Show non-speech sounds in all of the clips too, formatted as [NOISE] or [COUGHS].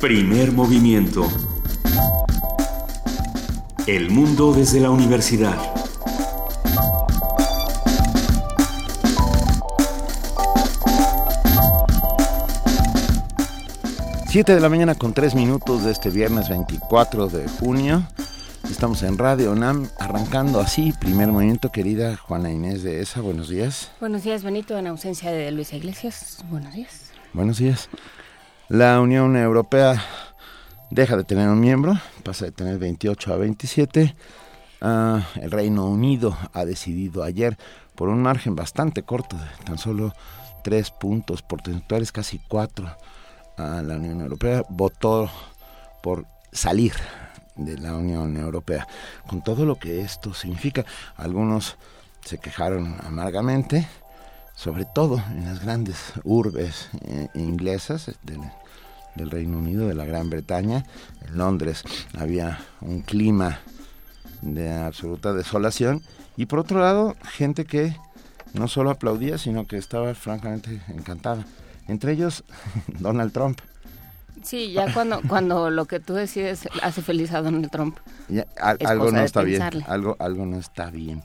Primer movimiento. El mundo desde la universidad. Siete de la mañana con tres minutos de este viernes 24 de junio. Estamos en Radio NAM, arrancando así, primer movimiento, querida Juana Inés de ESA, buenos días. Buenos días, Benito, en ausencia de Luisa Iglesias. Buenos días. Buenos días. La Unión Europea deja de tener un miembro, pasa de tener 28 a 27. Ah, el Reino Unido ha decidido ayer, por un margen bastante corto, de tan solo tres puntos porcentuales, casi cuatro, a la Unión Europea, votó por salir de la Unión Europea, con todo lo que esto significa. Algunos se quejaron amargamente, sobre todo en las grandes urbes eh, inglesas del, del, Reino Unido, de la Gran Bretaña. En Londres había un clima de absoluta desolación y por otro lado gente que no solo aplaudía, sino que estaba francamente encantada. Entre ellos [LAUGHS] Donald Trump. Sí, ya cuando, cuando lo que tú decides hace feliz a Donald Trump. algo no está bien. Algo, algo no está bien.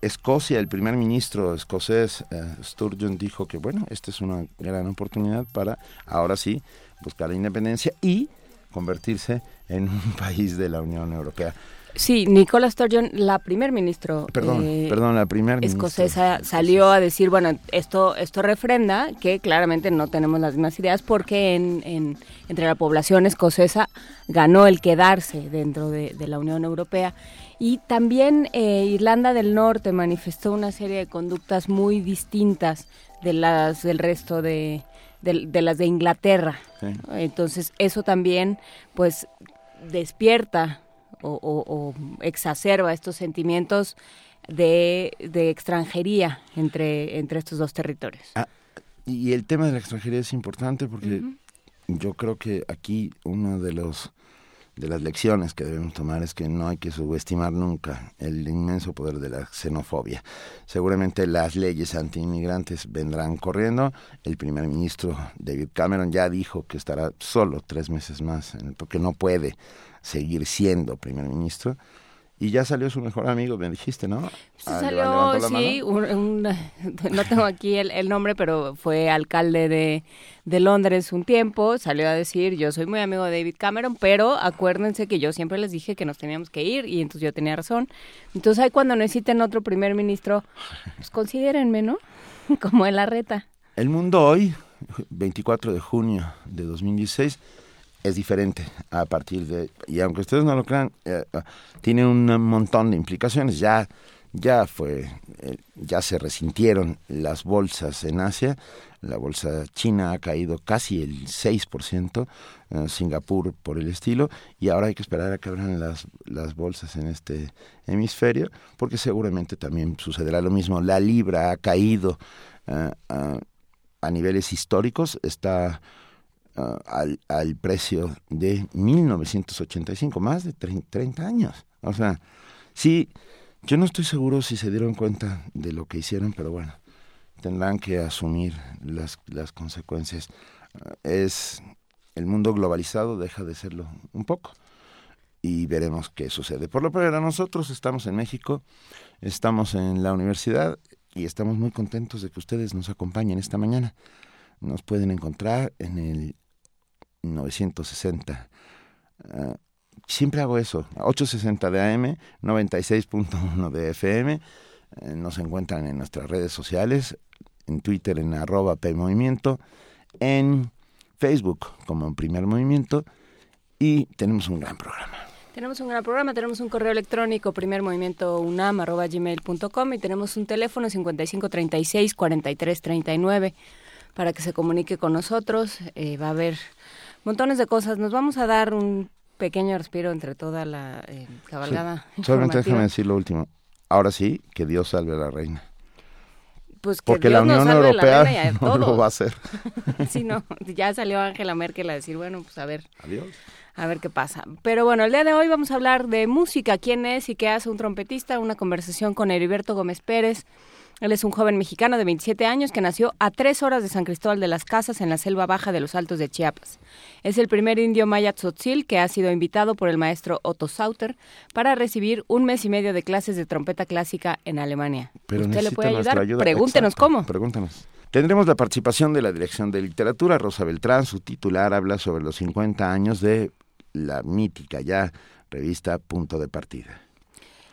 Escocia, el primer ministro escocés eh, Sturgeon dijo que bueno, esta es una gran oportunidad para ahora sí buscar la independencia y convertirse en un [LAUGHS] país de la Unión Europea. Sí, Nicola Sturgeon, la primer ministro perdón, eh, perdón, la primer escocesa salió a decir, bueno, esto esto refrenda que claramente no tenemos las mismas ideas porque en, entre la población escocesa ganó el quedarse dentro de, la Unión Europea y también eh, Irlanda del Norte manifestó una serie de conductas muy distintas de las del resto de, de, las de Inglaterra. Entonces eso también pues despierta o, exacerba estos sentimientos de, extranjería entre, entre estos dos territorios. Ah, y el tema de la extranjería es importante porque yo creo que aquí uno de los de las lecciones que debemos tomar es que no hay que subestimar nunca el inmenso poder de la xenofobia. Seguramente las leyes anti-inmigrantes vendrán corriendo. El primer ministro David Cameron ya dijo que estará solo tres meses más, porque no puede seguir siendo primer ministro. Y ya salió su mejor amigo, me dijiste, ¿no? salió, sí, [LAUGHS] no tengo aquí el, nombre, pero fue alcalde de, de, Londres un tiempo, salió a decir, yo soy muy amigo de David Cameron, pero acuérdense que yo siempre les dije que nos teníamos que ir y entonces yo tenía razón. Entonces ahí cuando necesiten otro primer ministro, pues considérenme, ¿no? [LAUGHS] Como en la reta. El mundo hoy, 24 de junio de 2016, es diferente a partir de y aunque ustedes no lo crean eh, ah, tiene un montón de implicaciones. Ya ya fue eh, ya se resintieron las bolsas en Asia. La bolsa china ha caído casi el 6%, eh, Singapur por el estilo, y ahora hay que esperar a que abran las, las bolsas en este hemisferio, porque seguramente también sucederá lo mismo. La libra ha caído a niveles históricos, está Uh, al, al, precio de 1985, más de 30 años. O sea, sí, yo no estoy seguro si se dieron cuenta de lo que hicieron, pero bueno, tendrán que asumir las, las consecuencias. Uh, es el mundo globalizado deja de serlo un poco y veremos qué sucede. Por lo pronto, nosotros estamos en México, estamos en la universidad y estamos muy contentos de que ustedes nos acompañen esta mañana. Nos pueden encontrar en el 960. Ah, siempre hago eso, 860 de AM, 96.1 de FM. Eh, nos encuentran en nuestras redes sociales, en Twitter en arroba PMovimiento, en Facebook como Primer Movimiento y tenemos un gran programa. Tenemos un gran programa, tenemos un correo electrónico primermovimientounam.gmail.com y tenemos un teléfono 5536 4339 para que se comunique con nosotros. Eh, va a haber montones de cosas. Nos vamos a dar un pequeño respiro entre toda la eh, cabalgada. Solamente déjame decir lo último. Ahora sí, que Dios salve a la reina. Pues que Porque la Unión Europea [LAUGHS] no lo va a hacer. [LAUGHS] sí, no, ya salió Angela Merkel a decir, bueno, pues a ver. Adiós. A ver qué pasa. Pero bueno, el día de hoy vamos a hablar de música. ¿Quién es y qué hace un trompetista? Una conversación con Heriberto Gómez Pérez Él es un joven mexicano de 27 años que nació a tres horas de San Cristóbal de las Casas en la selva baja de los Altos de Chiapas. Es el primer indio maya tzotzil que ha sido invitado por el maestro Otto Sauter para recibir un mes y medio de clases de trompeta clásica en Alemania. Pero ¿Usted le puede ayudar? ayuda. Pregúntenos Exacto, cómo. Pregúntenos. Tendremos la participación de la Dirección de Literatura. Rosa Beltrán, su titular, habla sobre los 50 años de la mítica ya revista Punto de Partida.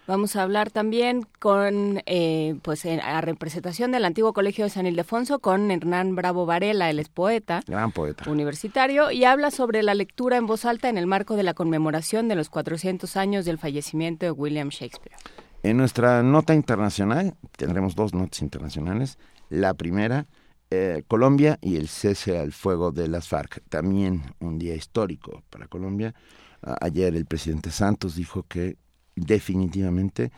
Vamos a hablar también con, eh, pues, en- a representación del antiguo Colegio de San Ildefonso con Hernán Bravo Varela, él es poeta Gran poeta. universitario y habla sobre la lectura en voz alta en el marco de la conmemoración de los 400 años del fallecimiento de William Shakespeare. En nuestra nota internacional, tendremos dos notas internacionales. La primera, eh, Colombia y el cese al fuego de las FARC. También un día histórico para Colombia. Ayer el presidente Santos dijo que definitivamente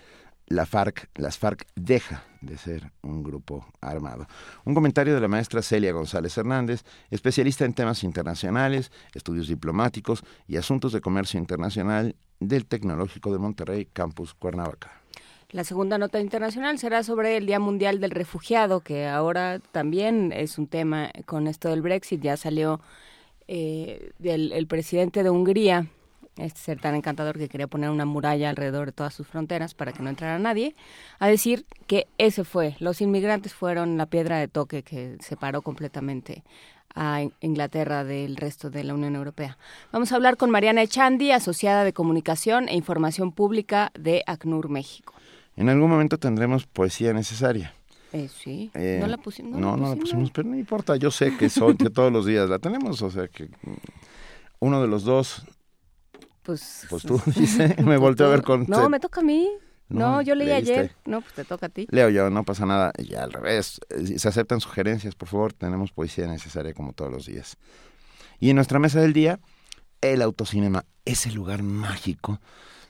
la FARC, las FARC deja de ser un grupo armado. Un comentario de la maestra Celia González Hernández, especialista en temas internacionales, estudios diplomáticos y asuntos de comercio internacional del Tecnológico de Monterrey, Campus Cuernavaca. La segunda nota internacional será sobre el Día Mundial del Refugiado, que ahora también es un tema con esto del Brexit. Ya salió eh, el, el presidente de Hungría, este ser tan encantador que quería poner una muralla alrededor de todas sus fronteras para que no entrara nadie, a decir que ese fue, los inmigrantes fueron la piedra de toque que separó completamente a In- Inglaterra del resto de la Unión Europea. Vamos a hablar con Mariana Echandi, asociada de Comunicación e Información Pública de ACNUR México. En algún momento tendremos poesía necesaria. Eh, sí, Eh, no la pusimos. No, no la pusimos, pero no importa. Yo sé que, son, que todos los días la tenemos, o sea que mm, uno de los dos, Pues, pues tú [LAUGHS] dice, me volteo a ver con... No, me toca a mí. No, No, yo leí leíste. ayer. No, pues te toca a ti. Leo yo, no pasa nada. Y al revés, eh, se aceptan sugerencias, por favor, tenemos poesía necesaria como todos los días. Y en nuestra mesa del día, el autocinema, ese lugar mágico.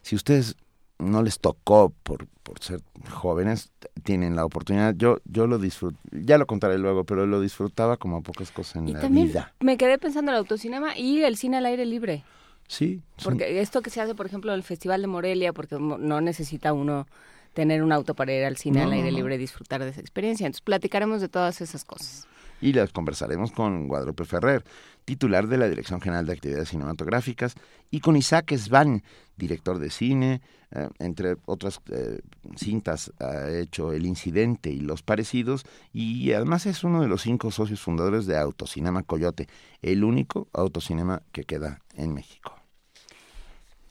Si ustedes no les tocó por, por ser jóvenes, tienen la oportunidad. Yo, yo lo disfruto, ya lo contaré luego, pero lo disfrutaba como pocas cosas en Y la también vida. me quedé pensando en el autocinema y el cine al aire libre. Sí, son- Porque esto que se hace, por ejemplo, en el Festival de Morelia, porque no necesita uno tener un auto para ir al cine No, al aire libre y disfrutar de esa experiencia. Entonces platicaremos de todas esas cosas. y las conversaremos con Guadalupe Ferrer, titular de la Dirección General de Actividades Cinematográficas, y con Isaac Svan, director de cine, eh, entre otras eh, cintas ha hecho El Incidente y Los Parecidos, y además es uno de los cinco socios fundadores de Autocinema Coyote, el único autocinema que queda en México.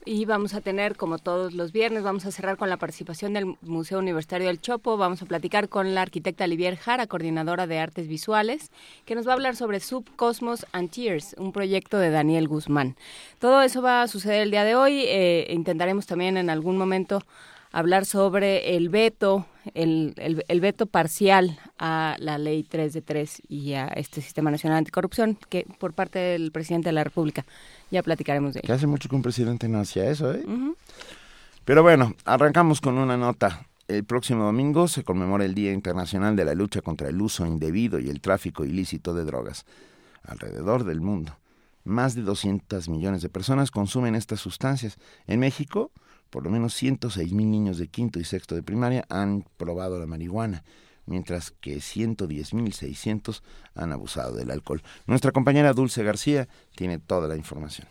Y vamos a tener, como todos los viernes, vamos a cerrar con la participación del Museo Universitario del Chopo. Vamos a platicar con la arquitecta Olivier Jara, coordinadora de artes visuales, que nos va a hablar sobre Subcosmos and Tears, un proyecto de Daniel Guzmán. Todo eso va a suceder el día de hoy. Eh, intentaremos también en algún momento hablar sobre el veto, el, el, el veto parcial a la ley 3 de 3 y a este Sistema Nacional Anticorrupción que por parte del presidente de la República. Ya platicaremos de Que ello. hace mucho que un presidente no hacía eso, ¿eh? Pero bueno, arrancamos con una nota. El próximo domingo se conmemora el Día Internacional de la Lucha contra el Uso Indebido y el Tráfico Ilícito de Drogas. Alrededor del mundo, más de 200 millones de personas consumen estas sustancias. En México, por lo menos 106 mil niños de quinto y sexto de primaria han probado la marihuana, mientras que 110 mil 600 han abusado del alcohol. Nuestra compañera Dulce García tiene toda la información.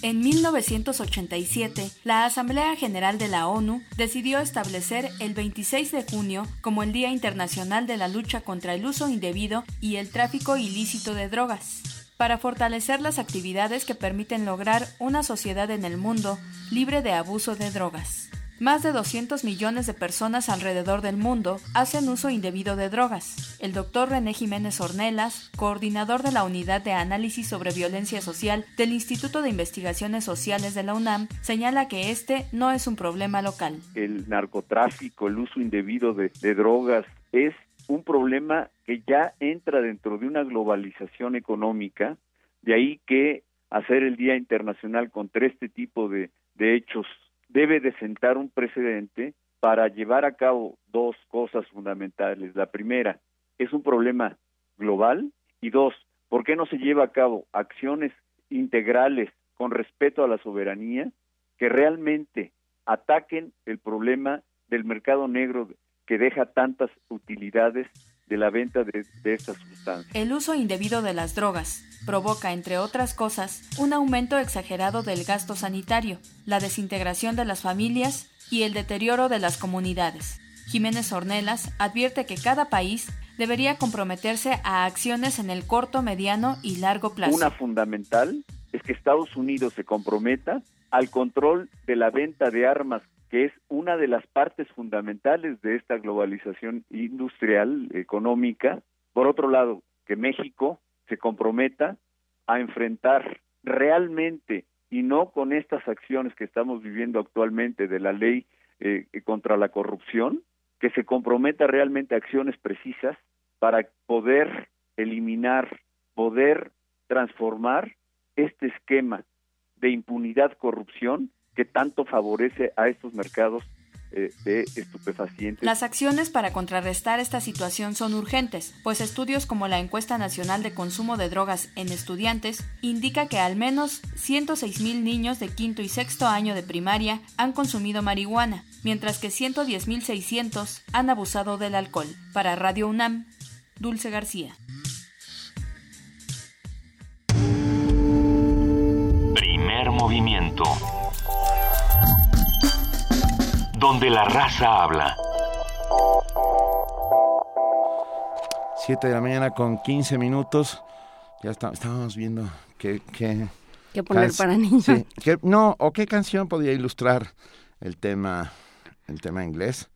En 1987, la Asamblea General de la ONU decidió establecer el 26 de junio como el Día Internacional de la Lucha contra el Uso Indebido y el Tráfico Ilícito de Drogas, para fortalecer las actividades que permiten lograr una sociedad en el mundo libre de abuso de drogas. Más de 200 millones de personas alrededor del mundo hacen uso indebido de drogas. El doctor René Jiménez Ornelas, coordinador de la Unidad de Análisis sobre Violencia Social del Instituto de Investigaciones Sociales de la UNAM, señala que este no es un problema local. el narcotráfico, el uso indebido de, drogas, es un problema que ya entra dentro de una globalización económica, de ahí que hacer el Día Internacional contra este tipo de hechos debe de sentar un precedente para llevar a cabo dos cosas fundamentales. La primera, es un problema global y dos, ¿por qué no se lleva a cabo acciones integrales con respeto a la soberanía, que realmente ataquen el problema del mercado negro que deja tantas utilidades de la venta de, estas sustancias. El uso indebido de las drogas provoca, entre otras cosas, un aumento exagerado del gasto sanitario, la desintegración de las familias y el deterioro de las comunidades. Jiménez Ornelas advierte que cada país debería comprometerse a acciones en el corto, mediano y largo plazo. Una fundamental es que Estados Unidos se comprometa al control de la venta de armas que es una de las partes fundamentales de esta globalización industrial, económica. Por otro lado, que México se comprometa a enfrentar realmente y no con estas acciones que estamos viviendo actualmente de la ley eh, contra la corrupción, que se comprometa realmente a acciones precisas para poder eliminar, poder transformar este esquema de impunidad, corrupción que tanto favorece a estos mercados eh, de estupefacientes. Las acciones para contrarrestar esta situación son urgentes, pues estudios como la encuesta nacional de consumo de drogas en estudiantes indica que al menos 106 mil niños de quinto y sexto año de primaria han consumido marihuana, mientras que 110.600 han abusado del alcohol. Para Radio UNAM, Dulce García. Primer movimiento donde la raza habla. 7 de la mañana con 15 minutos. Ya está, estábamos viendo qué... ¿Qué, ¿Qué poner para niños? no, o qué canción podía ilustrar el tema, el tema inglés.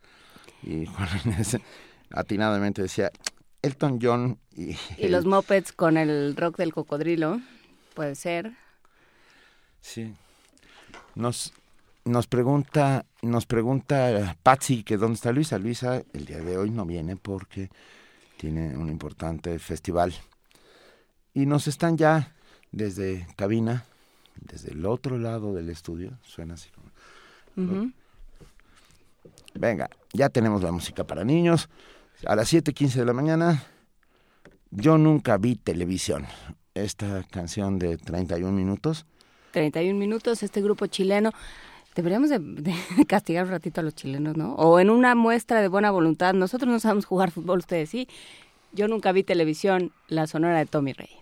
Y Juan Inés atinadamente decía Elton John y... Y los mopeds con el rock del cocodrilo, puede ser. Sí. Nos, nos pregunta, nos pregunta Patsy que dónde está Luisa. Luisa el día de hoy no viene porque tiene un importante festival. Y nos están ya desde cabina, desde el otro lado del estudio, suena así como... Venga, ya tenemos la música para niños. A las 7.15 de la mañana, yo nunca vi televisión. Esta canción de 31 minutos. 31 minutos, este grupo chileno Deberíamos de, [LAUGHS] castigar un ratito a los chilenos, ¿no? O en una muestra de buena voluntad. Nosotros no sabemos jugar fútbol, ustedes sí. Yo nunca vi televisión, la sonora de Tommy Rey.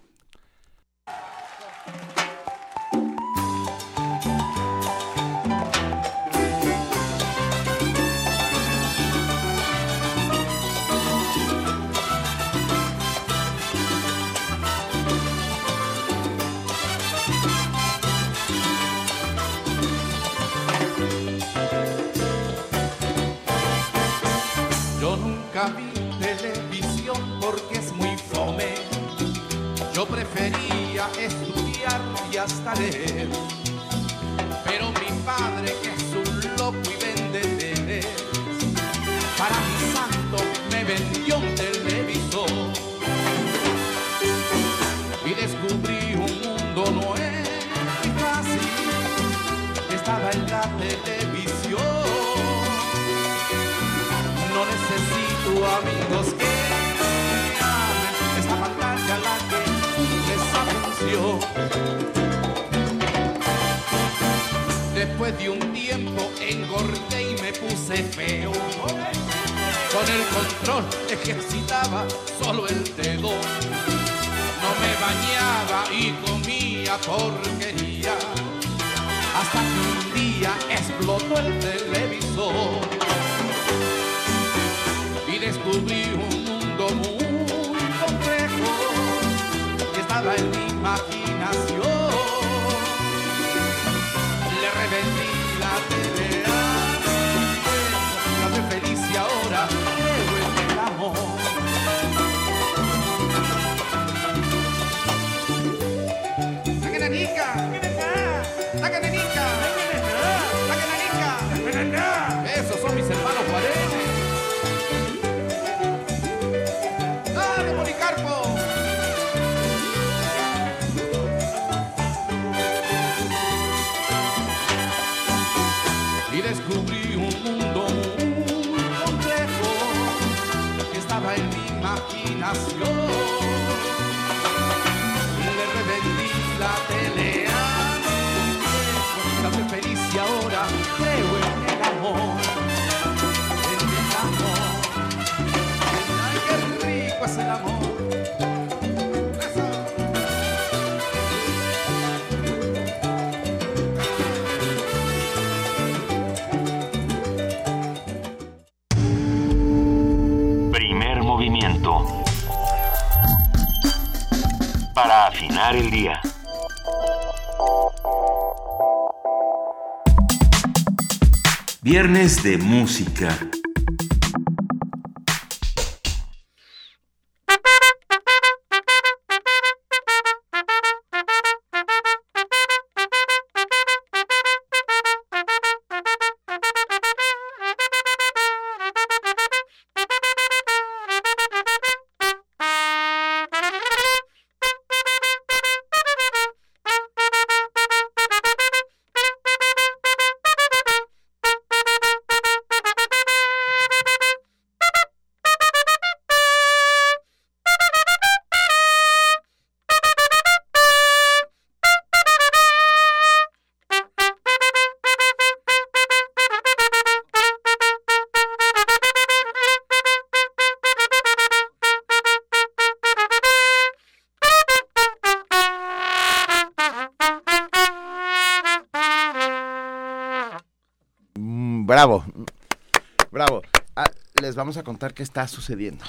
Prefería estudiar y hasta leer. Pero mi padre, que es un loco y vende para mi santo me vendió amigos que esta pantalla la Después de un tiempo engordé y me puse feo. Con el control ejercitaba solo el dedo. No me bañaba y comía porquería. Hasta que un día explotó el televisor. Descubrí un mundo muy complejo que estaba en mi imaginación. El día. Viernes de música. Bravo, bravo. Ah, les vamos a contar qué está sucediendo.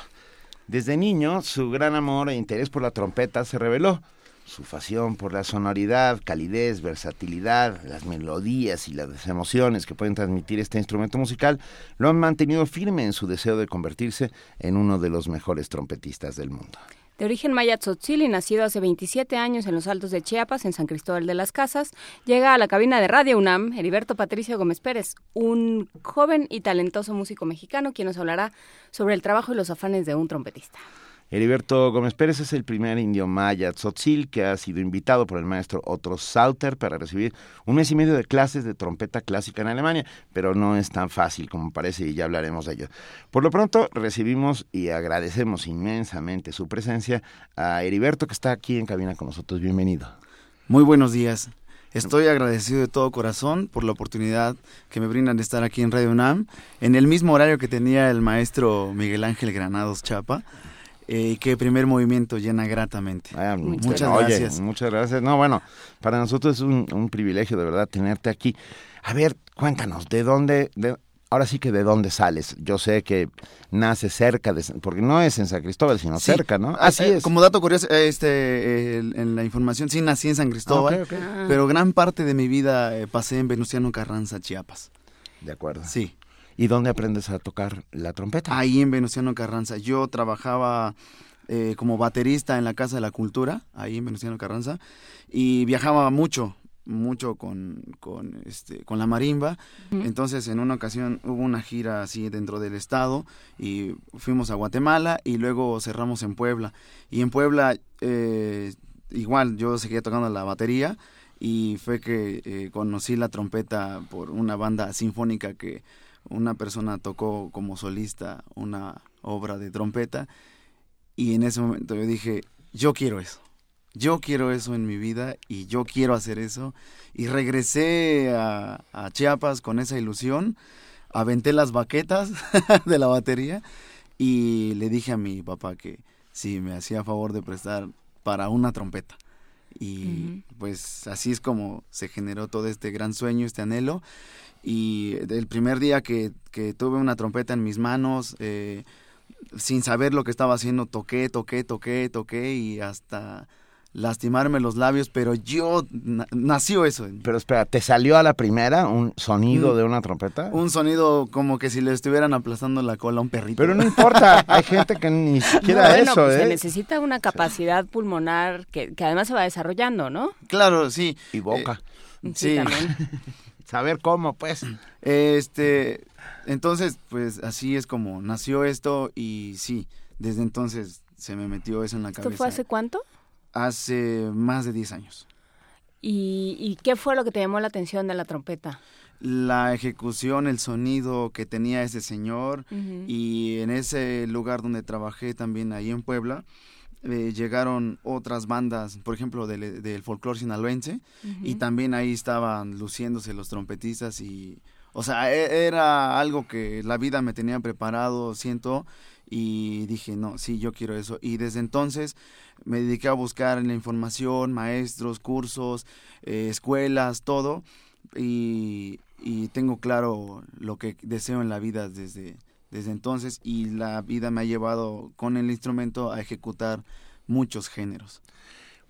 Desde niño, su gran amor e interés por la trompeta se reveló. Su pasión por la sonoridad, calidez, versatilidad, las melodías y las emociones que pueden transmitir este instrumento musical lo han mantenido firme en su deseo de convertirse en uno de los mejores trompetistas del mundo. De origen maya tzotzil y nacido hace 27 años en los Altos de Chiapas, en San Cristóbal de las Casas, llega a la cabina de Radio UNAM Heriberto Patricio Gómez Pérez, un joven y talentoso músico mexicano quien nos hablará sobre el trabajo y los afanes de un trompetista. Heriberto Gómez Pérez es el primer indio maya tzotzil que ha sido invitado por el maestro Otto Sauter para recibir un mes y medio de clases de trompeta clásica en Alemania, pero no es tan fácil como parece y ya hablaremos de ello. Por lo pronto recibimos y agradecemos inmensamente su presencia a Heriberto que está aquí en cabina con nosotros. Bienvenido. Muy buenos días. Estoy agradecido de todo corazón por la oportunidad que me brindan de estar aquí en Radio UNAM, en el mismo horario que tenía el maestro Miguel Ángel Granados Chapa eh, que primer movimiento llena gratamente. Ah, muchas gracias. Muchas gracias. No, bueno, para nosotros es un, privilegio de verdad tenerte aquí. A ver, cuéntanos, ¿de dónde, ahora sí que de dónde sales? Yo sé que nace cerca de, porque no es en San Cristóbal, sino cerca, ¿no? Así es. Como dato curioso, este, en la información, sí nací en San Cristóbal, ah. pero gran parte de mi vida eh, pasé en Venustiano Carranza, Chiapas. De acuerdo. Sí. ¿Y dónde aprendes a tocar la trompeta? Ahí en Venustiano Carranza. Yo trabajaba eh, como baterista en la Casa de la Cultura, ahí en Venustiano Carranza, y viajaba mucho, mucho con, con, este, con la marimba. Entonces, en una ocasión hubo una gira así dentro del estado y fuimos a Guatemala y luego cerramos en Puebla. Y en Puebla, eh, igual, yo seguía tocando la batería y fue que eh, conocí la trompeta por una banda sinfónica que una persona tocó como solista una obra de trompeta y en ese momento yo dije, yo quiero eso, yo quiero eso en mi vida y yo quiero hacer eso. Y regresé a, Chiapas con esa ilusión, aventé las baquetas [LAUGHS] de la batería y le dije a mi papá que si me hacía favor de prestar para una trompeta. Y pues así es como se generó todo este gran sueño, este anhelo y el primer día que, que tuve una trompeta en mis manos, eh, sin saber lo que estaba haciendo, toqué, toqué, toqué, toqué y hasta lastimarme los labios, pero yo nació eso. Pero espera, ¿te salió a la primera un sonido mm. de una trompeta? Un sonido como que si le estuvieran aplastando la cola a un perrito. Pero no importa, hay gente que ni [LAUGHS] siquiera eso, pues Se ¿eh? necesita una capacidad pulmonar que, que, además se va desarrollando, ¿no? Claro, sí. Y boca. sí, sí. También. [LAUGHS] saber cómo, pues. Este, entonces, pues así es como nació esto y sí, desde entonces se me metió eso en la cabeza. ¿Esto fue hace cuánto? Hace más de 10 años. ¿Y, qué fue lo que te llamó la atención de la trompeta? La ejecución, el sonido que tenía ese señor y en ese lugar donde trabajé también ahí en Puebla, eh, llegaron otras bandas, por ejemplo, del, del folclore sinaloense, y también ahí estaban luciéndose los trompetistas y, o sea, e, era algo que la vida me tenía preparado, siento, y dije, no, sí, yo quiero eso. Y desde entonces me dediqué a buscar la información, maestros, cursos, eh, escuelas, todo, y, y tengo claro lo que deseo en la vida desde, desde entonces y la vida me ha llevado con el instrumento a ejecutar muchos géneros.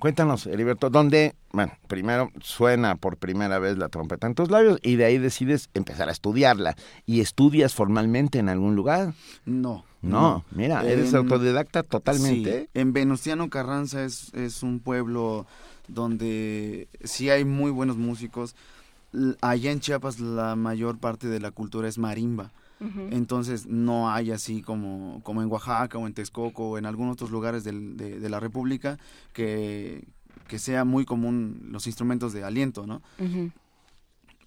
Cuéntanos, Heriberto, ¿dónde, bueno, primero suena por primera vez la trompeta en tus labios y de ahí decides empezar a estudiarla? ¿Y estudias formalmente en algún lugar? No. No, mira, eres autodidacta totalmente. Sí, en Venustiano Carranza es, es un pueblo donde sí hay muy buenos músicos. Allá en Chiapas la mayor parte de la cultura es marimba. Entonces no hay así como, como en Oaxaca o en Texcoco o en algunos otros lugares del, de, la República que, que, sea muy común los instrumentos de aliento, ¿no?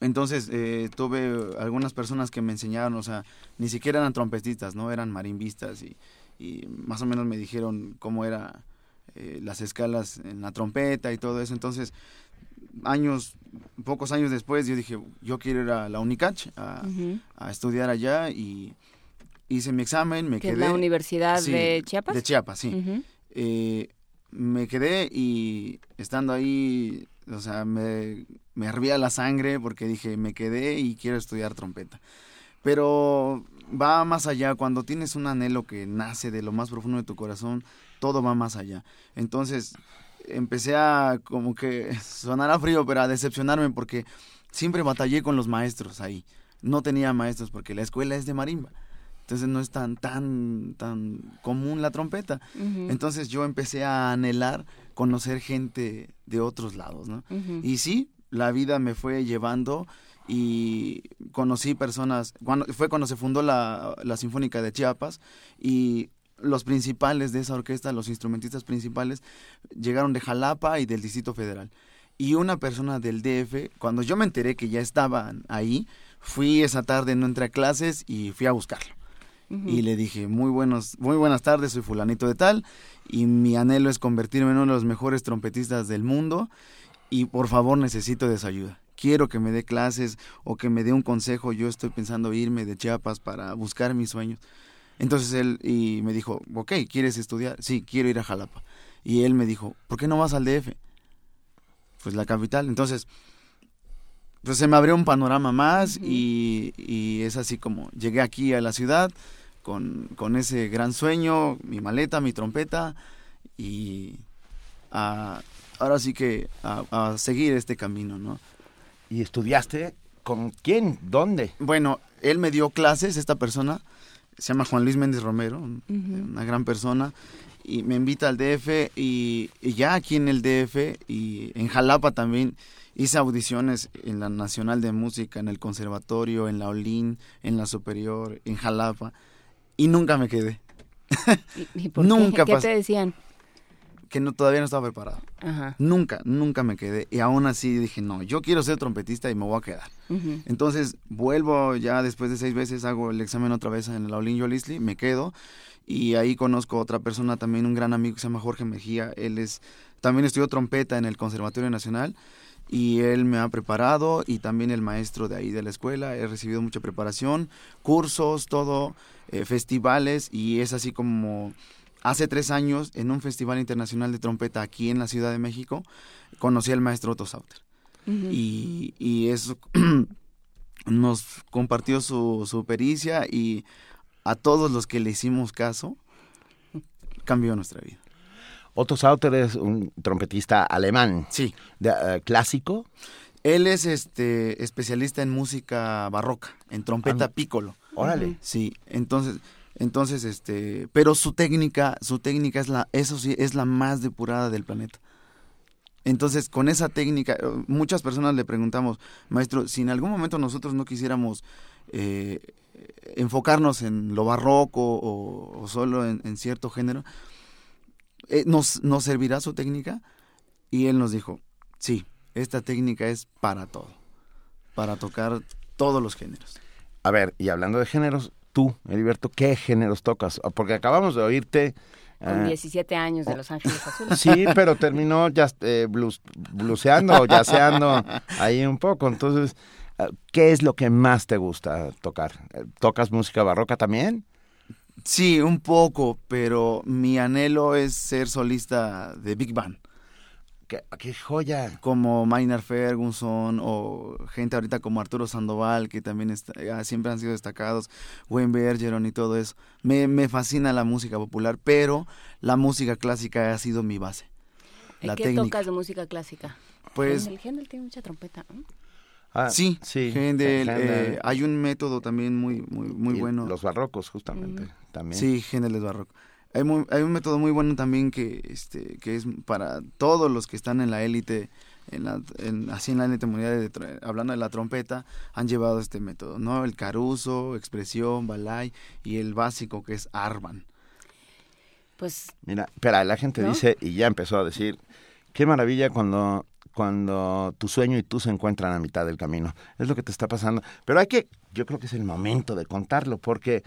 Entonces eh, tuve algunas personas que me enseñaron, o sea, ni siquiera eran trompetistas, ¿no? Eran marimbistas y, y más o menos me dijeron cómo eran eh, las escalas en la trompeta y todo eso. Entonces años, pocos años después, yo dije, yo quiero ir a la UNICACH a, estudiar allá y hice mi examen, me quedé. Es la Universidad de Chiapas? De Chiapas, sí. Eh, me quedé y estando ahí, o sea, me, me hervía la sangre porque dije, me quedé y quiero estudiar trompeta. Pero va más allá, cuando tienes un anhelo que nace de lo más profundo de tu corazón, todo va más allá. Entonces, empecé a como que sonar a frío, pero a decepcionarme porque siempre batallé con los maestros ahí. No tenía maestros porque la escuela es de marimba. Entonces no es tan tan tan común la trompeta. Entonces yo empecé a anhelar conocer gente de otros lados, ¿no? Y sí, la vida me fue llevando y conocí personas, cuando, fue cuando se fundó la, la Sinfónica de Chiapas y los principales de esa orquesta, los instrumentistas principales, llegaron de Jalapa y del Distrito Federal. Y una persona del DF, cuando yo me enteré que ya estaban ahí, fui esa tarde, no entré a clases y fui a buscarlo. Y le dije, muy, buenos, muy buenas tardes, soy fulanito de tal, y mi anhelo es convertirme en uno de los mejores trompetistas del mundo, y por favor necesito de su ayuda. Quiero que me dé clases o que me dé un consejo, yo estoy pensando irme de Chiapas para buscar mis sueños. Entonces él y me dijo, ok, ¿quieres estudiar? Sí, quiero ir a Jalapa. Y él me dijo, ¿por qué no vas al DF? Pues la capital. Entonces, pues se me abrió un panorama más y, y, es así como llegué aquí a la ciudad con, con ese gran sueño, mi maleta, mi trompeta y ahora sí que a, a seguir este camino, ¿no? ¿Y estudiaste con quién? ¿Dónde? Bueno, él me dio clases, esta persona, se llama Juan Luis Méndez Romero, una gran persona, y me invita al DF y, ya aquí en el DF y en Jalapa también hice audiciones en la Nacional de Música, en el Conservatorio, en la Olin, en la Superior, en Jalapa, y nunca me quedé. ¿Y, por nunca qué? ¿Qué te decían? Que no, todavía no estaba preparado. Nunca, nunca me quedé. Y aún así dije, no, yo quiero ser trompetista y me voy a quedar. Entonces vuelvo ya después de seis veces, hago el examen otra vez en la Olin Lisli, me quedo. Y ahí conozco a otra persona, también un gran amigo que se llama Jorge Mejía. Él es, también estudió trompeta en el Conservatorio Nacional y él me ha preparado y también el maestro de ahí de la escuela. He recibido mucha preparación, cursos, todo, eh, festivales y es así como Hace tres años, en un festival internacional de trompeta aquí en la Ciudad de México, conocí al maestro Otto Sauter. y, y, eso [CLEARS THROAT] nos compartió su, su pericia y a todos los que le hicimos caso, cambió nuestra vida. Otto Sauter es un trompetista alemán. Sí. De, eh, ¿Clásico? Él es este especialista en música barroca, en trompeta piccolo. Órale. Sí, entonces entonces, este, pero su técnica, su técnica es la, eso sí, es la más depurada del planeta. Entonces, con esa técnica, eh, muchas personas le preguntamos, maestro, si en algún momento nosotros no quisiéramos eh, enfocarnos en lo barroco o, solo en, cierto género, eh, ¿nos, ¿nos servirá su técnica? Y él nos dijo, sí, esta técnica es para todo, para tocar todos los géneros. A ver, y hablando de géneros, tú, Heriberto, ¿qué géneros tocas? Ah, porque acabamos de oírte... Con 17 eh, años de Los Ángeles Azules. Sí, pero terminó ya eh, blues, bluseando [LAUGHS] o yaceando ahí un poco. Entonces, ah, ¿qué es lo que más te gusta tocar? Eh, ¿Tocas música barroca también? Sí, un poco, pero mi anhelo es ser solista de Big Band. Qué, qué joya. como Maynard Ferguson o gente ahorita como Arturo Sandoval, que también está- ah, siempre han sido destacados, Wayne Bergeron y todo eso. Me, me fascina la música popular, pero la música clásica ha sido mi base. La ¿Qué técnica. tocas de música clásica? Pues El Händel tiene mucha trompeta. Ah, sí, sí. Händel, Händel. eh, hay un método también muy, muy, muy Y bueno. Los barrocos, justamente, también. Sí, Händel es barroco. Hay, muy- hay un método muy bueno también que, este, que es para todos los que están en la élite, en la, en- así en la élite mundial, de hablando de la trompeta, han llevado este método, ¿no? El caruso, expresión, balay y el básico que es arban. Pues Mira, espera, la gente ¿No? dice, y ya empezó a decir, qué maravilla cuando, cuando tu sueño y tú se encuentran a mitad del camino. Es lo que te está pasando. Pero hay que, yo creo que es el momento de contarlo, porque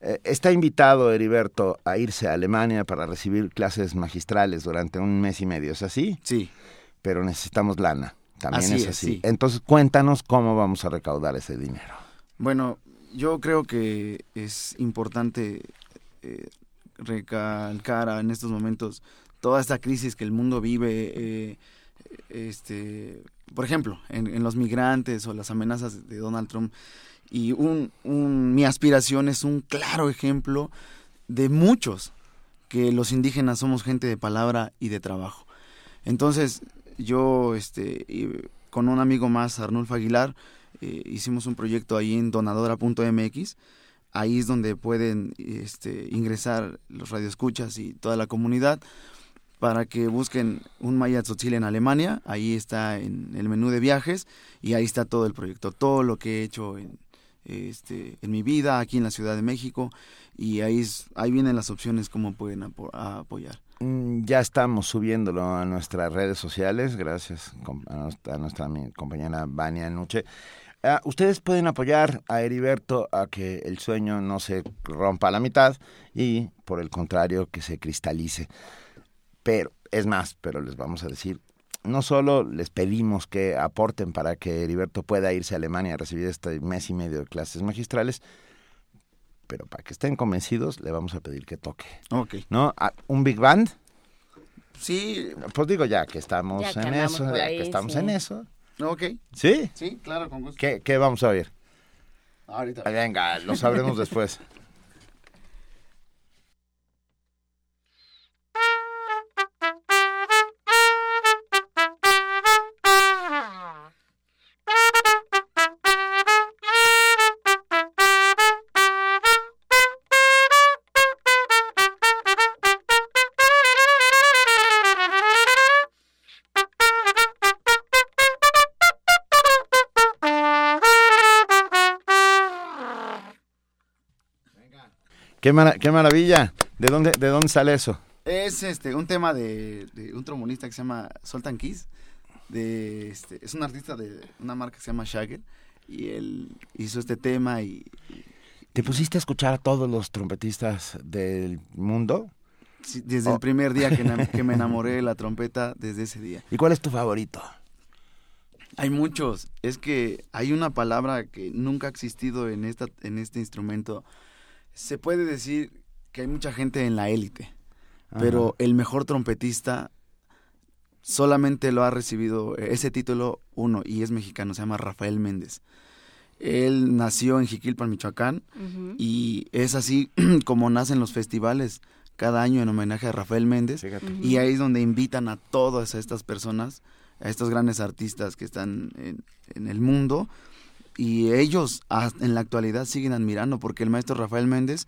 está invitado Heriberto a irse a Alemania para recibir clases magistrales durante un mes y medio. ¿Es así? Sí. Pero necesitamos lana. También Así es es, así. sí. Entonces, cuéntanos cómo vamos a recaudar ese dinero. Bueno, yo creo que es importante eh, recalcar en estos momentos toda esta crisis que el mundo vive, eh, este, por ejemplo, en, en los migrantes o las amenazas de Donald Trump. Y un, un- mi aspiración es un claro ejemplo de muchos que los indígenas somos gente de palabra y de trabajo. Entonces, yo, este, con un amigo más, Arnulfo Aguilar, eh, hicimos un proyecto ahí en donadora.mx. Ahí es donde pueden este, ingresar los radioescuchas y toda la comunidad para que busquen un Maya Tzotzil en Alemania. Ahí está en el menú de viajes y ahí está todo el proyecto, todo lo que he hecho en, este, en mi vida aquí en la Ciudad de México y ahí, ahí vienen las opciones cómo pueden apoyar. Mm, Ya estamos subiéndolo a nuestras redes sociales, gracias a nuestra, compañera Vania Nuche. Ah, ustedes pueden apoyar a Heriberto a que el sueño no se rompa a la mitad y, por el contrario, que se cristalice. Pero, es más, pero les vamos a decir, no solo les pedimos que aporten para que Heriberto pueda irse a Alemania a recibir este mes y medio de clases magistrales, pero para que estén convencidos, le vamos a pedir que toque. Ok. ¿No? Ah, ¿Un big band? Sí, Pues digo, ya que estamos Ya que en eso, ya ahí, que estamos sí. en eso. ok. ¿Sí? Sí, claro, con gusto. ¿Qué, qué vamos a oír? Ahorita. Ah, Venga, lo sabremos después. [LAUGHS] Qué, mara- qué maravilla. ¿De dónde, ¿De dónde sale eso? Es este un tema de, de un trombonista que se llama Sultan Keys. De, este, es un artista de una marca que se llama Shagger. Y él hizo este tema y ¿Te pusiste a escuchar a todos los trompetistas del mundo? sí, desde Oh. el primer día que, que me [LAUGHS] enamoré de la trompeta, desde ese día. ¿Y cuál es tu favorito? Hay muchos. Es que hay una palabra que nunca ha existido en, esta, en este instrumento. Se puede decir que hay mucha gente en la élite, pero el mejor trompetista solamente lo ha recibido ese título uno y es mexicano, se llama Rafael Méndez. Él nació en Jiquilpan, Michoacán, y es así [CLEARS THROAT] como nacen los festivales cada año en homenaje a Rafael Méndez. Fíjate. Y ahí es donde invitan a todas estas personas, a estos grandes artistas que están en, en el mundo. Y ellos en la actualidad siguen admirando porque el maestro Rafael Méndez,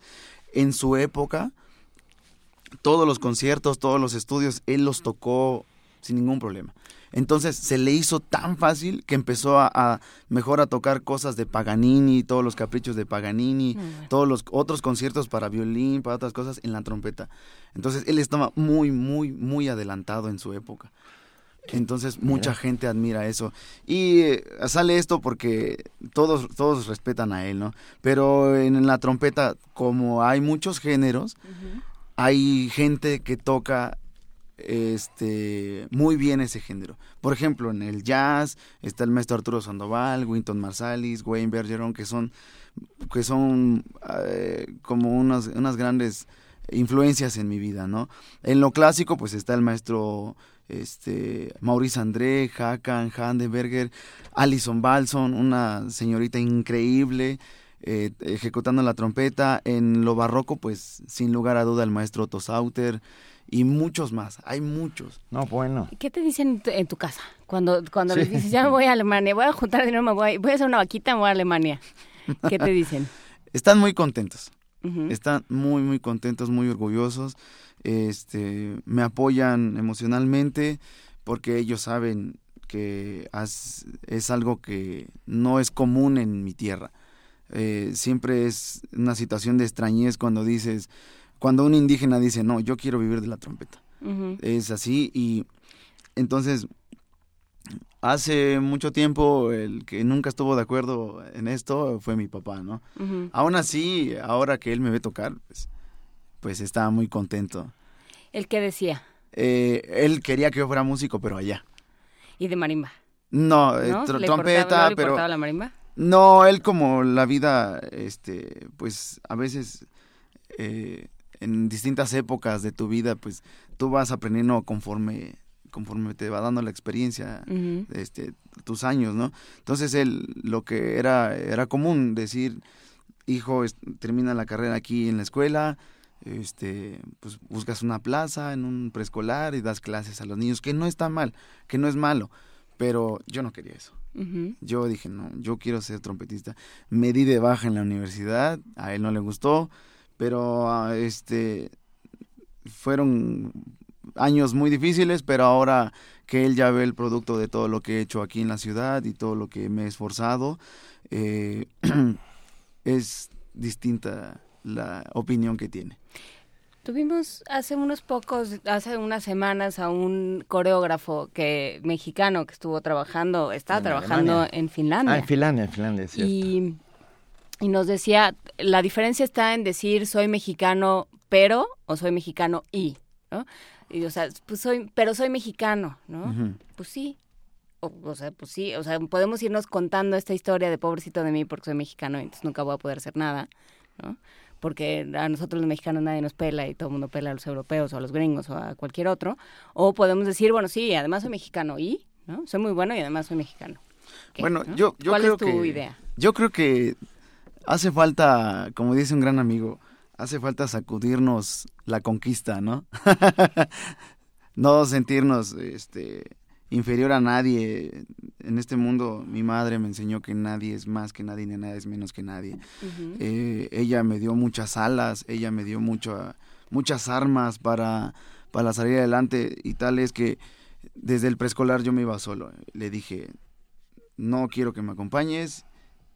en su época, todos los conciertos, todos los estudios, él los tocó sin ningún problema. Entonces se le hizo tan fácil que empezó a, a mejor a tocar cosas de Paganini, todos los caprichos de Paganini, Mm. todos los otros conciertos para violín, para otras cosas en la trompeta. Entonces él estaba muy, muy, muy adelantado en su época. Entonces mucha gente admira eso. Y eh, sale esto porque todos, todos respetan a él, ¿no? Pero en la trompeta, como hay muchos géneros, hay gente que toca este muy bien ese género. Por ejemplo, en el jazz está el maestro Arturo Sandoval, Winton Marsalis, Wayne Bergeron, que son que son eh, como unas, unas grandes influencias en mi vida, ¿no? En lo clásico, pues está el maestro este, Maurice André, Hakan, Handeberger, Alison Balson, una señorita increíble, eh, ejecutando la trompeta. En lo barroco, pues sin lugar a duda el maestro Otto Sauter y muchos más. Hay muchos. No, bueno. ¿Qué te dicen en tu, en tu casa cuando, cuando les dices, ya me voy a Alemania, voy a juntar dinero, me voy, voy a hacer una vaquita, me voy a Alemania? ¿Qué te dicen? [LAUGHS] Están muy contentos. Están muy, muy contentos, muy orgullosos. Este, me apoyan emocionalmente porque ellos saben que has- es algo que no es común en mi tierra. Eh, siempre es una situación de extrañez cuando dices, cuando un indígena dice, no, yo quiero vivir de la trompeta. Es así y entonces hace mucho tiempo el que nunca estuvo de acuerdo en esto fue mi papá, ¿no? Ujú. Aún así, ahora que él me ve tocar, pues, pues está muy contento. ¿El qué decía? Eh, él quería que yo fuera músico, pero allá. Y de marimba, No, eh, ¿no? tr- ¿Le trompeta, importaba- no le pero la marimba? no, él como la vida, este, pues a veces eh, en distintas épocas de tu vida, pues tú vas aprendiendo conforme conforme te va dando la experiencia, Ujú. este, tus años, ¿no? Entonces él, lo que era, era común decir, hijo, termina la carrera aquí en la escuela, este, pues buscas una plaza en un preescolar y das clases a los niños, que no está mal, que no es malo, pero yo no quería eso. Yo dije, no, yo quiero ser trompetista. Me di de baja en la universidad, a él no le gustó, pero este fueron años muy difíciles, pero ahora que él ya ve el producto de todo lo que he hecho aquí en la ciudad y todo lo que me he esforzado, eh, [CLEARS THROAT] es distinta la opinión que tiene. Tuvimos hace unos pocos, hace unas semanas a un coreógrafo que mexicano que estuvo trabajando, estaba En trabajando Alemania. en Finlandia. Ah, en Finlandia, en Finlandia, es cierto. y, y nos decía, la diferencia está en decir soy mexicano pero o soy mexicano y, ¿no? Y, o sea, pues soy, pero soy mexicano, ¿no? Pues sí. O, o sea, pues sí, o sea, podemos irnos contando esta historia de pobrecito de mí porque soy mexicano y entonces nunca voy a poder hacer nada, ¿no? Porque a nosotros los mexicanos nadie nos pela y todo el mundo pela a los europeos o a los gringos o a cualquier otro. O podemos decir, bueno, sí, además soy mexicano y, ¿no? Soy muy bueno y además soy mexicano. ¿Qué, Bueno, no? yo, yo ¿Cuál creo es tu que idea? yo creo que hace falta, como dice un gran amigo, hace falta sacudirnos la conquista, ¿no? [LAUGHS] no sentirnos este inferior a nadie. En este mundo mi madre me enseñó que nadie es más que nadie ni nada es menos que nadie. Eh, ella me dio muchas alas, ella me dio mucho, muchas armas para, para salir adelante y tal es que desde el preescolar yo me iba solo. Le dije, no quiero que me acompañes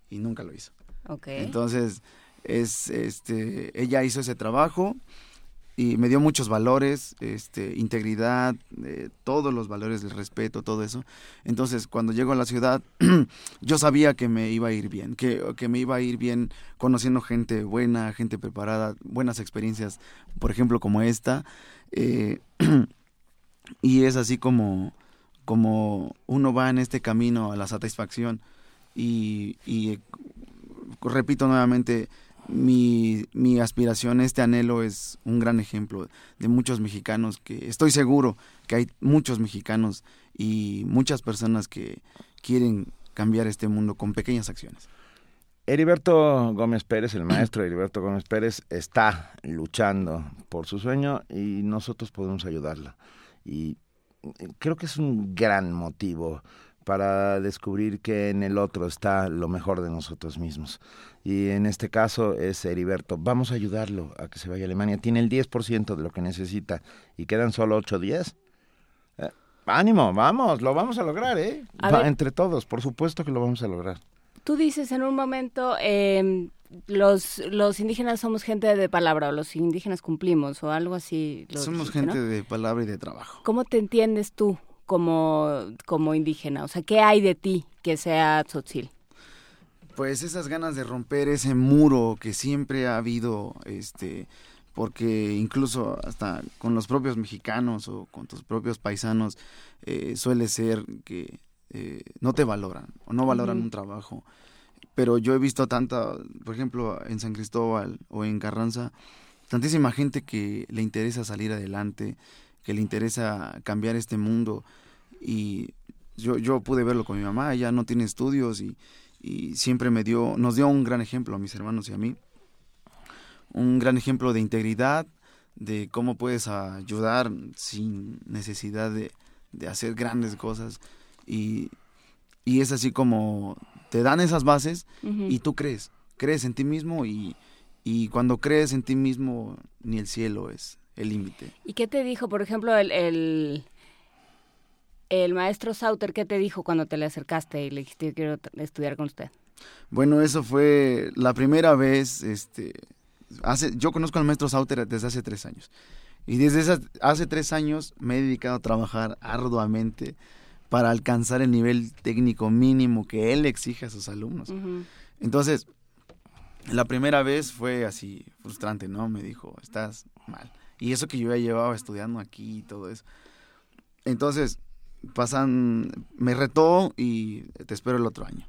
y nunca lo hizo. Entonces, es, este, ella hizo ese trabajo y me dio muchos valores, este, integridad, eh, todos los valores del respeto, todo eso. Entonces, cuando llego a la ciudad, [CLEARS THROAT] yo sabía que me iba a ir bien, que, que me iba a ir bien conociendo gente buena, gente preparada, buenas experiencias, por ejemplo, como esta. eh, [CLEARS THROAT] y es así como, como uno va en este camino a la satisfacción. Y, y, eh, repito nuevamente, mi, mi aspiración, este anhelo es un gran ejemplo de muchos mexicanos que estoy seguro que hay muchos mexicanos y muchas personas que quieren cambiar este mundo con pequeñas acciones. Heriberto Gómez Pérez, el maestro Heriberto Gómez Pérez, está luchando por su sueño y nosotros podemos ayudarla. Y eh, creo que es un gran motivo para descubrir que en el otro está lo mejor de nosotros mismos. Y en este caso es Heriberto. Vamos a ayudarlo a que se vaya a Alemania. Tiene el 10% de lo que necesita y quedan solo 8 días. Eh, ánimo, vamos, lo vamos a lograr, ¿eh? A Va- ver. entre todos, por supuesto que lo vamos a lograr. Tú dices en un momento, eh, los, los indígenas somos gente de palabra, o los indígenas cumplimos, o algo así. lo Somos dijiste, ¿no? gente de palabra y de trabajo. ¿Cómo te entiendes tú como, como indígena? O sea, ¿qué hay de ti que sea tzotzil? Pues esas ganas de romper ese muro que siempre ha habido, este, porque incluso hasta con los propios mexicanos o con tus propios paisanos eh, suele ser que eh, no te valoran o no valoran un trabajo. Pero yo he visto tanta, por ejemplo, en San Cristóbal o en Carranza, tantísima gente que le interesa salir adelante, que le interesa cambiar este mundo y yo, yo pude verlo con mi mamá, ella no tiene estudios y, y siempre me dio, nos dio un gran ejemplo a mis hermanos y a mí, un gran ejemplo de integridad, de cómo puedes ayudar sin necesidad de, de hacer grandes cosas. Y, y, es así como te dan esas bases y tú crees, crees en ti mismo y, y cuando crees en ti mismo ni el cielo es el límite. ¿Y qué te dijo, por ejemplo, el, el, el maestro Sauter, qué te dijo cuando te le acercaste y le dijiste quiero estudiar con usted? Bueno, eso fue la primera vez, este, hace, yo conozco al maestro Sauter desde hace tres años. Y desde hace tres años me he dedicado a trabajar arduamente para alcanzar el nivel técnico mínimo que él exige a sus alumnos. Entonces, la primera vez fue así frustrante, ¿no? Me dijo, estás mal. Y eso que yo ya llevaba estudiando aquí y todo eso. Entonces, pasan, me retó y te espero el otro año.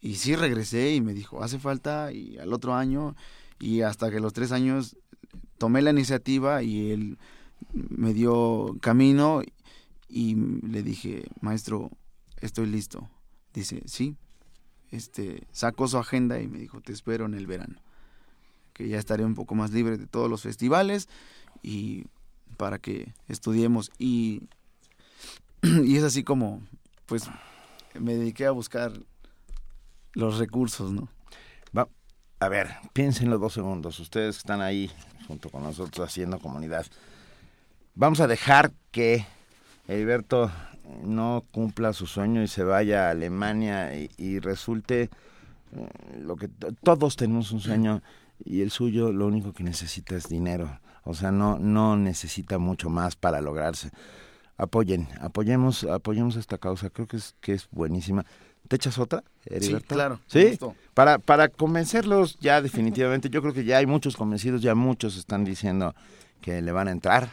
Y sí regresé y me dijo, hace falta y al otro año y hasta que los tres años tomé la iniciativa y él me dio camino y le dije, maestro, estoy listo. Dice, sí. Este, sacó su agenda y me dijo, te espero en el verano. Que ya estaré un poco más libre de todos los festivales y para que estudiemos. Y, [CLEARS THROAT] y es así como, pues, me dediqué a buscar los recursos, ¿no? Va, a ver, piénsenlo dos segundos. Ustedes están ahí junto con nosotros haciendo comunidad. Vamos a dejar que Heriberto no cumpla su sueño y se vaya a Alemania y, resulte eh, lo que todos tenemos un sueño y el suyo lo único que necesita es dinero. O sea, no, no necesita mucho más para lograrse. Apoyen, apoyemos, apoyemos esta causa. Creo que es, que es buenísima. ¿Te echas otra, Heriberto? Sí, claro. ¿Sí? Para, para convencerlos ya definitivamente, yo creo que ya hay muchos convencidos, ya muchos están diciendo que le van a entrar,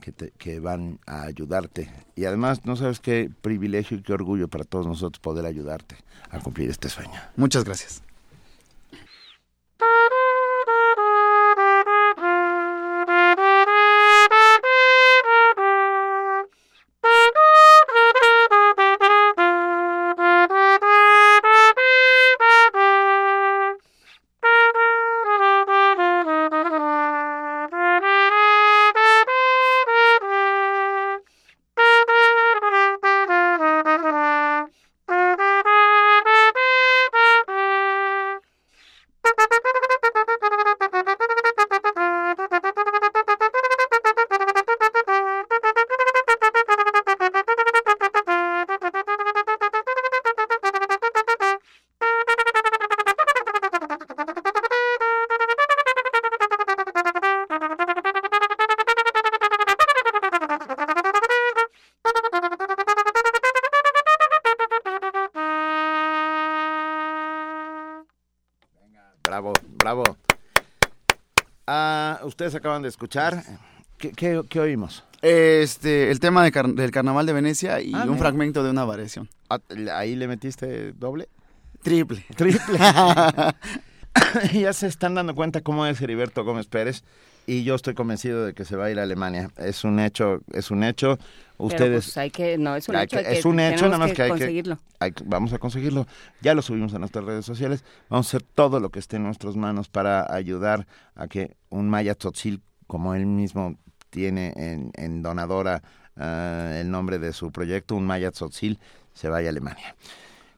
que, que van a ayudarte. Y además, no sabes qué privilegio y qué orgullo para todos nosotros poder ayudarte a cumplir este sueño. Muchas gracias. Ustedes acaban de escuchar. ¿Qué, qué, oímos? Este, el tema del Carnaval de Venecia y ah, un fragmento de una variación. Ah, ¿Ahí le metiste doble? Triple. Triple. [LAUGHS] [LAUGHS] ya se están dando cuenta cómo es Heriberto Gómez Pérez y yo estoy convencido de que se va a ir a Alemania. Es un hecho, es un hecho. Ustedes pues hay que no es un hecho, es un hecho nada más que, hay que vamos a conseguirlo. Ya lo subimos a nuestras redes sociales. Vamos a hacer todo lo que esté en nuestras manos para ayudar a que un Maya Tzotzil como él mismo tiene en, en donadora ah, el nombre de su proyecto, un Maya Tzotzil, se vaya a Alemania.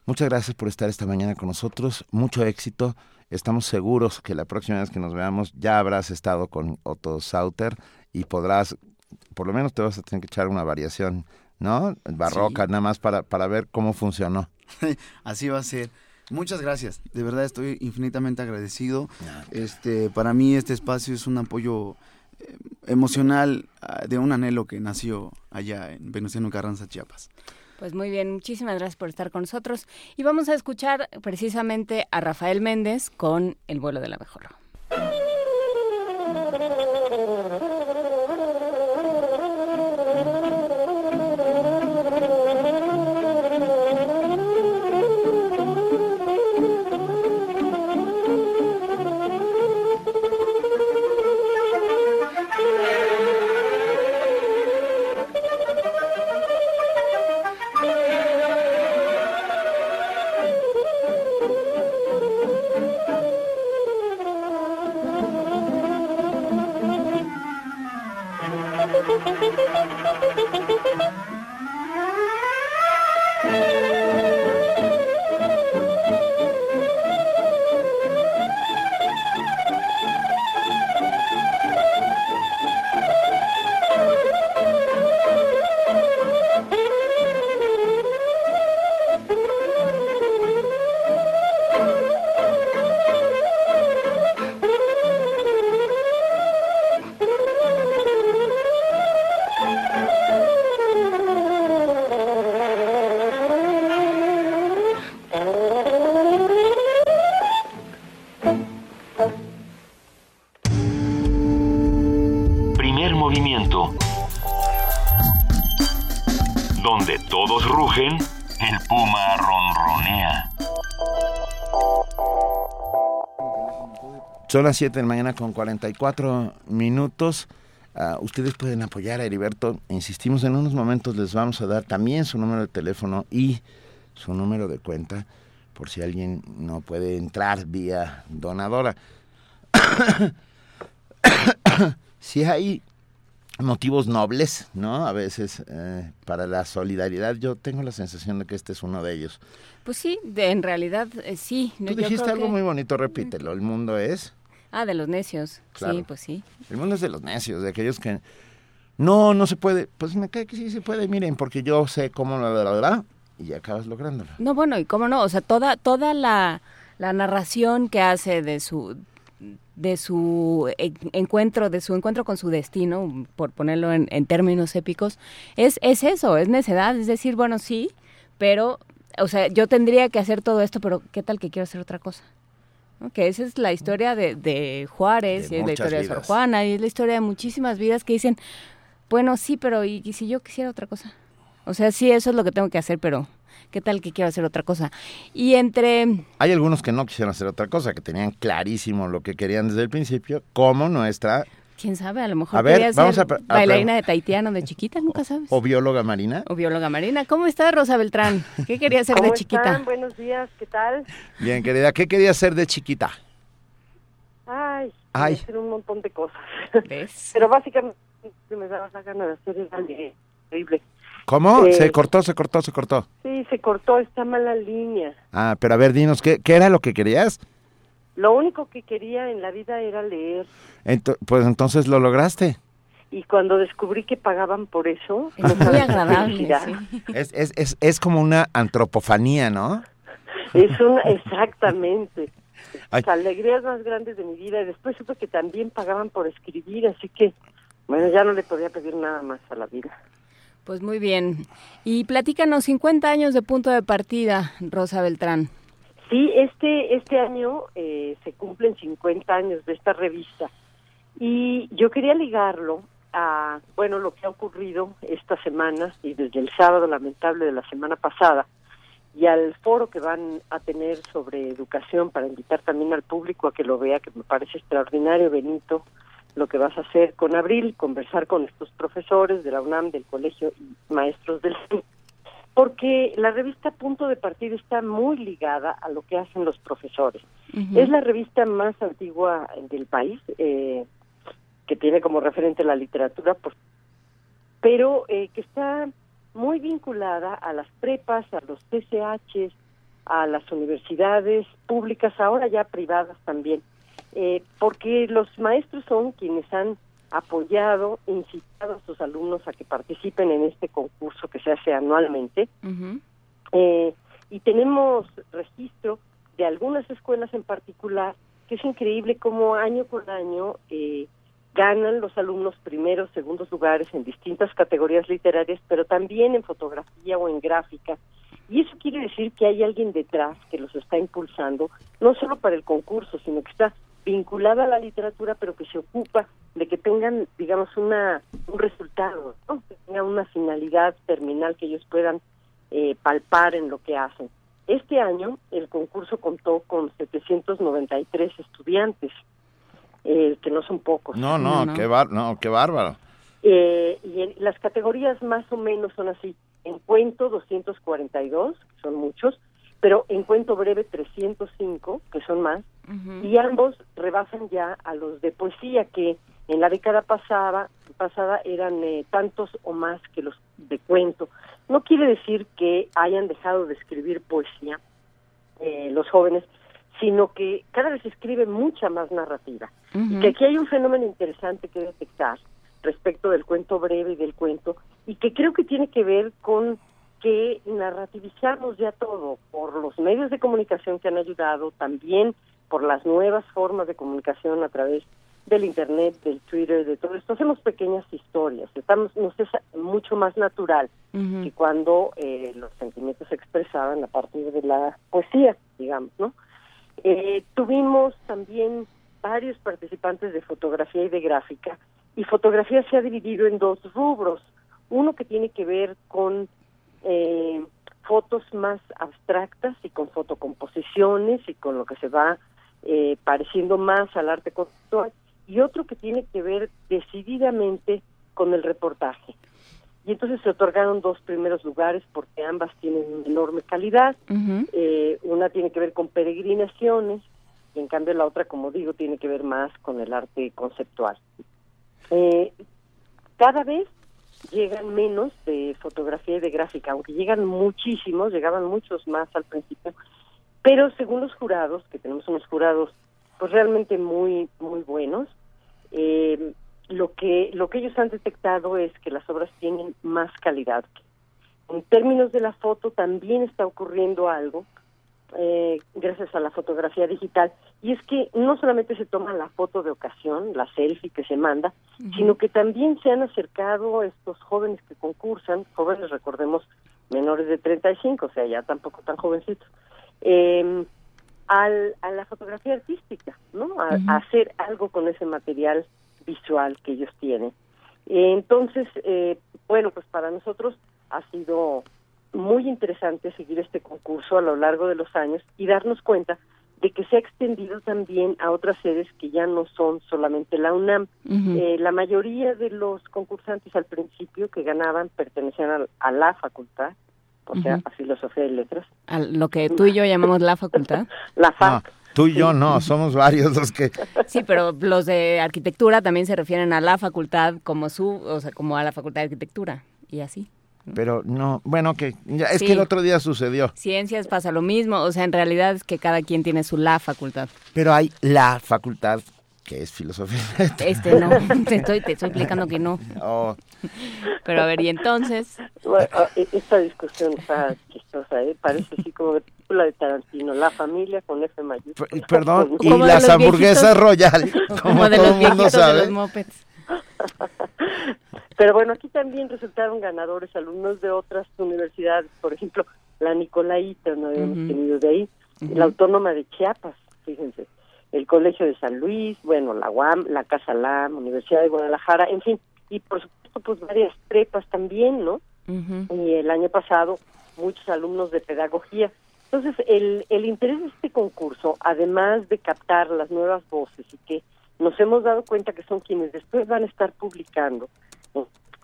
Muchas gracias por estar esta mañana con nosotros. Mucho éxito. Estamos seguros que la próxima vez que nos veamos ya habrás estado con Otto Sauter y podrás, por lo menos te vas a tener que echar una variación, ¿no? Barroca, nada más para, para ver cómo funcionó. [LAUGHS] Así va a ser. Muchas gracias. De verdad estoy infinitamente agradecido. Este, para mí este espacio es un apoyo eh, emocional ah, de un anhelo que nació allá en Venustiano Carranza, Chiapas. Pues muy bien, muchísimas gracias por estar con nosotros. Y vamos a escuchar precisamente a Rafael Méndez con El vuelo de la mejor. Son las 7 de la mañana con 44 minutos. Uh, ustedes pueden apoyar a Heriberto. Insistimos, en unos momentos les vamos a dar también su número de teléfono y su número de cuenta por si alguien no puede entrar vía donadora. [COUGHS] si hay motivos nobles, ¿no? A veces eh, para la solidaridad, yo tengo la sensación de que este es uno de ellos. Pues sí, de, en realidad eh, sí. Tú dijiste algo muy bonito, repítelo. El mundo es. Ah, de los necios. Sí, pues sí. El mundo es de los necios, de aquellos que no, no se puede. Pues me cae que sí se puede, miren, porque yo sé cómo la verdad y acabas lográndolo. No, bueno, y cómo no, o sea, toda toda la, la narración que hace de su de su encuentro, de su encuentro con su destino, por ponerlo en, en, términos épicos, es, es eso, es necedad, es decir, bueno, sí, pero, o sea, yo tendría que hacer todo esto, pero ¿qué tal que quiero hacer otra cosa? Que esa es la historia de, de Juárez, De y es la historia de. Sor Juana, y es la historia de muchísimas vidas que dicen, bueno, sí, pero ¿y, y si yo quisiera otra cosa? O sea, sí, eso es lo que tengo que hacer, pero ¿qué tal que quiero hacer otra cosa? Y entre... Hay algunos que no quisieron hacer otra cosa, que tenían clarísimo lo que querían desde el principio, como nuestra ¿Quién sabe? A lo mejor A ver, quería vamos ser a a bailarina de taitiano de chiquita, nunca sabes. o bióloga marina. O bióloga marina. ¿Cómo está Rosa Beltrán? ¿Qué quería ser de ¿Cómo chiquita? están? Buenos días, ¿qué tal? Bien, querida, ¿qué querías ser de chiquita? Ay, Ay. Hacer un montón de cosas. ¿Ves? [LAUGHS] Pero básicamente me daba la gana de hacer leer. Increíble. ¿Cómo? Eh. Se cortó, se cortó, se cortó. Sí, se cortó esta mala línea. Ah, pero a ver, dinos, ¿qué, qué era lo que querías? Lo único que quería en la vida era leer. Ento- pues entonces lo lograste. Y cuando descubrí que pagaban por eso, Es [LAUGHS] muy agradable, sí. Es, es, es, es como una antropofanía, ¿no? es una, exactamente. [LAUGHS] Ay. Las alegrías más grandes de mi vida. Y después supe que también pagaban por escribir, así que, bueno, ya no le podía pedir nada más a la vida. Pues muy bien. Y platícanos, 50 años de punto de partida, Rosa Beltrán. Sí, este, este año eh, se cumplen 50 años de esta revista y yo quería ligarlo a, bueno, lo que ha ocurrido esta semana y desde el sábado lamentable de la semana pasada y al foro que van a tener sobre educación para invitar también al público a que lo vea, que me parece extraordinario, Benito, lo que vas a hacer con Abril, conversar con estos profesores de la UNAM, del colegio y maestros del CIN porque la revista Punto de Partida está muy ligada a lo que hacen los profesores. Es la revista más antigua del país, eh, que tiene como referente la literatura, por- pero eh, que está muy vinculada a las prepas, a los TCHs, a las universidades públicas, ahora ya privadas también, eh, porque los maestros son quienes han apoyado, incitado a sus alumnos a que participen en este concurso que se hace anualmente. Eh, y tenemos registro de algunas escuelas en particular, que es increíble cómo año con año eh, ganan los alumnos primeros, segundos lugares en distintas categorías literarias, pero también en fotografía o en gráfica. Y eso quiere decir que hay alguien detrás que los está impulsando, no solo para el concurso, sino que está vinculada a la literatura, pero que se ocupa de que tengan, digamos, una un resultado, ¿no? que tengan una finalidad terminal que ellos puedan eh, palpar en lo que hacen. Este año el concurso contó con 793 estudiantes, eh, que no son pocos. No, no, No, no. Qué, bar- no qué bárbaro. Eh, y en- las categorías más o menos son así. En cuento 242, que son muchos, pero en cuento breve 305, que son más, y ambos rebasan ya a los de poesía que en la década pasada pasada eran eh, tantos o más que los de cuento. No quiere decir que hayan dejado de escribir poesía eh, los jóvenes, sino que cada vez se escribe mucha más narrativa. Y que aquí hay un fenómeno interesante que detectar respecto del cuento breve y del cuento, y que creo que tiene que ver con que narrativizamos ya todo por los medios de comunicación que han ayudado, también por las nuevas formas de comunicación a través del internet, del Twitter, de todo esto. Hacemos pequeñas historias, estamos, nos es mucho más natural que cuando eh, los sentimientos se expresaban a partir de la poesía, digamos, ¿no? Eh, tuvimos también varios participantes de fotografía y de gráfica, y fotografía se ha dividido en dos rubros. Uno que tiene que ver con eh, fotos más abstractas y con fotocomposiciones y con lo que se va eh, pareciendo más al arte conceptual y otro que tiene que ver decididamente con el reportaje. Y entonces se otorgaron dos primeros lugares porque ambas tienen una enorme calidad. Eh, una tiene que ver con peregrinaciones y en cambio la otra, como digo, tiene que ver más con el arte conceptual. Eh, cada vez llegan menos de fotografía y de gráfica, aunque llegan muchísimos, llegaban muchos más al principio, pero según los jurados, que tenemos unos jurados pues realmente muy muy buenos, eh, lo que lo que ellos han detectado es que las obras tienen más calidad. En términos de la foto también está ocurriendo algo eh, gracias a la fotografía digital y es que no solamente se toma la foto de ocasión, la selfie que se manda, sino que también se han acercado estos jóvenes que concursan, jóvenes recordemos menores de 35, o sea ya tampoco tan jovencitos, eh, al, a la fotografía artística, ¿no? A, hacer algo con ese material visual que ellos tienen. entonces, eh, bueno, pues para nosotros ha sido muy interesante seguir este concurso a lo largo de los años y darnos cuenta de que se ha extendido también a otras sedes que ya no son solamente la UNAM. Eh, la mayoría de los concursantes al principio que ganaban pertenecían a, la facultad, o sea, a Filosofía y Letras. A lo que tú y yo llamamos la facultad. [LAUGHS] la FAC. Tú y yo no, somos varios los que... Sí, pero los de arquitectura también se refieren a la facultad como su, o sea, como a la facultad de arquitectura y así. Pero no, bueno, que ya, es que el otro día sucedió. Ciencias pasa lo mismo, o sea, en realidad es que cada quien tiene su la facultad. Pero hay la facultad que es filosofía. Este no, [LAUGHS] te estoy, te estoy explicando que no. Oh. Pero a ver, y entonces. Bueno, ah, e, esta discusión está chistosa, ¿eh? parece así como película de Tarantino, la familia con F mayúscula. Perdón, [LAUGHS] y las hamburguesas royal, [LAUGHS] como, de todo el mundo sabe. De los Pero bueno, aquí también resultaron ganadores alumnos de otras universidades, por ejemplo, la Nicolaita, no habíamos tenido de ahí, la Autónoma de Chiapas, fíjense, el Colegio de San Luis, bueno, la UAM, la Casa LAM, Universidad de Guadalajara, en fin, y por supuesto, pues varias prepas también, ¿no? Y el año pasado, muchos alumnos de pedagogía. Entonces, el, el interés de este concurso, además de captar las nuevas voces y que nos hemos dado cuenta que son quienes después van a estar publicando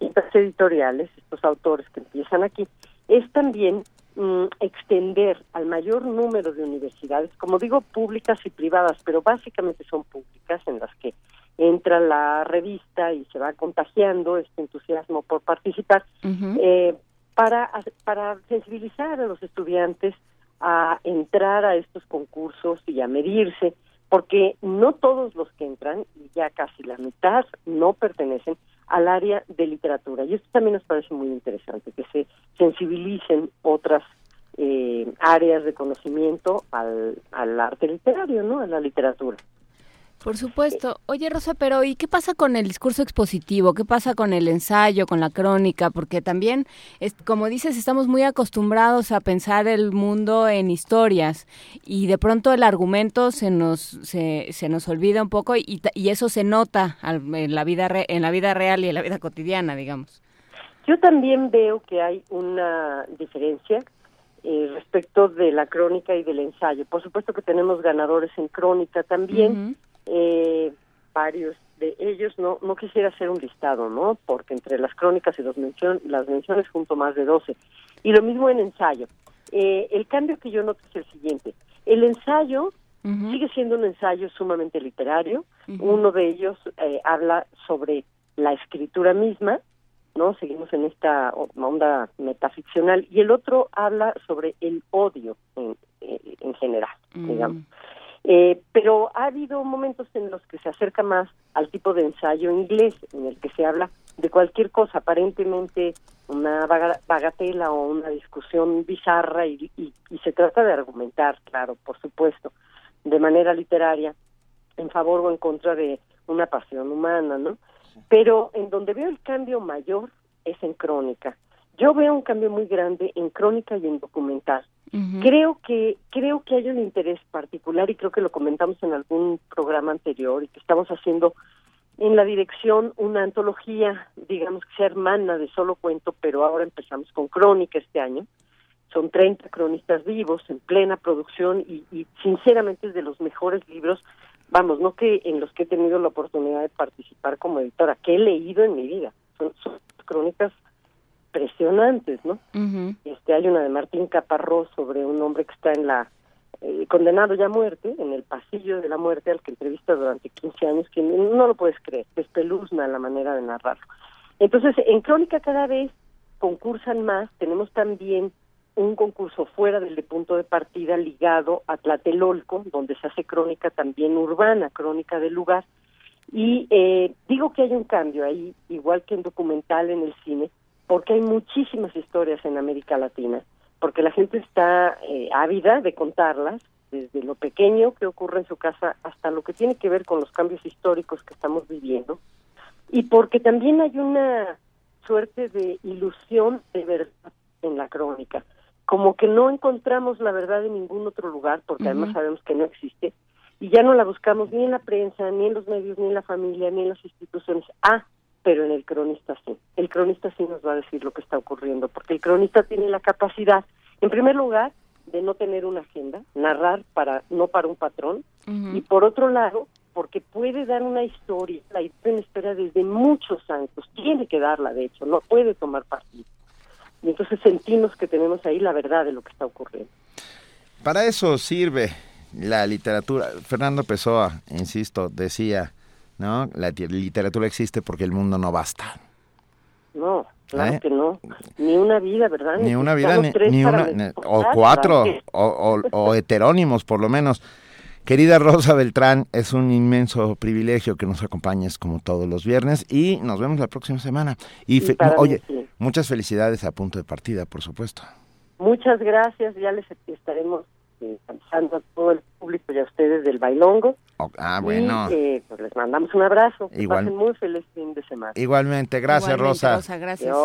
estas editoriales, estos autores que empiezan aquí, es también mm, extender al mayor número de universidades, como digo, públicas y privadas, pero básicamente son públicas en las que entra la revista y se va contagiando este entusiasmo por participar, eh, para, para sensibilizar a los estudiantes a entrar a estos concursos y a medirse porque no todos los que entran, y ya casi la mitad, no pertenecen al área de literatura. Y esto también nos parece muy interesante, que se sensibilicen otras eh, áreas de conocimiento al, al arte literario, ¿no? A la literatura. Por supuesto. Oye, Rosa, pero ¿y qué pasa con el discurso expositivo? ¿Qué pasa con el ensayo, con la crónica? Porque también, es, como dices, estamos muy acostumbrados a pensar el mundo en historias y de pronto el argumento se nos, se, se nos olvida un poco y, y eso se nota en, la vida en la vida real y en la vida cotidiana, digamos. Yo también veo que hay una diferencia eh, respecto de la crónica y del ensayo. Por supuesto que tenemos ganadores en crónica también, eh, varios de ellos, no no quisiera hacer un listado, ¿no? Porque entre las crónicas y las menciones junto más de 12. Y lo mismo en ensayo. Eh, el cambio que yo noto es el siguiente. El ensayo sigue siendo un ensayo sumamente literario. Uno de ellos eh, habla sobre la escritura misma, ¿no? Seguimos en esta onda metaficcional. Y el otro habla sobre el odio en, en general, digamos. Eh, pero ha habido momentos en los que se acerca más al tipo de ensayo inglés, en el que se habla de cualquier cosa, aparentemente una bagatela o una discusión bizarra y, y, se trata de argumentar, claro, por supuesto, de manera literaria, en favor o en contra de una pasión humana, ¿no? Pero en donde veo el cambio mayor es en crónica. Yo veo un cambio muy grande en crónica y en documental. Creo que creo que hay un interés particular y creo que lo comentamos en algún programa anterior y que estamos haciendo en la dirección una antología, digamos que sea hermana de solo cuento, pero ahora empezamos con crónica este año, son 30 cronistas vivos en plena producción y, y sinceramente es de los mejores libros, vamos, no que en los que he tenido la oportunidad de participar como editora, que he leído en mi vida. Son, son crónicas impresionantes, ¿no? Este hay una de Martín Caparrós sobre un hombre que está en la eh, condenado ya a muerte, en el pasillo de la muerte al que entrevista durante 15 años, que no lo puedes creer, es peluzna la manera de narrarlo. Entonces, en Crónica cada vez concursan más, tenemos también un concurso fuera del de punto de partida ligado a Tlatelolco, donde se hace crónica también urbana, crónica del lugar. Y eh, digo que hay un cambio ahí, igual que en documental en el cine, porque hay muchísimas historias en América Latina, porque la gente está eh, ávida de contarlas, desde lo pequeño que ocurre en su casa hasta lo que tiene que ver con los cambios históricos que estamos viviendo, y porque también hay una suerte de ilusión de verdad en la crónica, como que no encontramos la verdad en ningún otro lugar, porque además sabemos que no existe, y ya no la buscamos ni en la prensa, ni en los medios, ni en la familia, ni en las instituciones. Ah, pero en el cronista sí. El cronista sí nos va a decir lo que está ocurriendo, porque el cronista tiene la capacidad, en primer lugar, de no tener una agenda, narrar para no para un patrón, y por otro lado, porque puede dar una historia, la historia espera desde muchos años, tiene que darla de hecho, no puede tomar partido. Y entonces sentimos que tenemos ahí la verdad de lo que está ocurriendo. Para eso sirve la literatura. Fernando Pessoa, insisto, decía, ¿no? La literatura existe porque el mundo no basta. No, claro ¿Eh? que no. Ni una vida, ¿verdad? Ni una vida, ni, una, o cuatro, o, o, heterónimos por lo menos. Querida Rosa Beltrán, es un inmenso privilegio que nos acompañes como todos los viernes y nos vemos la próxima semana. Y, oye, muchas felicidades a punto de partida, por supuesto. Muchas gracias, ya les estaremos eh, a todo el público y a ustedes del Bailongo. Ah, bueno. Y, eh, pues les mandamos un abrazo. Que Igual, pasen muy feliz fin de semana. Igualmente, gracias Rosa. Rosa. Gracias.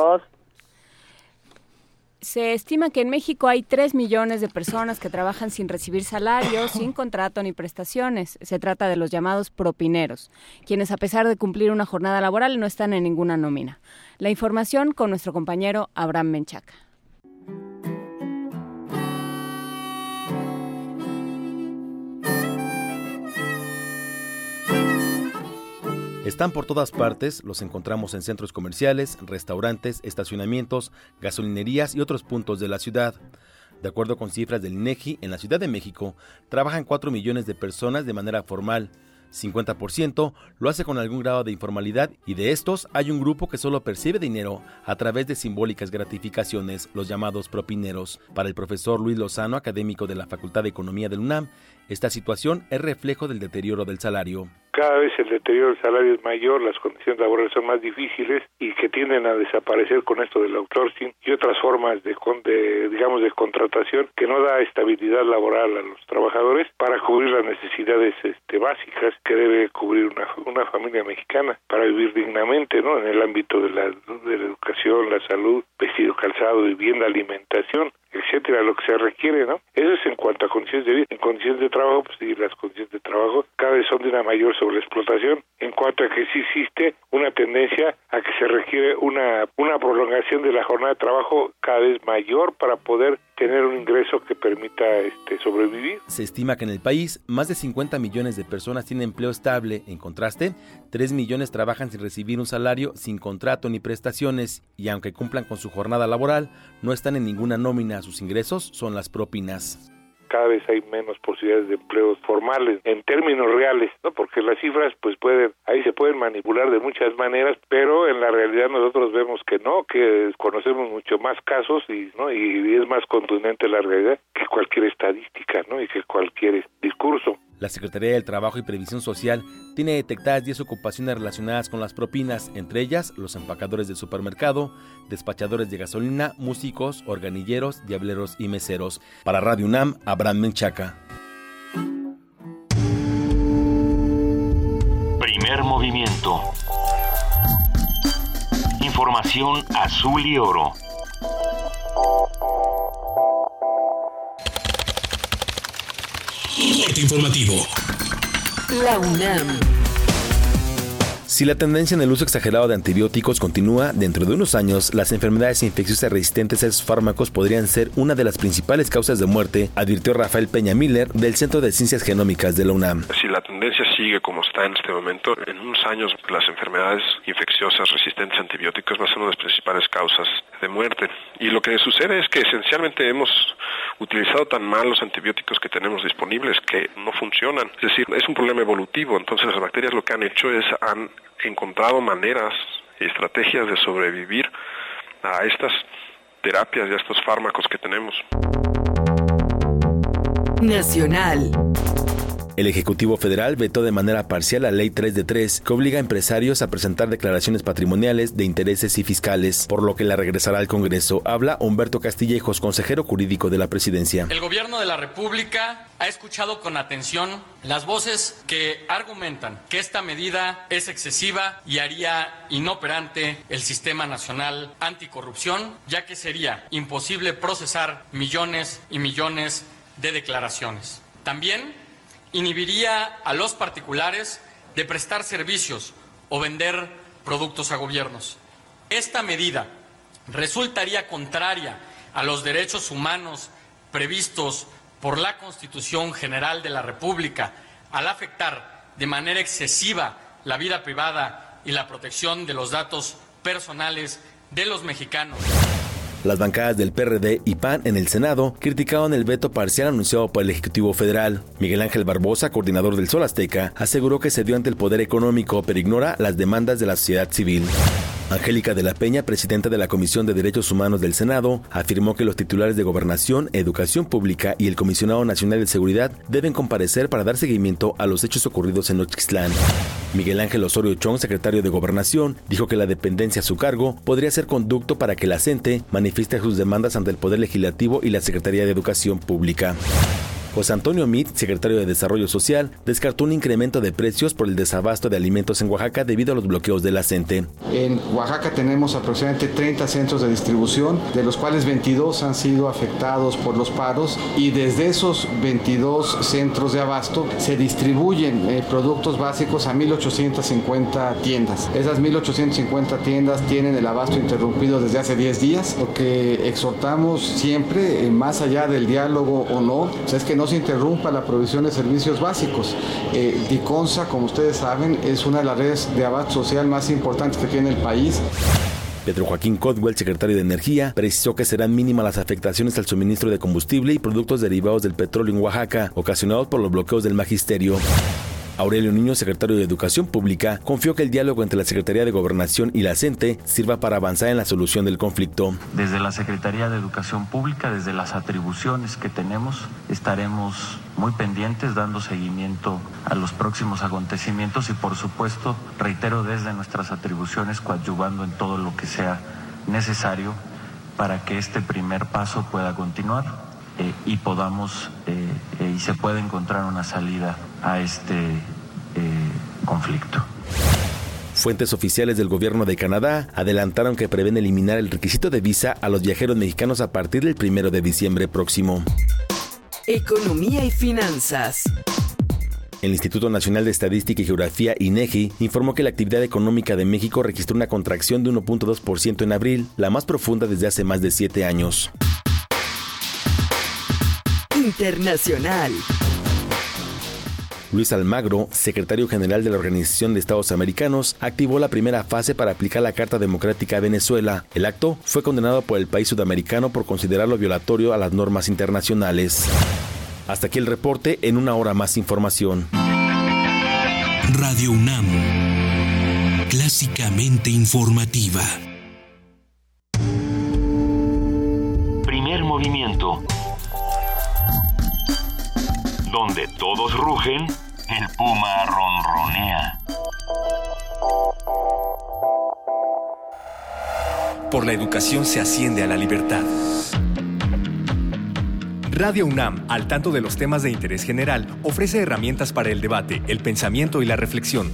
Se estima que en México hay 3 millones de personas que trabajan sin recibir salario, sin [COUGHS] contrato ni prestaciones. Se trata de los llamados propineros, quienes a pesar de cumplir una jornada laboral no están en ninguna nómina. La información con nuestro compañero Abraham Menchaca. Están por todas partes, los encontramos en centros comerciales, restaurantes, estacionamientos, gasolinerías y otros puntos de la ciudad. De acuerdo con cifras del INEGI, en la Ciudad de México trabajan 4 millones de personas de manera formal, 50% lo hace con algún grado de informalidad y de estos hay un grupo que solo percibe dinero a través de simbólicas gratificaciones, los llamados propineros. Para el profesor Luis Lozano, académico de la Facultad de Economía del UNAM, esta situación es reflejo del deterioro del salario. Cada vez el deterioro del salario es mayor, las condiciones laborales son más difíciles y que tienden a desaparecer con esto del outsourcing y otras formas de, de digamos de contratación que no da estabilidad laboral a los trabajadores para cubrir las necesidades este, básicas que debe cubrir una, una familia mexicana para vivir dignamente, ¿no? En el ámbito de la, de la educación, la salud, vestido, calzado, vivienda, alimentación etcétera, lo que se requiere, ¿no? Eso es en cuanto a condiciones de vida. En condiciones de trabajo, pues sí, las condiciones de trabajo cada vez son de una mayor sobreexplotación. En cuanto a que sí existe una tendencia a que se requiere una, una prolongación de la jornada de trabajo cada vez mayor para poder tener un ingreso que permita este, sobrevivir. Se estima que en el país más de 50 millones de personas tienen empleo estable. En contraste, 3 millones trabajan sin recibir un salario, sin contrato ni prestaciones, y aunque cumplan con su jornada laboral, no están en ninguna nómina. Sus ingresos son las propinas cada vez hay menos posibilidades de empleos formales en términos reales, ¿no? Porque las cifras pues pueden ahí se pueden manipular de muchas maneras, pero en la realidad nosotros vemos que no, que conocemos mucho más casos y no y es más contundente la realidad que cualquier estadística, ¿no? Y que cualquier discurso. La Secretaría del Trabajo y Previsión Social tiene detectadas 10 ocupaciones relacionadas con las propinas, entre ellas los empacadores de supermercado, despachadores de gasolina, músicos, organilleros, diableros y meseros. Para Radio UNAM, Abraham Menchaca. Primer movimiento. Información azul y oro. Informativo. La UNAM. Si la tendencia en el uso exagerado de antibióticos continúa, dentro de unos años, las enfermedades infecciosas resistentes a esos fármacos podrían ser una de las principales causas de muerte, advirtió Rafael Peña Miller del Centro de Ciencias Genómicas de la UNAM. Si la tendencia sigue como está en este momento, en unos años las enfermedades infecciosas resistentes a antibióticos va a ser una de las principales causas de muerte. Y lo que sucede es que esencialmente hemos utilizado tan mal los antibióticos que tenemos disponibles que no funcionan. Es decir, es un problema evolutivo. Entonces las bacterias lo que han hecho es han encontrado maneras y estrategias de sobrevivir a estas terapias y a estos fármacos que tenemos. Nacional. El Ejecutivo Federal vetó de manera parcial la Ley 3 de 3, que obliga a empresarios a presentar declaraciones patrimoniales de intereses y fiscales, por lo que la regresará al Congreso. Habla Humberto Castillejos, consejero jurídico de la presidencia. El gobierno de la República ha escuchado con atención las voces que argumentan que esta medida es excesiva y haría inoperante el Sistema Nacional Anticorrupción, ya que sería imposible procesar millones y millones de declaraciones. También inhibiría a los particulares de prestar servicios o vender productos a gobiernos. Esta medida resultaría contraria a los derechos humanos previstos por la Constitución General de la República al afectar de manera excesiva la vida privada y la protección de los datos personales de los mexicanos. Las bancadas del PRD y PAN en el Senado criticaron el veto parcial anunciado por el Ejecutivo Federal. Miguel Ángel Barbosa, coordinador del Sol Azteca, aseguró que se dio ante el poder económico, pero ignora las demandas de la sociedad civil. Angélica de la Peña, presidenta de la Comisión de Derechos Humanos del Senado, afirmó que los titulares de Gobernación, Educación Pública y el Comisionado Nacional de Seguridad deben comparecer para dar seguimiento a los hechos ocurridos en Nochixtlán. Miguel Ángel Osorio Chong, secretario de Gobernación, dijo que la dependencia a su cargo podría ser conducto para que la CENTE manifieste sus demandas ante el Poder Legislativo y la Secretaría de Educación Pública. José Antonio Mit, secretario de Desarrollo Social, descartó un incremento de precios por el desabasto de alimentos en Oaxaca debido a los bloqueos de la CENTE. En Oaxaca tenemos aproximadamente 30 centros de distribución, de los cuales 22 han sido afectados por los paros y desde esos 22 centros de abasto se distribuyen eh, productos básicos a 1.850 tiendas. Esas 1.850 tiendas tienen el abasto interrumpido desde hace 10 días. Lo que exhortamos siempre, eh, más allá del diálogo o no, es que no se interrumpa la provisión de servicios básicos. Eh, Diconsa, como ustedes saben, es una de las redes de abasto social más importantes que tiene el país. Pedro Joaquín Codwell, secretario de Energía, precisó que serán mínimas las afectaciones al suministro de combustible y productos derivados del petróleo en Oaxaca, ocasionados por los bloqueos del magisterio. Aurelio Niño, secretario de Educación Pública, confió que el diálogo entre la Secretaría de Gobernación y la CENTE sirva para avanzar en la solución del conflicto. Desde la Secretaría de Educación Pública, desde las atribuciones que tenemos, estaremos muy pendientes dando seguimiento a los próximos acontecimientos y por supuesto, reitero desde nuestras atribuciones, coadyuvando en todo lo que sea necesario para que este primer paso pueda continuar eh, y podamos eh, eh, y se pueda encontrar una salida a este conflicto. Fuentes oficiales del gobierno de Canadá adelantaron que prevén eliminar el requisito de visa a los viajeros mexicanos a partir del primero de diciembre próximo. Economía y finanzas. El Instituto Nacional de Estadística y Geografía, INEGI, informó que la actividad económica de México registró una contracción de 1.2% en abril, la más profunda desde hace más de siete años. Internacional. Luis Almagro, secretario general de la Organización de Estados Americanos, activó la primera fase para aplicar la Carta Democrática a Venezuela. El acto fue condenado por el país sudamericano por considerarlo violatorio a las normas internacionales. Hasta aquí el reporte, en una hora más información. Radio UNAM, clásicamente informativa. Primer movimiento donde todos rugen, el puma ronronea. Por la educación se asciende a la libertad. Radio UNAM, al tanto de los temas de interés general, ofrece herramientas para el debate, el pensamiento y la reflexión.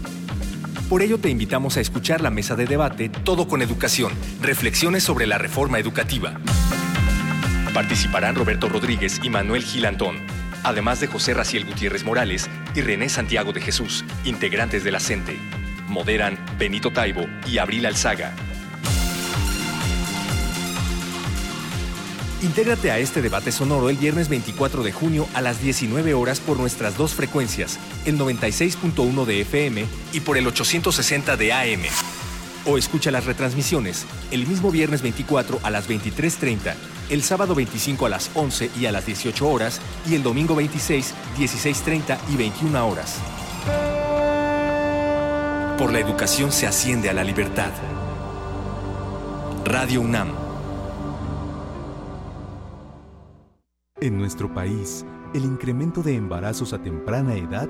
Por ello te invitamos a escuchar la mesa de debate Todo con Educación, reflexiones sobre la reforma educativa. Participarán Roberto Rodríguez y Manuel Gilantón además de José Raciel Gutiérrez Morales y René Santiago de Jesús, integrantes de la CENTE. Moderan Benito Taibo y Abril Alzaga. Intégrate a este debate sonoro el viernes 24 de junio a las 19 horas por nuestras dos frecuencias, el 96.1 de FM y por el 860 de AM. O escucha las retransmisiones el mismo viernes 24 a las 23.30, el sábado 25 a las 11 y a las 18 horas y el domingo 26, 16.30 y 21 horas. Por la educación se asciende a la libertad. Radio UNAM. En nuestro país, el incremento de embarazos a temprana edad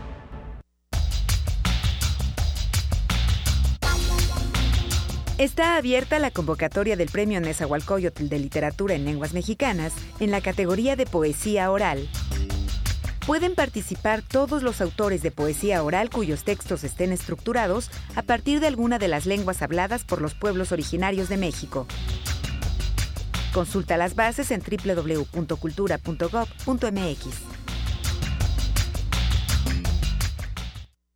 Está abierta la convocatoria del Premio Nezahualcóyotl de Literatura en Lenguas Mexicanas en la categoría de Poesía Oral. Pueden participar todos los autores de poesía oral cuyos textos estén estructurados a partir de alguna de las lenguas habladas por los pueblos originarios de México. Consulta las bases en www.cultura.gov.mx.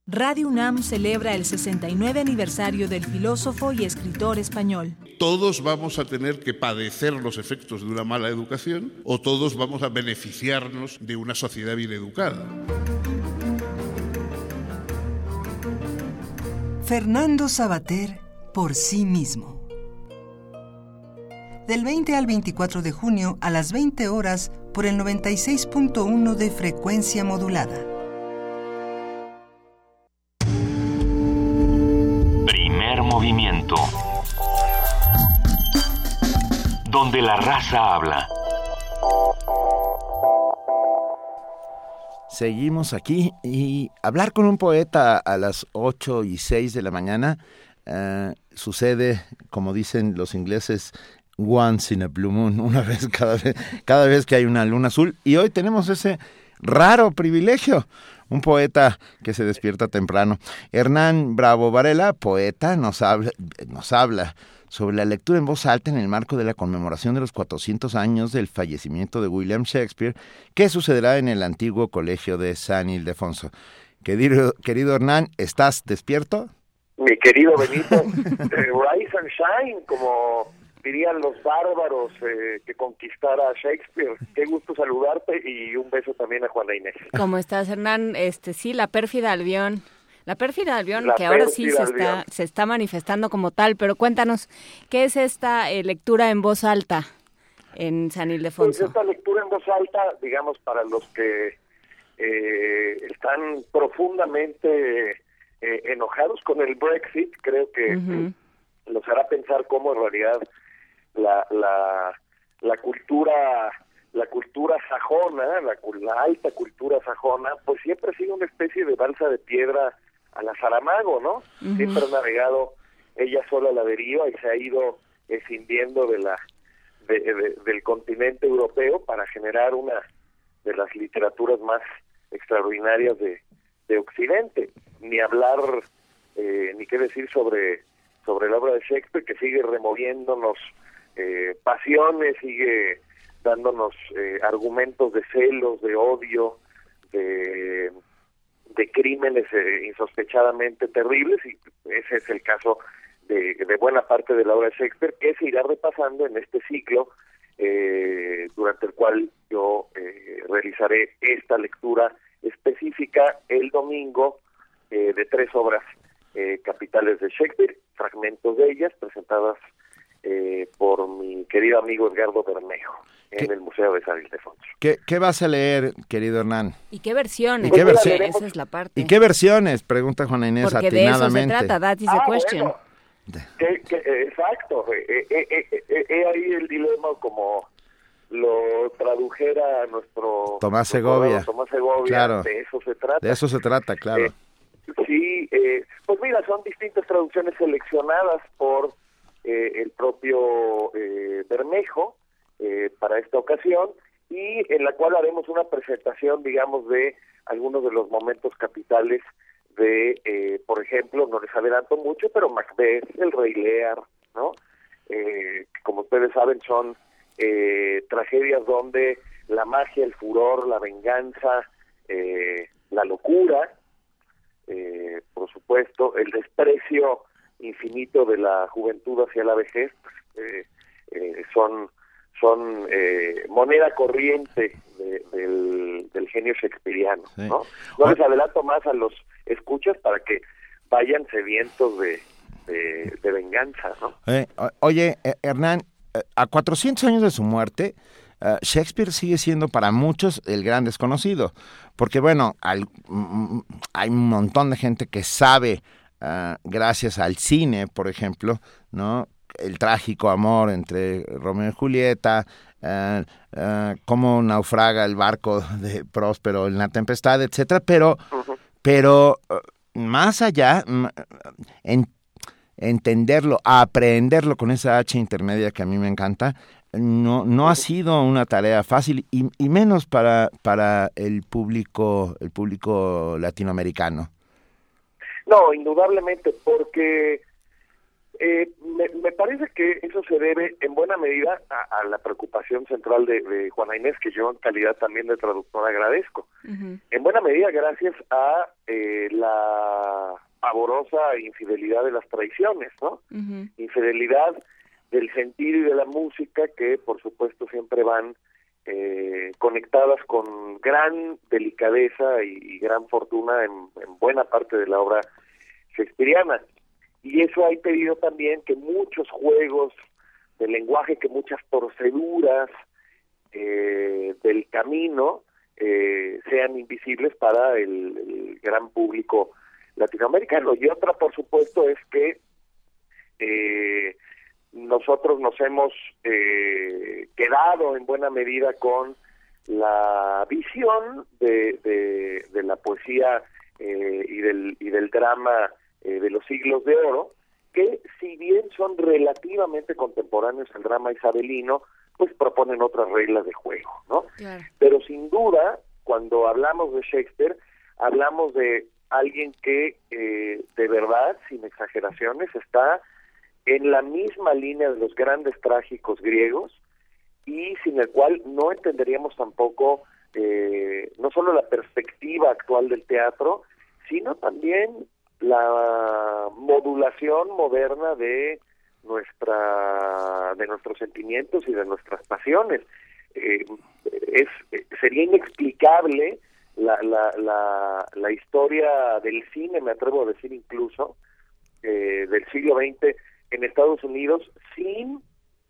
Radio UNAM celebra el 69 aniversario del filósofo y escritor español. Todos vamos a tener que padecer los efectos de una mala educación o todos vamos a beneficiarnos de una sociedad bien educada. Fernando Sabater por sí mismo. Del 20 al 24 de junio a las 20 horas por el 96.1 de frecuencia modulada. Movimiento. Donde la raza habla. Seguimos aquí y hablar con un poeta a las 8 y 6 de la mañana eh, sucede, como dicen los ingleses, once in a blue moon, [LAUGHS] una vez cada vez, cada vez que hay una luna azul. Y hoy tenemos ese raro privilegio un poeta que se despierta temprano. Hernán Bravo Varela, poeta, nos habla, nos habla sobre la lectura en voz alta en el marco de la conmemoración de los 400 años del fallecimiento de William Shakespeare, que sucederá en el antiguo colegio de San Ildefonso. Querido, querido Hernán, ¿estás despierto? Mi querido Benito, [LAUGHS] eh, rise and shine, como dirían los bárbaros eh, que conquistara Shakespeare. Qué gusto saludarte y un beso también a Juana Inés. ¿Cómo estás, Hernán? Este, sí, la pérfida Albión. La pérfida Albión, que ahora sí se está, se está manifestando como tal, pero cuéntanos, ¿qué es esta eh, lectura en voz alta en San Ildefonso? Pues esta lectura en voz alta, digamos, para los que eh, están profundamente enojados con el Brexit, creo que los hará pensar cómo en realidad la, la, la cultura la cultura sajona, la, alta cultura sajona, pues siempre ha sido una especie de balsa de piedra a la Saramago, ¿no? Siempre ha navegado ella sola a la deriva y se ha ido escindiendo de la del continente europeo para generar una de las literaturas más extraordinarias de, de Occidente. Ni hablar, eh, ni qué decir sobre, sobre la obra de Shakespeare, que sigue removiéndonos eh, pasiones, sigue dándonos eh, argumentos de celos, de odio, de, crímenes eh, insospechadamente terribles, y ese es el caso de, de, buena parte de la obra de Shakespeare, que se irá repasando en este ciclo, eh, durante el cual yo realizaré esta lectura específica el domingo de tres obras capitales de Shakespeare, fragmentos de ellas presentadas eh, por mi querido amigo Edgardo Bermejo en el Museo de San Ildefonso. ¿Qué, ¿Qué, vas a leer, querido Hernán? ¿Y qué versiones? ¿Y qué versiones? Esa es la parte. ¿Y qué versiones? Pregunta Juana Inés Porque de eso se trata, that is the ah, question. exacto, eh, eh, eh, ahí el dilema como lo tradujera nuestro Tomás Segovia. Tomás Segovia, claro. de eso se trata. De eso se trata, claro. sí, pues mira, son distintas traducciones seleccionadas por eh, el propio eh, Bermejo eh, para esta ocasión y en la cual haremos una presentación, digamos, de algunos de los momentos capitales de, eh, por ejemplo, no les adelanto mucho, pero Macbeth, El Rey Lear, ¿no? Eh, como ustedes saben son tragedias donde la magia, el furor, la venganza, eh, la locura, eh, por supuesto, el desprecio infinito de la juventud hacia la vejez, pues, eh, eh, son son eh, moneda corriente de- del, del genio shakespeariano, ¿no? No les adelanto más a los escuchas para que vayan sedientos de, de, de venganza, ¿no? Oye, Hernán, a 400 años de su muerte, Shakespeare sigue siendo para muchos el gran desconocido, porque bueno, al- mm, hay un montón de gente que sabe, ah, gracias al cine, por ejemplo, ¿no? El trágico amor entre Romeo y Julieta, eh, cómo naufraga el barco [LAUGHS] de Próspero en la tempestad, etcétera, pero, pero eh, más allá, en, entenderlo, aprenderlo con esa H intermedia que a mí me encanta, no, no ha sido una tarea fácil y, y menos para, para el público, el público latinoamericano. No, indudablemente, porque eh, me, me parece que eso se debe en buena medida a, a la preocupación central de, de Juana Inés, que yo en calidad también de traductor agradezco. En buena medida gracias a eh, la pavorosa infidelidad de las traiciones, ¿no? Infidelidad del sentir y de la música que, por supuesto, siempre van eh, conectadas con gran delicadeza y, gran fortuna en, en buena parte de la obra shakespeariana. Y eso ha impedido también que muchos juegos de lenguaje, que muchas proceduras eh, del camino eh, sean invisibles para el, el gran público latinoamericano. Y otra, por supuesto, es que eh, nosotros nos hemos eh, quedado en buena medida con la visión de, de, de la poesía eh, y, del, y del drama eh, de los siglos de oro, que si bien son relativamente contemporáneos al drama isabelino, pues proponen otras reglas de juego, ¿no? Pero sin duda, cuando hablamos de Shakespeare, hablamos de alguien que eh, de verdad, sin exageraciones, está en la misma línea de los grandes trágicos griegos y sin el cual no entenderíamos tampoco eh, no solo la perspectiva actual del teatro, sino también la modulación moderna de nuestra de nuestros sentimientos y de nuestras pasiones. Eh, es sería inexplicable la, la, la, la historia del cine, me atrevo a decir incluso, eh, del siglo XX en Estados Unidos sin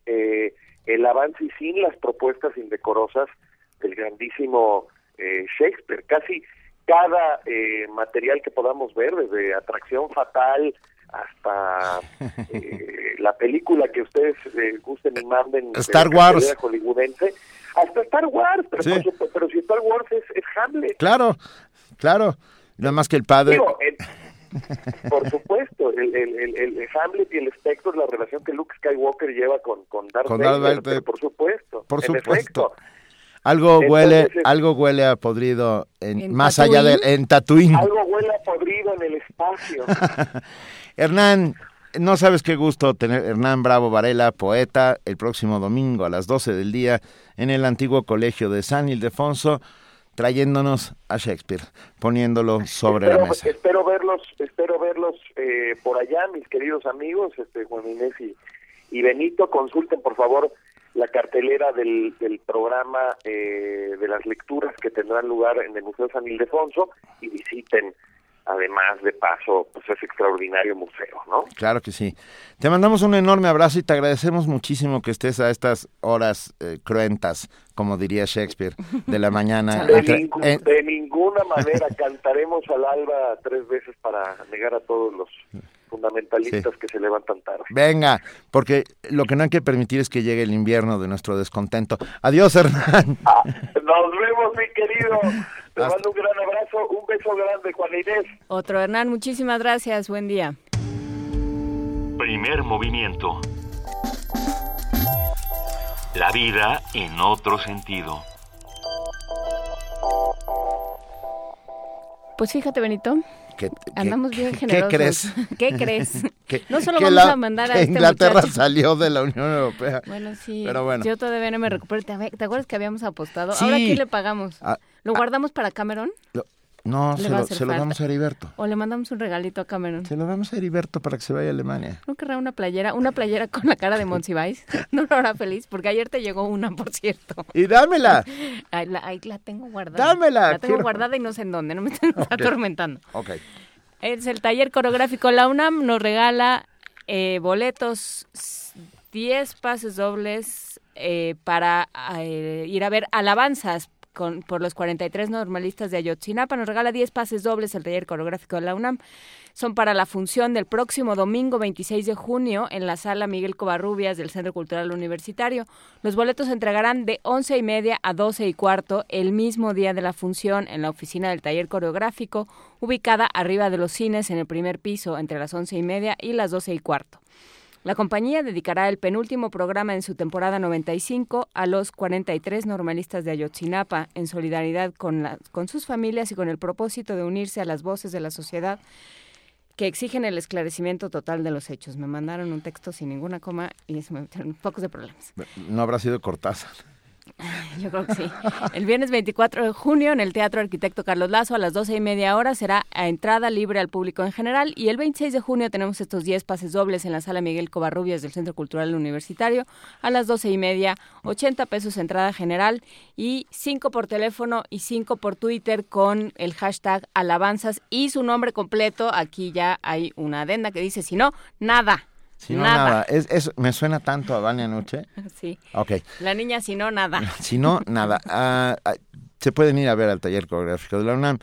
eh, el avance y sin las propuestas indecorosas del grandísimo eh, Shakespeare. Casi cada eh, material que podamos ver, desde Atracción Fatal hasta [LAUGHS] eh, la película que ustedes eh, gusten y manden de Star Wars. hollywoodense, hasta Star Wars, pero, Sí. por supuesto, pero si Star Wars es, es Hamlet. Claro, claro. Nada más que el padre... Digo, por supuesto, el, el, el, el Hamlet y el espectro es la relación que Luke Skywalker lleva con, con Darth Con Vader, Darth Vader. por supuesto, Por supuesto. Algo huele, algo huele a podrido en, ¿En más allá de en Tatooine. Algo huele a podrido en el espacio. [LAUGHS] Hernán, no sabes qué gusto tener Hernán Bravo Varela, poeta, el próximo domingo a las 12 del día en el antiguo colegio de San Ildefonso, trayéndonos a Shakespeare, poniéndolo sobre la mesa. espero verlos, espero verlos eh, por allá, mis queridos amigos, este Juan Inés y, y Benito, consulten por favor la cartelera del, del programa eh, de las lecturas que tendrán lugar en el Museo San Ildefonso y visiten además de paso pues ese extraordinario museo, ¿no? Claro que sí. Te mandamos un enorme abrazo y te agradecemos muchísimo que estés a estas horas eh, cruentas, como diría Shakespeare, de la mañana. [LAUGHS] De, entre- ningún- en- de ninguna manera [LAUGHS] cantaremos al alba tres veces para negar a todos los fundamentalistas que se levantan tarde. Venga, porque lo que no hay que permitir es que llegue el invierno de nuestro descontento. Adiós, Hernán. [LAUGHS] Nos vemos, mi querido. Te mando un gran abrazo, un beso grande, Juan Inés. Otro Hernán, muchísimas gracias. Buen día. Primer movimiento. La vida en otro sentido. Pues fíjate, Benito. ¿Qué, Andamos bien [LAUGHS] qué generosos. crees? [LAUGHS] ¿Qué crees? [LAUGHS] Que- no solo que vamos la- a mandar a que este Inglaterra muchacho. salió de la Unión Europea. Bueno, sí. Pero bueno. Yo todavía no me recupero. ¿Te, acuerdas que habíamos apostado? Sí. ¿Ahora quién le pagamos? Ah, ¿Lo guardamos para Cameron? Lo- no, se lo, se lo damos a Heriberto. ¿O le mandamos un regalito a Cameron? Se lo damos a Heriberto para que se vaya a Alemania. ¿No querrá una playera? Una playera con la cara de Monsiváis. [LAUGHS] ¿No lo hará feliz? Porque ayer te llegó una, por cierto. ¡Y dámela! [LAUGHS] Ahí la, ahí la tengo guardada. Dámela, La tengo quiero- guardada y no sé en dónde. No me estén Ok. atormentando. Ok. Es el taller coreográfico. La UNAM nos regala eh, boletos, s- 10 pases dobles eh, para eh, ir a ver alabanzas con, por los 43 normalistas de Ayotzinapa. Nos regala 10 pases dobles el taller coreográfico de la UNAM. Son para la función del próximo domingo 26 de junio en la sala Miguel Covarrubias del Centro Cultural Universitario. Los boletos se entregarán de 11 y media a 12 y cuarto el mismo día de la función en la oficina del taller coreográfico, ubicada arriba de los cines en el primer piso entre las 11 y media y las 12 y cuarto. La compañía dedicará el penúltimo programa en su temporada 95 a los 43 normalistas de Ayotzinapa en solidaridad con, la- con sus familias y con el propósito de unirse a las voces de la sociedad que exigen el esclarecimiento total de los hechos. Me mandaron un texto sin ninguna coma y eso me metieron [LAUGHS] pocos de problemas. No habrá sido Cortázar. [LAUGHS] Yo creo que sí. El viernes 24 de junio en el Teatro Arquitecto Carlos Lazo a las 12 y media hora será a entrada libre al público en general y el 26 de junio tenemos estos 10 pases dobles en la sala Miguel Covarrubias del Centro Cultural Universitario a las 12 y media, 80 pesos entrada general y 5 por teléfono y 5 por Twitter con el hashtag alabanzas y su nombre completo. Aquí ya hay una adenda que dice si no, nada. Si no, nada. Es, es- me suena tanto a Vania Nuche. [LAUGHS] Sí. Ok. La niña si no, nada. [LAUGHS] Si no, nada. [LAUGHS] Ah, ah, se pueden ir a ver al taller coreográfico de la UNAM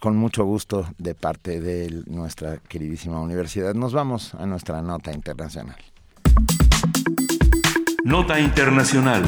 con mucho gusto de parte de nuestra queridísima universidad. Nos vamos a nuestra nota internacional. Nota Internacional.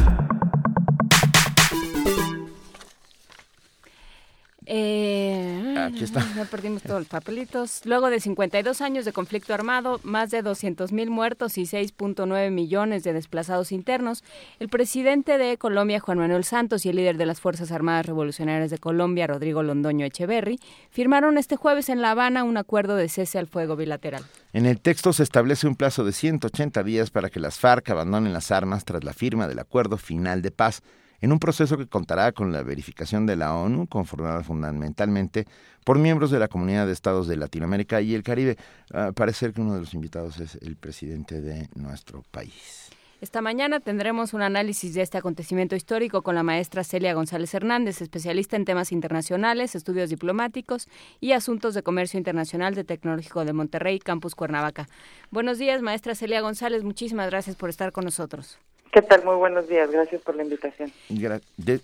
Eh, Aquí está. [LAUGHS] Ya perdimos todos los papelitos. Luego de 52 años de conflicto armado, más de 200 mil muertos y 6.9 millones de desplazados internos, el presidente de Colombia, Juan Manuel Santos, y el líder de las Fuerzas Armadas Revolucionarias de Colombia, Rodrigo Londoño Echeverry, firmaron este jueves en La Habana un acuerdo de cese al fuego bilateral. En el texto se establece un plazo de 180 días para que las FARC abandonen las armas tras la firma del acuerdo final de paz, en un proceso que contará con la verificación de la ONU, conformada fundamentalmente por miembros de la Comunidad de Estados de Latinoamérica y el Caribe. Ah, parece que uno de los invitados es el presidente de nuestro país. Esta mañana tendremos un análisis de este acontecimiento histórico con la maestra Celia González Hernández, especialista en temas internacionales, estudios diplomáticos y asuntos de comercio internacional de Tecnológico de Monterrey, Campus Cuernavaca. Buenos días, maestra Celia González. Muchísimas gracias por estar con nosotros. ¿Qué tal? Muy buenos días. Gracias por la invitación. Gra- de-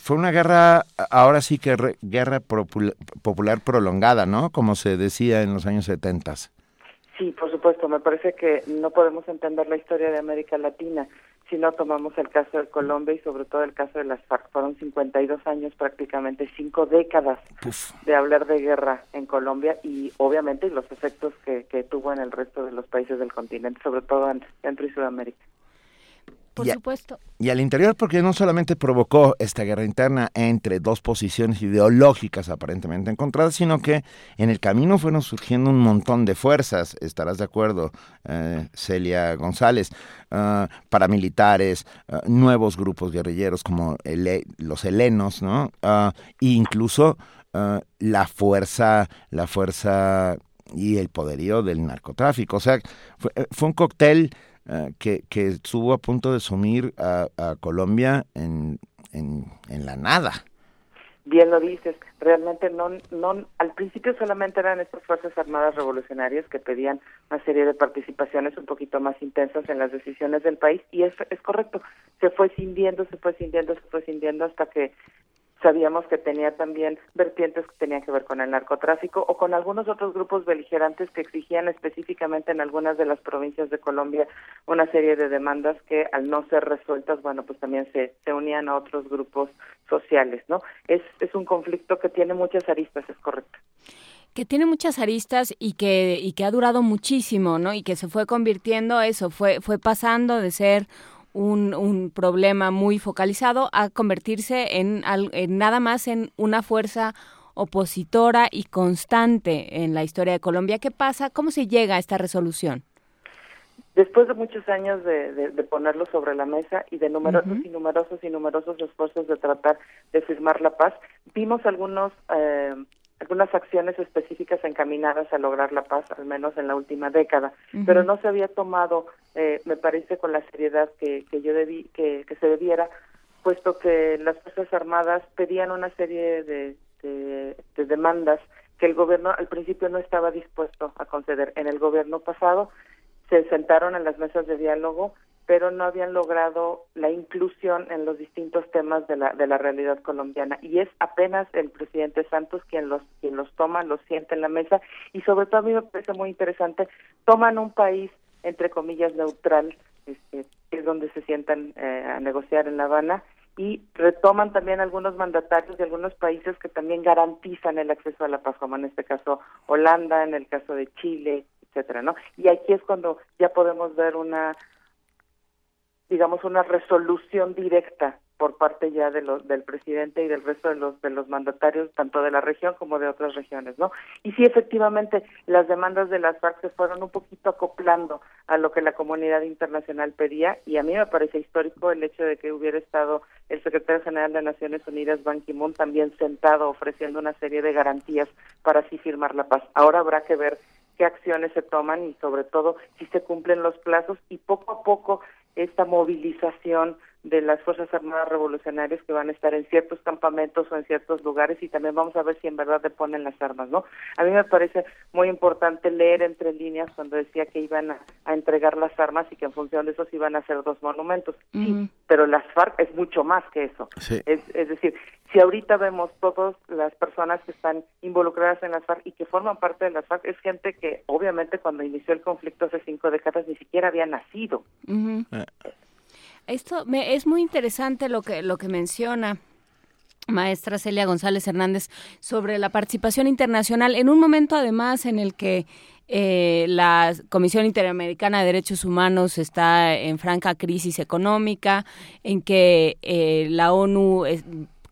fue una guerra, ahora sí que re- guerra popul- popular prolongada, ¿no? Como se decía en los años 70. Sí, por supuesto. Me parece que no podemos entender la historia de América Latina si no tomamos el caso de Colombia y sobre todo el caso de las FARC. Fueron 52 años, prácticamente cinco décadas de hablar de guerra en Colombia y obviamente los efectos que, que tuvo en el resto de los países del continente, sobre todo en Centro y Sudamérica. Por Y a- supuesto. Y al interior porque no solamente provocó esta guerra interna entre dos posiciones ideológicas aparentemente encontradas, sino que en el camino fueron surgiendo un montón de fuerzas, estarás de acuerdo, eh, Celia González, ah, paramilitares, ah, nuevos grupos guerrilleros como los helenos, ¿no? Ah, e incluso la fuerza, la fuerza y el poderío del narcotráfico. O sea, fue, eh, fue un cóctel eh, que, que estuvo a punto de sumir a, a Colombia en, en, la nada. Bien lo dices, realmente no, no, al principio solamente eran estas Fuerzas Armadas Revolucionarias que pedían una serie de participaciones un poquito más intensas en las decisiones del país y es, es correcto, se fue cindiendo, se fue cindiendo, se fue cindiendo hasta que sabíamos que tenía también vertientes que tenían que ver con el narcotráfico o con algunos otros grupos beligerantes que exigían específicamente en algunas de las provincias de Colombia una serie de demandas que al no ser resueltas, bueno, pues también se, se unían a otros grupos sociales, ¿no? Es, es un conflicto que tiene muchas aristas, es correcto. que tiene muchas aristas y que y que ha durado muchísimo, ¿no? Y que se fue convirtiendo eso, fue fue pasando de ser un, un problema muy focalizado a convertirse en, en nada más en una fuerza opositora y constante en la historia de Colombia. ¿Qué pasa? ¿Cómo se llega a esta resolución? Después de muchos años de, de, ponerlo sobre la mesa y de numerosos y numerosos y numerosos esfuerzos de tratar de firmar la paz, vimos algunos eh, algunas acciones específicas encaminadas a lograr la paz, al menos en la última década, pero no se había tomado, eh, me parece, con la seriedad que, que yo debí, que, que se debiera, puesto que las fuerzas armadas pedían una serie de, de, de demandas que el gobierno al principio no estaba dispuesto a conceder. En el gobierno pasado se sentaron en las mesas de diálogo, pero no habían logrado la inclusión en los distintos temas de la, de la realidad colombiana. Y es apenas el presidente Santos quien los, quien los toma, los siente en la mesa y sobre todo a mí me parece muy interesante, toman un país, entre comillas, neutral, este, es donde se sientan eh, a negociar en La Habana, y retoman también algunos mandatarios de algunos países que también garantizan el acceso a la paz, como en este caso Holanda, en el caso de Chile, etcétera, ¿no? Y aquí es cuando ya podemos ver una, digamos, una resolución directa por parte ya de los del presidente y del resto de los de los mandatarios tanto de la región como de otras regiones, ¿no? Y sí efectivamente las demandas de las FARC se fueron un poquito acoplando a lo que la comunidad internacional pedía y a mí me parece histórico el hecho de que hubiera estado el secretario general de Naciones Unidas Ban Ki-moon también sentado ofreciendo una serie de garantías para así firmar la paz. Ahora habrá que ver qué acciones se toman y sobre todo si se cumplen los plazos y poco a poco esta movilización de las Fuerzas Armadas Revolucionarias que van a estar en ciertos campamentos o en ciertos lugares y también vamos a ver si en verdad le ponen las armas, ¿no? A mí me parece muy importante leer entre líneas cuando decía que iban a, entregar las armas y que en función de eso se iban a hacer dos monumentos. Sí, pero las FARC es mucho más que eso. Es, es decir, si ahorita vemos todas las personas que están involucradas en las FARC y que forman parte de las FARC, es gente que obviamente cuando inició el conflicto hace cinco décadas ni siquiera había nacido. Esto me, es muy interesante lo que, lo que menciona maestra Celia González Hernández sobre la participación internacional en un momento además en el que eh, la Comisión Interamericana de Derechos Humanos está en franca crisis económica, en que eh, la ONU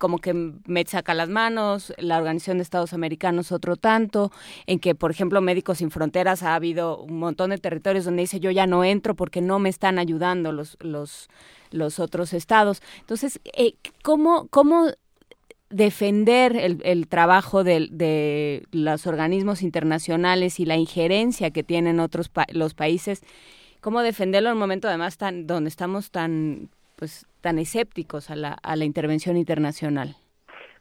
como que me saca las manos, la Organización de Estados Americanos otro tanto, en que, por ejemplo, Médicos Sin Fronteras ha habido un montón de territorios donde dice yo ya no entro porque no me están ayudando los, los, los otros estados. Entonces, eh, ¿cómo, ¿cómo defender el, el trabajo de, de, los organismos internacionales y la injerencia que tienen otros los países? ¿Cómo defenderlo en un momento además tan donde estamos tan pues tan escépticos a la, a la intervención internacional?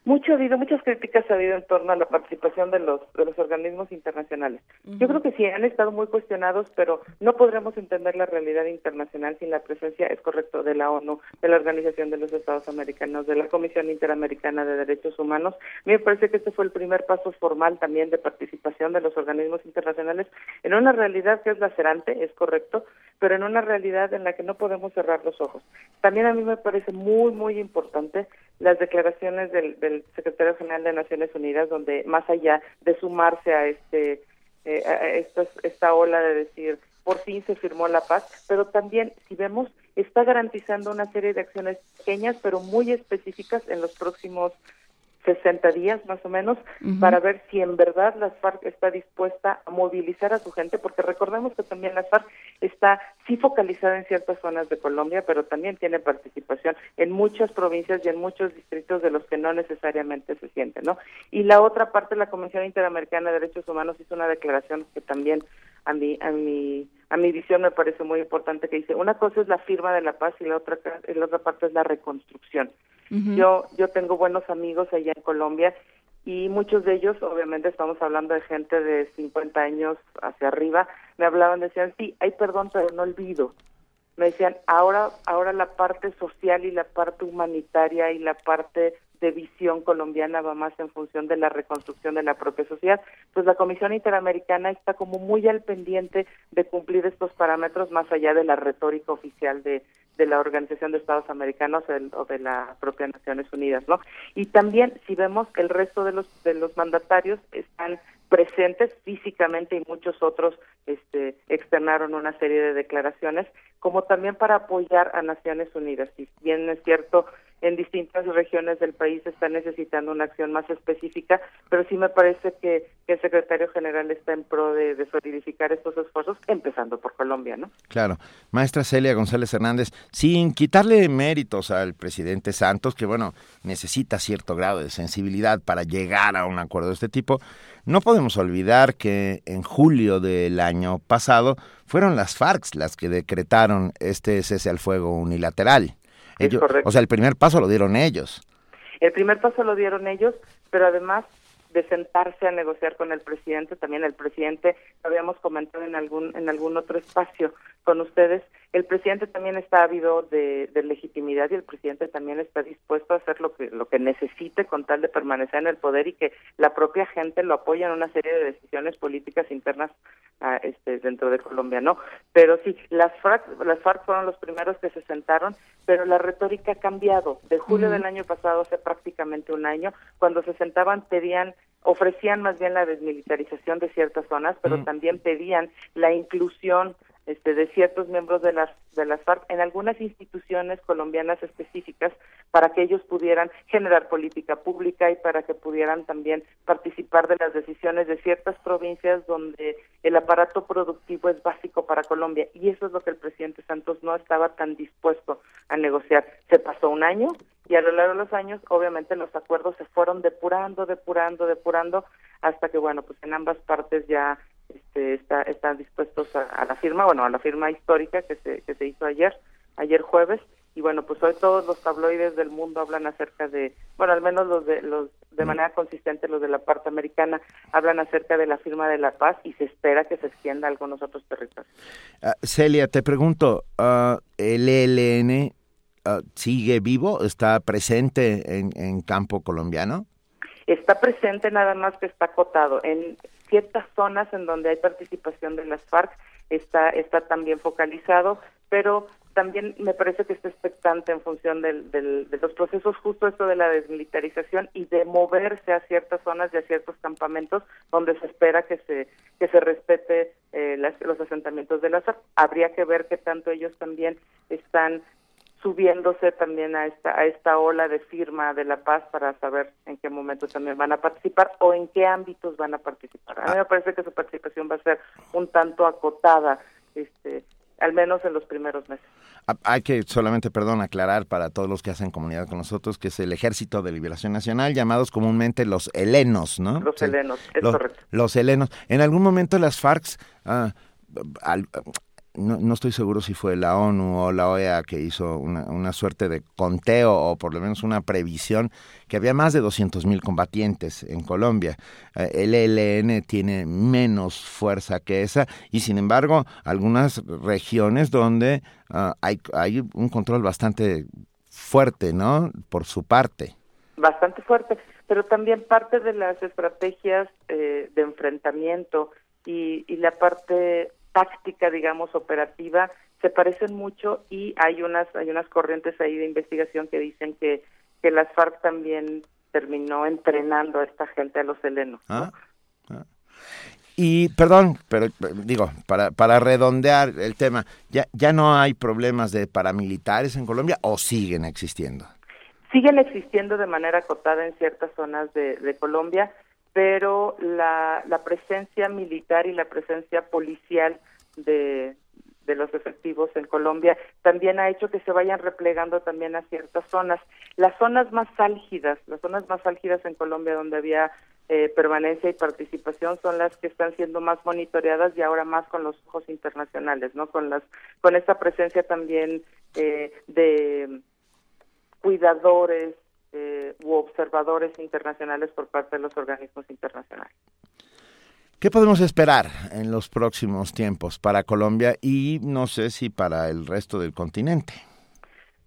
Mucho ha habido, muchas críticas ha habido en torno a la participación de los de los organismos internacionales. Yo creo que sí han estado muy cuestionados, pero no podremos entender la realidad internacional sin la presencia, es correcto, de la ONU, de la Organización de los Estados Americanos, de la Comisión Interamericana de Derechos Humanos. Me parece que este fue el primer paso formal también de participación de los organismos internacionales en una realidad que es lacerante, es correcto, pero en una realidad en la que no podemos cerrar los ojos. También a mí me parece muy muy importante las declaraciones del el secretario general de Naciones Unidas, donde más allá de sumarse a este eh, esta, esta ola de decir por fin se firmó la paz, pero también si vemos está garantizando una serie de acciones pequeñas pero muy específicas en los próximos 60 días más o menos para ver si en verdad la FARC está dispuesta a movilizar a su gente, porque recordemos que también la FARC está sí focalizada en ciertas zonas de Colombia, pero también tiene participación en muchas provincias y en muchos distritos de los que no necesariamente se siente, ¿no? Y la otra parte, la Comisión Interamericana de Derechos Humanos hizo una declaración que también a mi a mi a mi visión me parece muy importante que dice una cosa es la firma de la paz y la otra la otra parte es la reconstrucción yo yo tengo buenos amigos allá en Colombia y muchos de ellos obviamente estamos hablando de gente de 50 años hacia arriba me hablaban decían sí hay perdón pero no olvido me decían ahora ahora la parte social y la parte humanitaria y la parte de visión colombiana va más en función de la reconstrucción de la propia sociedad. Pues la Comisión Interamericana está como muy al pendiente de cumplir estos parámetros más allá de la retórica oficial de, de la Organización de Estados Americanos o de la propia Naciones Unidas, ¿no? Y también si vemos el resto de los de los mandatarios están presentes físicamente y muchos otros este, externaron una serie de declaraciones, como también para apoyar a Naciones Unidas. Si bien es cierto, en distintas regiones del país está necesitando una acción más específica, pero sí me parece que, el secretario general está en pro de, de, solidificar estos esfuerzos, empezando por Colombia, ¿no? Claro. Maestra Celia González Hernández, sin quitarle méritos al presidente Santos, que bueno, necesita cierto grado de sensibilidad para llegar a un acuerdo de este tipo, no podemos olvidar que en julio del año pasado fueron las FARC las que decretaron este cese al fuego unilateral. Ellos, o sea, el primer paso lo dieron ellos. El primer paso lo dieron ellos, pero además de sentarse a negociar con el presidente, también el presidente, lo habíamos comentado en algún en algún otro espacio con ustedes, el presidente también está ávido de, legitimidad y el presidente también está dispuesto a hacer lo que lo que necesite con tal de permanecer en el poder y que la propia gente lo apoya en una serie de decisiones políticas internas ah, este, dentro de Colombia, ¿no? Pero sí, las FARC, las FARC fueron los primeros que se sentaron, pero la retórica ha cambiado. De julio del año pasado hace prácticamente un año, cuando se sentaban pedían ofrecían más bien la desmilitarización de ciertas zonas, pero también pedían la inclusión este, de ciertos miembros de las de las FARC en algunas instituciones colombianas específicas para que ellos pudieran generar política pública y para que pudieran también participar de las decisiones de ciertas provincias donde el aparato productivo es básico para Colombia y eso es lo que el presidente Santos no estaba tan dispuesto a negociar. Se pasó un año y a lo largo de los años obviamente los acuerdos se fueron depurando, depurando, depurando hasta que bueno, pues en ambas partes ya este, está, están dispuestos a, la firma, bueno, a la firma histórica que se, que se hizo ayer, ayer jueves, y bueno, pues hoy todos los tabloides del mundo hablan acerca de, bueno, al menos los de los de manera consistente los de la parte americana hablan acerca de la firma de la paz y se espera que se extienda a algunos otros territorios. Ah, Celia, te pregunto, uh, ¿el ELN ah, sigue vivo? ¿Está presente en, en campo colombiano? Está presente nada más que está acotado. En ciertas zonas en donde hay participación de las FARC está, está también focalizado, pero también me parece que está expectante en función del, de los procesos, justo esto de la desmilitarización y de moverse a ciertas zonas y a ciertos campamentos donde se espera que se que se respete eh, los asentamientos de las FARC. Habría que ver qué tanto ellos también están subiéndose también a esta a esta ola de firma de la paz para saber en qué momento también van a participar o en qué ámbitos van a participar. A mí me parece que su participación va a ser un tanto acotada, este, al menos en los primeros meses. Ah, hay que solamente, perdón, aclarar para todos los que hacen comunidad con nosotros que es el Ejército de Liberación Nacional, llamados comúnmente los helenos, ¿no? Los helenos, es correcto. Los helenos. En algún momento las FARC ah, no, no, estoy seguro si fue la ONU o la OEA que hizo una, una suerte de conteo o por lo menos una previsión que había más de 200 mil combatientes en Colombia. Eh, el ELN tiene menos fuerza que esa y sin embargo algunas regiones donde ah, hay, hay un control bastante fuerte, ¿no? Por su parte. Bastante fuerte, pero también parte de las estrategias eh, de enfrentamiento y, y la parte táctica, digamos, operativa, se parecen mucho y hay unas hay unas corrientes ahí de investigación que dicen que que las FARC también terminó entrenando a esta gente a los helenos. Ah, ah. Y perdón, pero digo, para, para redondear el tema, ¿ya, ¿ya no hay problemas de paramilitares en Colombia o siguen existiendo? Siguen existiendo de manera acotada en ciertas zonas de, de Colombia pero la, presencia militar y la presencia policial de, de los efectivos en Colombia también ha hecho que se vayan replegando también a ciertas zonas. Las zonas más álgidas, las zonas más álgidas en Colombia donde había eh, permanencia y participación son las que están siendo más monitoreadas y ahora más con los ojos internacionales, ¿no? Con las con esta presencia también eh, de cuidadores eh, u observadores internacionales por parte de los organismos internacionales. ¿Qué podemos esperar en los próximos tiempos para Colombia y no sé si para el resto del continente?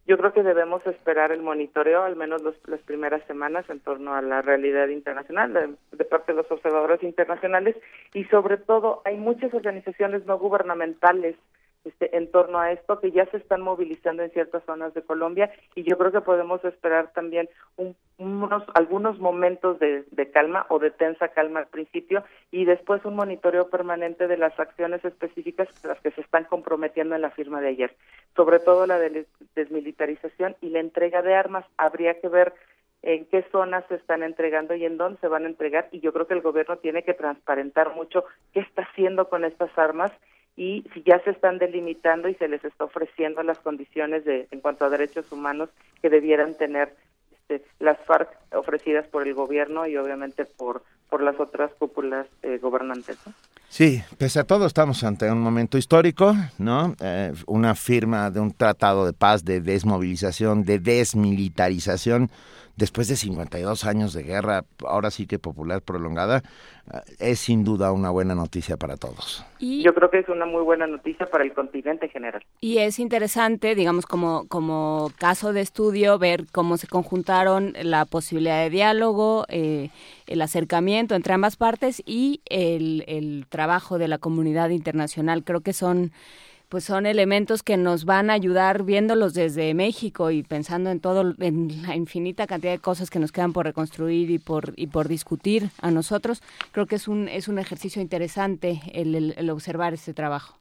Yo creo que debemos esperar el monitoreo, al menos las primeras semanas, en torno a la realidad internacional de, de, parte de los observadores internacionales y sobre todo hay muchas organizaciones no gubernamentales este, en torno a esto, que ya se están movilizando en ciertas zonas de Colombia y yo creo que podemos esperar también unos algunos momentos de, de, calma o de tensa calma al principio y después un monitoreo permanente de las acciones específicas las que se están comprometiendo en la firma de ayer, sobre todo la de desmilitarización y la entrega de armas. Habría que ver en qué zonas se están entregando y en dónde se van a entregar y yo creo que el gobierno tiene que transparentar mucho qué está haciendo con estas armas y si ya se están delimitando y se les está ofreciendo las condiciones de en cuanto a derechos humanos que debieran tener este, las FARC ofrecidas por el gobierno y obviamente por por las otras cúpulas eh, gobernantes. Sí, pese a todo estamos ante un momento histórico, ¿no? Eh, una firma de un tratado de paz, de desmovilización, de desmilitarización después de 52 años de guerra, ahora sí que popular prolongada, eh, es sin duda una buena noticia para todos. Y yo creo que es una muy buena noticia para el continente en general. Y es interesante, digamos, como, como caso de estudio, ver cómo se conjuntaron la posibilidad de diálogo, eh, el acercamiento entre ambas partes y el, el trabajo de la comunidad internacional. Creo que son pues son elementos que nos van a ayudar viéndolos desde México y pensando en todo en la infinita cantidad de cosas que nos quedan por reconstruir y por y por discutir a nosotros creo que es un es un ejercicio interesante el observar este trabajo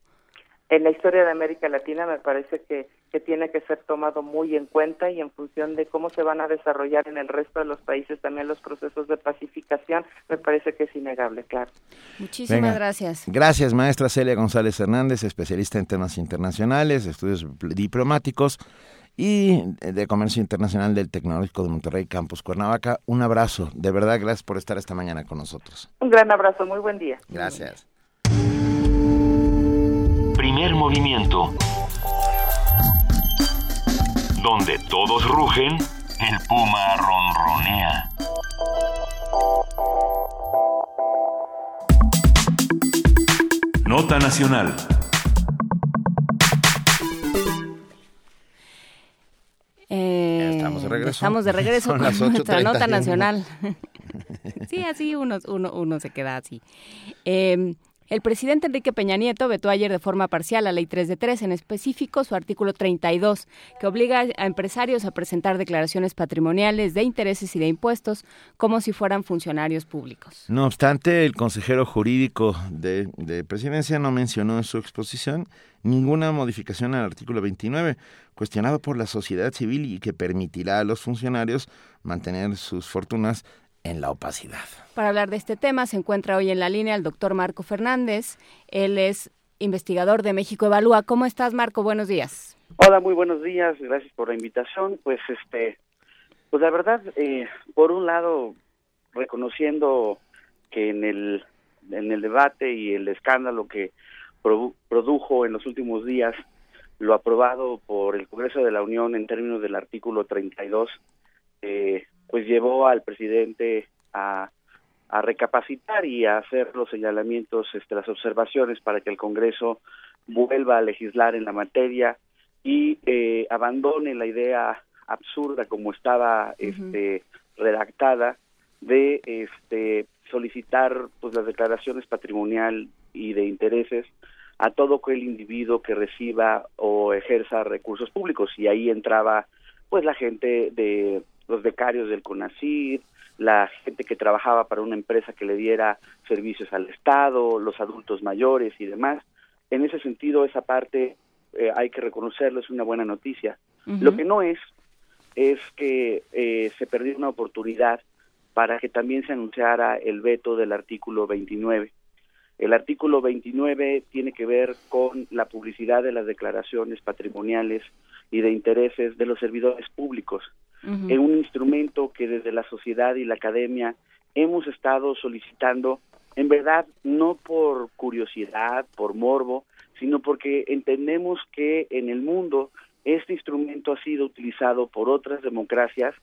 en la historia de América Latina me parece que, que tiene que ser tomado muy en cuenta y en función de cómo se van a desarrollar en el resto de los países también los procesos de pacificación, me parece que es innegable, claro. Muchísimas gracias. Gracias, maestra Celia González Hernández, especialista en temas internacionales, estudios diplomáticos y de Comercio Internacional del Tecnológico de Monterrey, Campus Cuernavaca. Un abrazo, de verdad, gracias por estar esta mañana con nosotros. Un gran abrazo, muy buen día. Gracias. Primer movimiento. Donde todos rugen, el puma ronronea. Nota nacional. Eh, estamos de regreso. Estamos de regreso con nuestra nota nacional. [LAUGHS] sí, así uno, uno, uno se queda así. Eh, el presidente Enrique Peña Nieto vetó ayer de forma parcial la Ley 3 de 3, en específico su artículo 32, que obliga a empresarios a presentar declaraciones patrimoniales de intereses y de impuestos como si fueran funcionarios públicos. No obstante, el consejero jurídico de, de presidencia no mencionó en su exposición ninguna modificación al artículo 29, cuestionado por la sociedad civil y que permitirá a los funcionarios mantener sus fortunas en la opacidad. Para hablar de este tema se encuentra hoy en la línea el doctor Marco Fernández. Él es investigador de México Evalúa. ¿Cómo estás, Marco? Buenos días. Hola, muy buenos días. Gracias por la invitación. Pues, este, pues la verdad, eh, por un lado, reconociendo que en el en el debate y el escándalo que produjo en los últimos días lo aprobado por el Congreso de la Unión en términos del artículo 32, eh, pues llevó al presidente a, a recapacitar y a hacer los señalamientos, este, las observaciones para que el Congreso vuelva a legislar en la materia y eh, abandone la idea absurda como estaba este, redactada de este, solicitar pues las declaraciones patrimonial y de intereses a todo aquel individuo que reciba o ejerza recursos públicos. Y ahí entraba pues la gente de los becarios del CONACYT, la gente que trabajaba para una empresa que le diera servicios al Estado, los adultos mayores y demás. En ese sentido, esa parte eh, hay que reconocerlo, es una buena noticia. Lo que no es, es que eh, se perdió una oportunidad para que también se anunciara el veto del artículo 29. El artículo 29 tiene que ver con la publicidad de las declaraciones patrimoniales y de intereses de los servidores públicos un instrumento que desde la sociedad y la academia hemos estado solicitando, en verdad, no por curiosidad, por morbo, sino porque entendemos que en el mundo este instrumento ha sido utilizado por otras democracias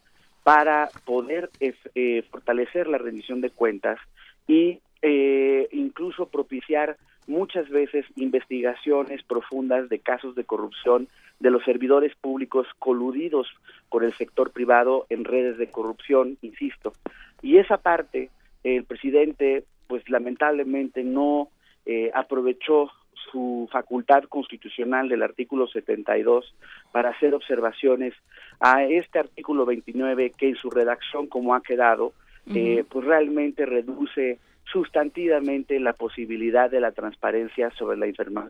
para poder eh, fortalecer la rendición de cuentas y eh, incluso propiciar muchas veces investigaciones profundas de casos de corrupción de los servidores públicos coludidos con el sector privado en redes de corrupción, insisto. Y esa parte, el presidente, pues lamentablemente no eh, aprovechó su facultad constitucional del artículo 72 para hacer observaciones a este artículo 29 que en su redacción como ha quedado, eh, pues realmente reduce sustantivamente la posibilidad de la transparencia sobre la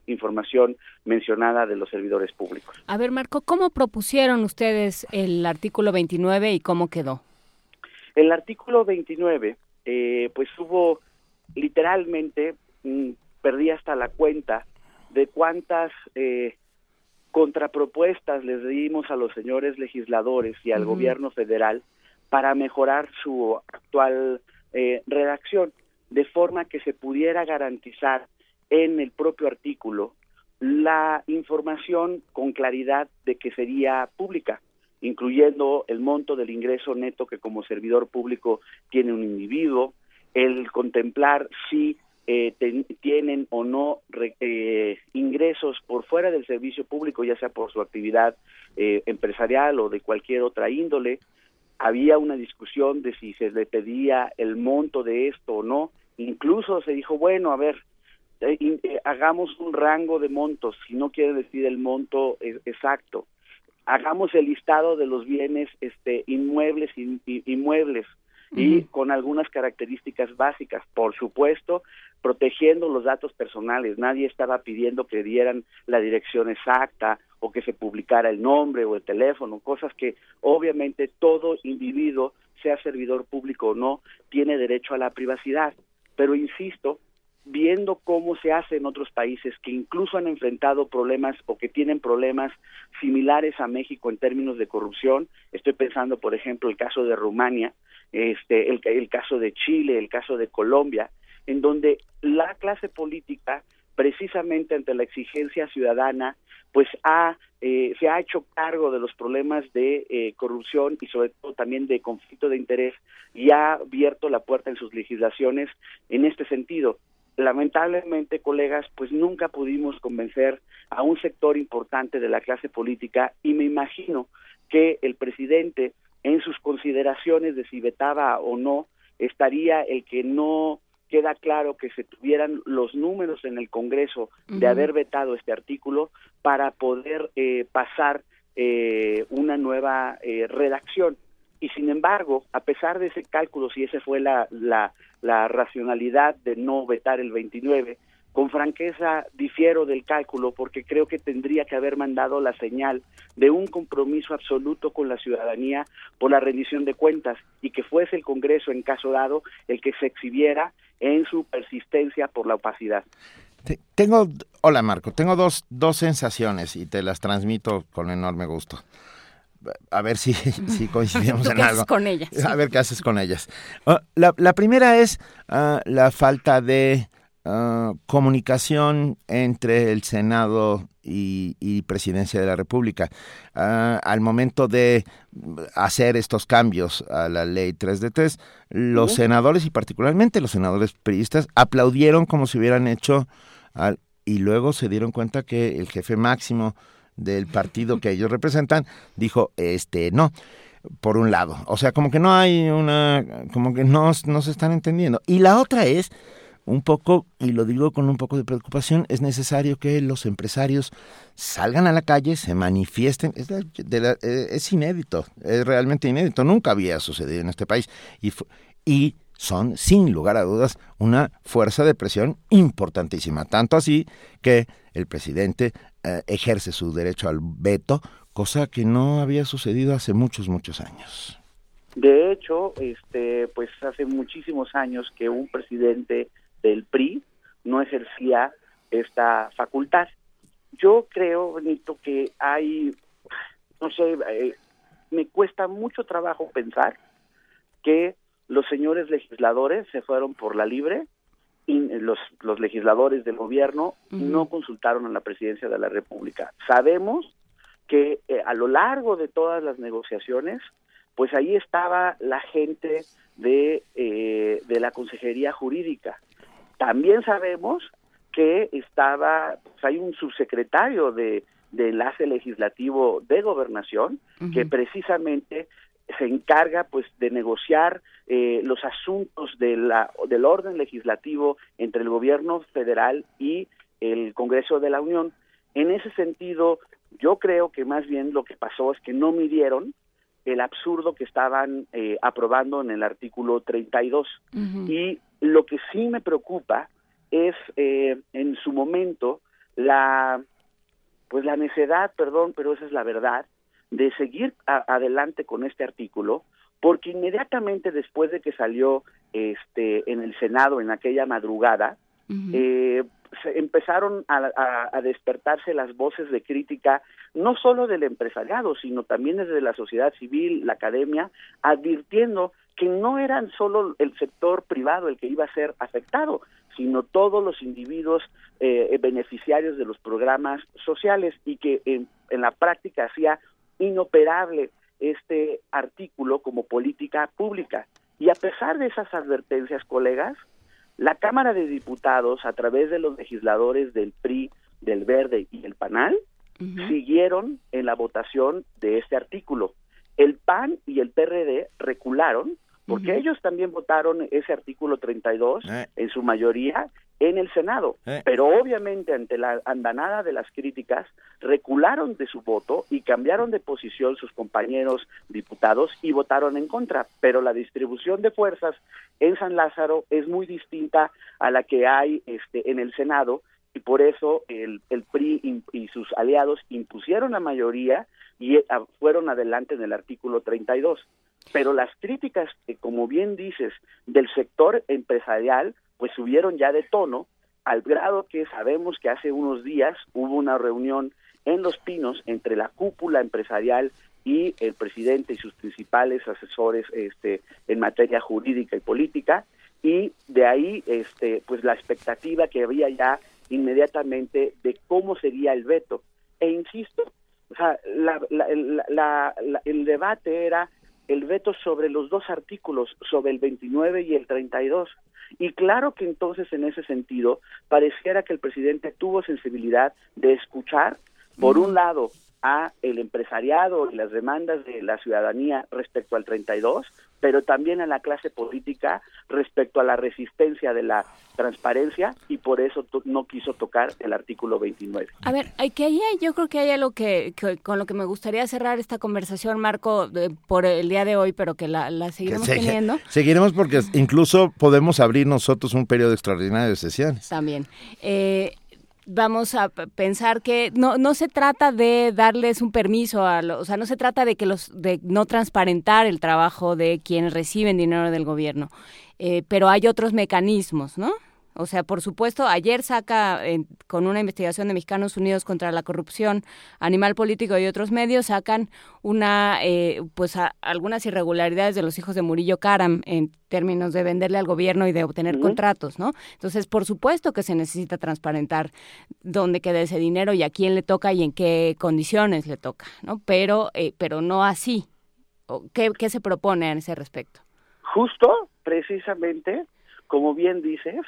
información mencionada de los servidores públicos. A ver, Marco, ¿cómo propusieron ustedes el artículo 29 y cómo quedó? El artículo 29, eh, pues hubo literalmente, mm, perdí hasta la cuenta de cuántas eh, contrapropuestas les dimos a los señores legisladores y al gobierno federal para mejorar su actual eh, redacción de forma que se pudiera garantizar en el propio artículo la información con claridad de que sería pública, incluyendo el monto del ingreso neto que como servidor público tiene un individuo, el contemplar si eh, tienen o no eh, ingresos por fuera del servicio público, ya sea por su actividad eh, empresarial o de cualquier otra índole. Había una discusión de si se le pedía el monto de esto o no, Incluso se dijo, bueno, a ver, eh, eh, hagamos un rango de montos, si no quiere decir el monto exacto. Hagamos el listado de los bienes este, inmuebles y inmuebles y con algunas características básicas, por supuesto, protegiendo los datos personales. Nadie estaba pidiendo que dieran la dirección exacta o que se publicara el nombre o el teléfono, cosas que obviamente todo individuo, sea servidor público o no, tiene derecho a la privacidad. Pero insisto, viendo cómo se hace en otros países que incluso han enfrentado problemas o que tienen problemas similares a México en términos de corrupción, estoy pensando por ejemplo el caso de Rumania, este el, el caso de Chile, el caso de Colombia, en donde la clase política precisamente ante la exigencia ciudadana pues ha eh, se ha hecho cargo de los problemas de eh, corrupción y sobre todo también de conflicto de interés y ha abierto la puerta en sus legislaciones en este sentido. Lamentablemente, colegas, pues nunca pudimos convencer a un sector importante de la clase política y me imagino que el presidente en sus consideraciones de si vetaba o no estaría el que no queda claro que se tuvieran los números en el Congreso de haber vetado este artículo para poder eh, pasar eh, una nueva eh, redacción. Y sin embargo, a pesar de ese cálculo, si esa fue la, la, la racionalidad de no vetar el 29, con franqueza difiero del cálculo porque creo que tendría que haber mandado la señal de un compromiso absoluto con la ciudadanía por la rendición de cuentas y que fuese el Congreso en caso dado el que se exhibiera en su persistencia por la opacidad. Tengo, hola Marco, tengo dos, dos sensaciones y te las transmito con enorme gusto. A ver si, [LAUGHS] si coincidimos [LAUGHS] en algo. con ellas? A ver qué haces con ellas. Ah, la, la, primera es ah, la falta de ah, comunicación entre el Senado y, Presidencia de la República. al momento de hacer estos cambios a la ley 3 de 3, los senadores y particularmente los senadores periodistas aplaudieron como si hubieran hecho y luego se dieron cuenta que el jefe máximo del partido que ellos representan dijo este no por un lado o sea como que no hay una como que no, no se están entendiendo. Y la otra es un poco, y lo digo con un poco de preocupación, es necesario que los empresarios salgan a la calle, se manifiesten. Es, eh, es inédito, es realmente inédito, nunca había sucedido en este país. Y, y son, sin lugar a dudas, una fuerza de presión importantísima. Tanto así que el presidente eh, ejerce su derecho al veto, cosa que no había sucedido hace muchos, muchos años. De hecho, este, pues hace muchísimos años que un presidente del PRI no ejercía esta facultad. Yo creo, Benito, que hay, no sé, eh, me cuesta mucho trabajo pensar que los señores legisladores se fueron por la libre y los, los legisladores del gobierno no consultaron a la presidencia de la República. Sabemos que eh, a lo largo de todas las negociaciones, pues ahí estaba la gente de, eh, de la Consejería Jurídica, también sabemos que estaba, pues hay un subsecretario de, enlace legislativo de gobernación que precisamente se encarga pues de negociar eh, los asuntos de la, del orden legislativo entre el gobierno federal y el Congreso de la Unión. En ese sentido, yo creo que más bien lo que pasó es que no midieron el absurdo que estaban eh, aprobando en el artículo 32. Y lo que sí me preocupa es eh, en su momento la pues la necedad, perdón, pero esa es la verdad, de seguir adelante con este artículo, porque inmediatamente después de que salió este en el Senado en aquella madrugada, eh, empezaron a, despertarse las voces de crítica, no solo del empresariado, sino también desde la sociedad civil, la academia, advirtiendo que no eran solo el sector privado el que iba a ser afectado, sino todos los individuos eh, beneficiarios de los programas sociales y que en, en la práctica hacía inoperable este artículo como política pública. Y a pesar de esas advertencias, colegas, la Cámara de Diputados, a través de los legisladores del PRI, del Verde y el PANAL, siguieron en la votación de este artículo. El PAN y el PRD recularon porque ellos también votaron ese artículo 32 eh. en su mayoría en el Senado, eh. pero obviamente ante la andanada de las críticas recularon de su voto y cambiaron de posición sus compañeros diputados y votaron en contra, pero la distribución de fuerzas en San Lázaro es muy distinta a la que hay este en el Senado y por eso el, el PRI y sus aliados impusieron la mayoría y eh, fueron adelante en el artículo 32 pero las críticas, como bien dices, del sector empresarial, pues subieron ya de tono, al grado que sabemos que hace unos días hubo una reunión en Los Pinos entre la cúpula empresarial y el presidente y sus principales asesores este, en materia jurídica y política, y de ahí este, pues la expectativa que había ya inmediatamente de cómo sería el veto. E insisto, o sea, el debate era el veto sobre los dos artículos, sobre el 29 y el 32. Y claro que entonces en ese sentido pareciera que el presidente tuvo sensibilidad de escuchar, por un lado, a el empresariado y las demandas de la ciudadanía respecto al 32, pero también a la clase política respecto a la resistencia de la transparencia y por eso no quiso tocar el artículo 29. A ver, hay que yo creo que hay algo que, con lo que me gustaría cerrar esta conversación, Marco, por el día de hoy, pero que la, seguiremos teniendo. Seguiremos porque incluso podemos abrir nosotros un periodo extraordinario de sesiones. También. Eh, vamos a pensar que no, no se trata de darles un permiso a los, o sea, no se trata de que los de no transparentar el trabajo de quienes reciben dinero del gobierno, eh, pero hay otros mecanismos, ¿no? O sea, por supuesto, ayer saca, con una investigación de Mexicanos Unidos contra la Corrupción, Animal Político y otros medios, sacan una, eh, pues algunas irregularidades de los hijos de Murillo Karam en términos de venderle al gobierno y de obtener contratos, ¿no? Entonces, por supuesto que se necesita transparentar dónde queda ese dinero y a quién le toca y en qué condiciones le toca, ¿no? Pero, eh, pero no así. ¿Qué, ¿Qué se propone en ese respecto? Justo, precisamente, como bien dices,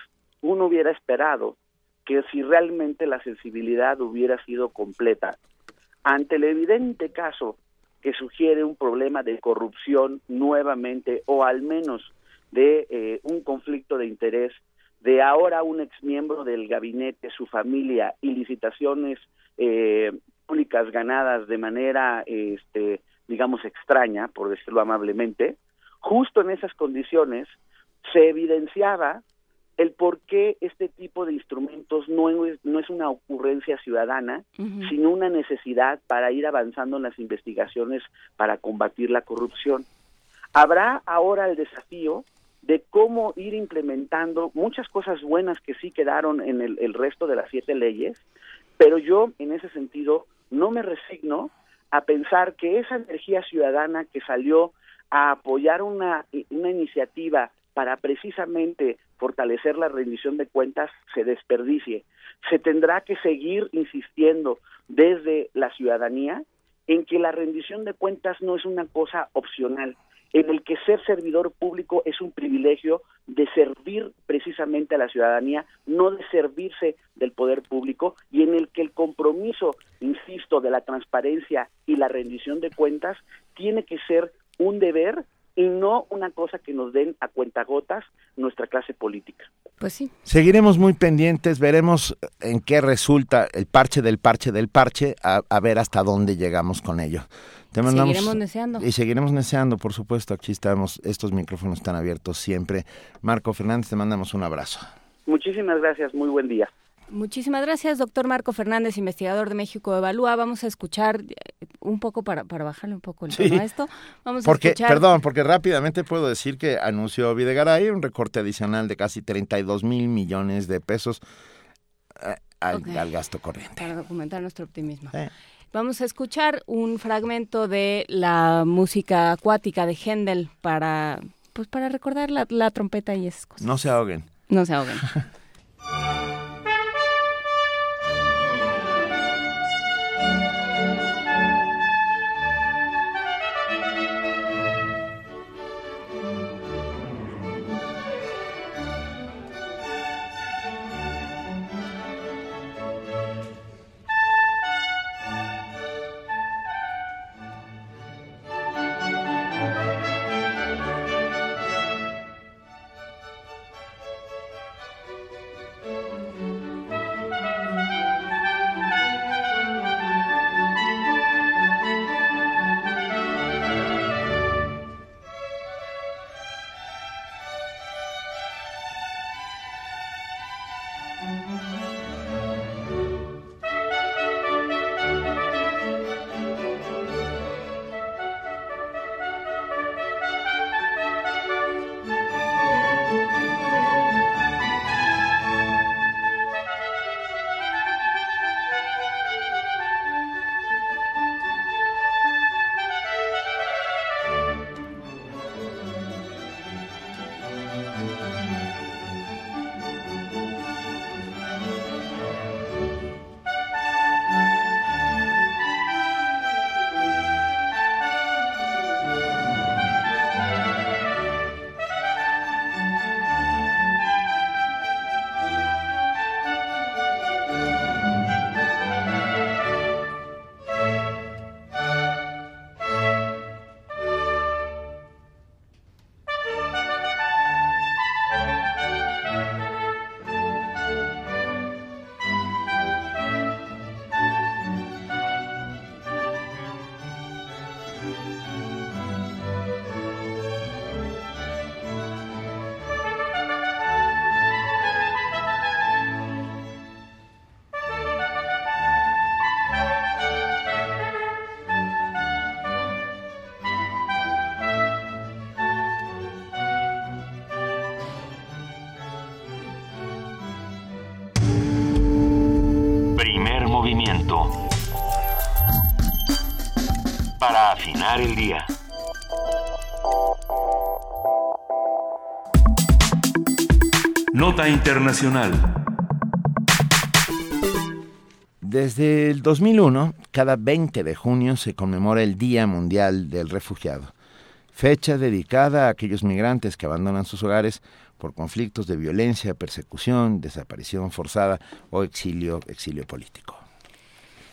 uno hubiera esperado que si realmente la sensibilidad hubiera sido completa, ante el evidente caso que sugiere un problema de corrupción nuevamente o al menos de eh, un conflicto de interés de ahora un exmiembro del gabinete, su familia y licitaciones eh, públicas ganadas de manera, este, digamos, extraña, por decirlo amablemente, justo en esas condiciones se evidenciaba el por qué este tipo de instrumentos no es, no es una ocurrencia ciudadana, sino una necesidad para ir avanzando en las investigaciones para combatir la corrupción. Habrá ahora el desafío de cómo ir implementando muchas cosas buenas que sí quedaron en el, el resto de las siete leyes, pero yo en ese sentido no me resigno a pensar que esa energía ciudadana que salió a apoyar una, una iniciativa para precisamente fortalecer la rendición de cuentas se desperdicie. Se tendrá que seguir insistiendo desde la ciudadanía en que la rendición de cuentas no es una cosa opcional, en el que ser servidor público es un privilegio de servir precisamente a la ciudadanía, no de servirse del poder público, y en el que el compromiso, insisto, de la transparencia y la rendición de cuentas tiene que ser un deber y no una cosa que nos den a cuentagotas nuestra clase política. Pues sí. Seguiremos muy pendientes, veremos en qué resulta el parche del parche del parche, a, a ver hasta dónde llegamos con ello. Te mandamos, seguiremos neceando. Y seguiremos neceando, por supuesto. Aquí estamos, estos micrófonos están abiertos siempre. Marco Fernández, te mandamos un abrazo. Muchísimas gracias, muy buen día. Muchísimas gracias, doctor Marco Fernández, investigador de México Evalúa. Vamos a escuchar eh, un poco para, para bajarle un poco el tono a esto. Vamos porque, a escuchar... Perdón, porque rápidamente puedo decir que anunció Videgaray un recorte adicional de casi 32 mil millones de pesos eh, al, al, gasto corriente. Para documentar nuestro optimismo. Vamos a escuchar un fragmento de la música acuática de Händel para, pues para recordar la, la trompeta y esas cosas. No se ahoguen. No se ahoguen. [LAUGHS] Desde el 2001, cada 20 de junio se conmemora el Día Mundial del Refugiado, fecha dedicada a aquellos migrantes que abandonan sus hogares por conflictos de violencia, persecución, desaparición forzada o exilio, exilio político.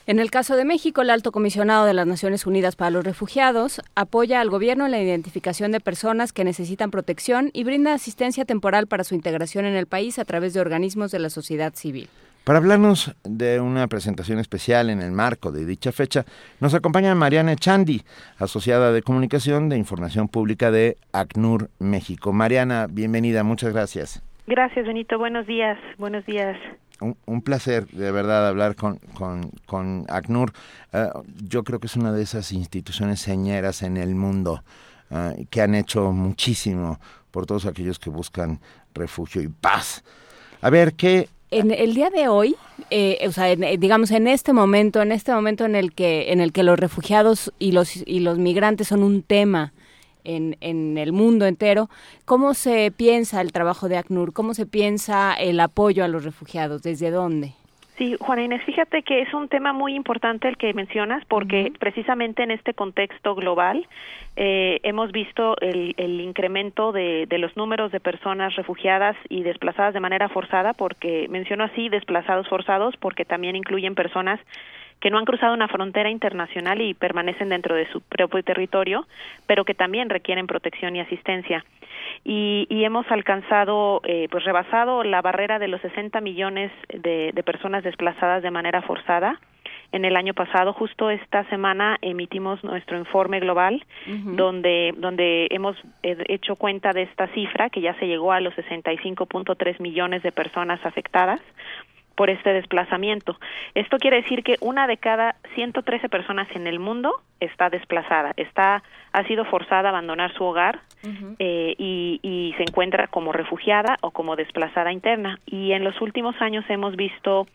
En el caso de México, el alto comisionado de las Naciones Unidas para los Refugiados apoya al gobierno en la identificación de personas que necesitan protección y brinda asistencia temporal para su integración en el país a través de organismos de la sociedad civil. Para hablarnos de una presentación especial en el marco de dicha fecha, nos acompaña Mariana Chandi, asociada de comunicación de información pública de ACNUR México. Mariana, bienvenida, muchas gracias. Gracias, Benito. Buenos días. Buenos días un, placer de verdad hablar con, con, ACNUR. Eh, yo creo que es una de esas instituciones señeras en el mundo eh, que han hecho muchísimo por todos aquellos que buscan refugio y paz. A ver, ¿qué, en el día de hoy, eh, o sea, digamos en este momento, en este momento en el que en el que los refugiados y los y los migrantes son un tema en, en el mundo entero. ¿Cómo se piensa el trabajo de ACNUR? ¿Cómo se piensa el apoyo a los refugiados? ¿Desde dónde? Sí, Juana Inés, fíjate que es un tema muy importante el que mencionas porque precisamente en este contexto global eh, hemos visto el, el incremento de, de, los números de personas refugiadas y desplazadas de manera forzada porque menciono así desplazados forzados porque también incluyen personas que no han cruzado una frontera internacional y permanecen dentro de su propio territorio, pero que también requieren protección y asistencia. Y, y hemos alcanzado, eh, pues rebasado la barrera de los 60 millones de, de personas desplazadas de manera forzada en el año pasado. Justo esta semana emitimos nuestro informe global donde donde hemos eh, hecho cuenta de esta cifra que ya se llegó a los 65.3 millones de personas afectadas por este desplazamiento. Esto quiere decir que una de cada 113 personas en el mundo está desplazada, está ha sido forzada a abandonar su hogar eh, y, y se encuentra como refugiada o como desplazada interna. Y en los últimos años hemos visto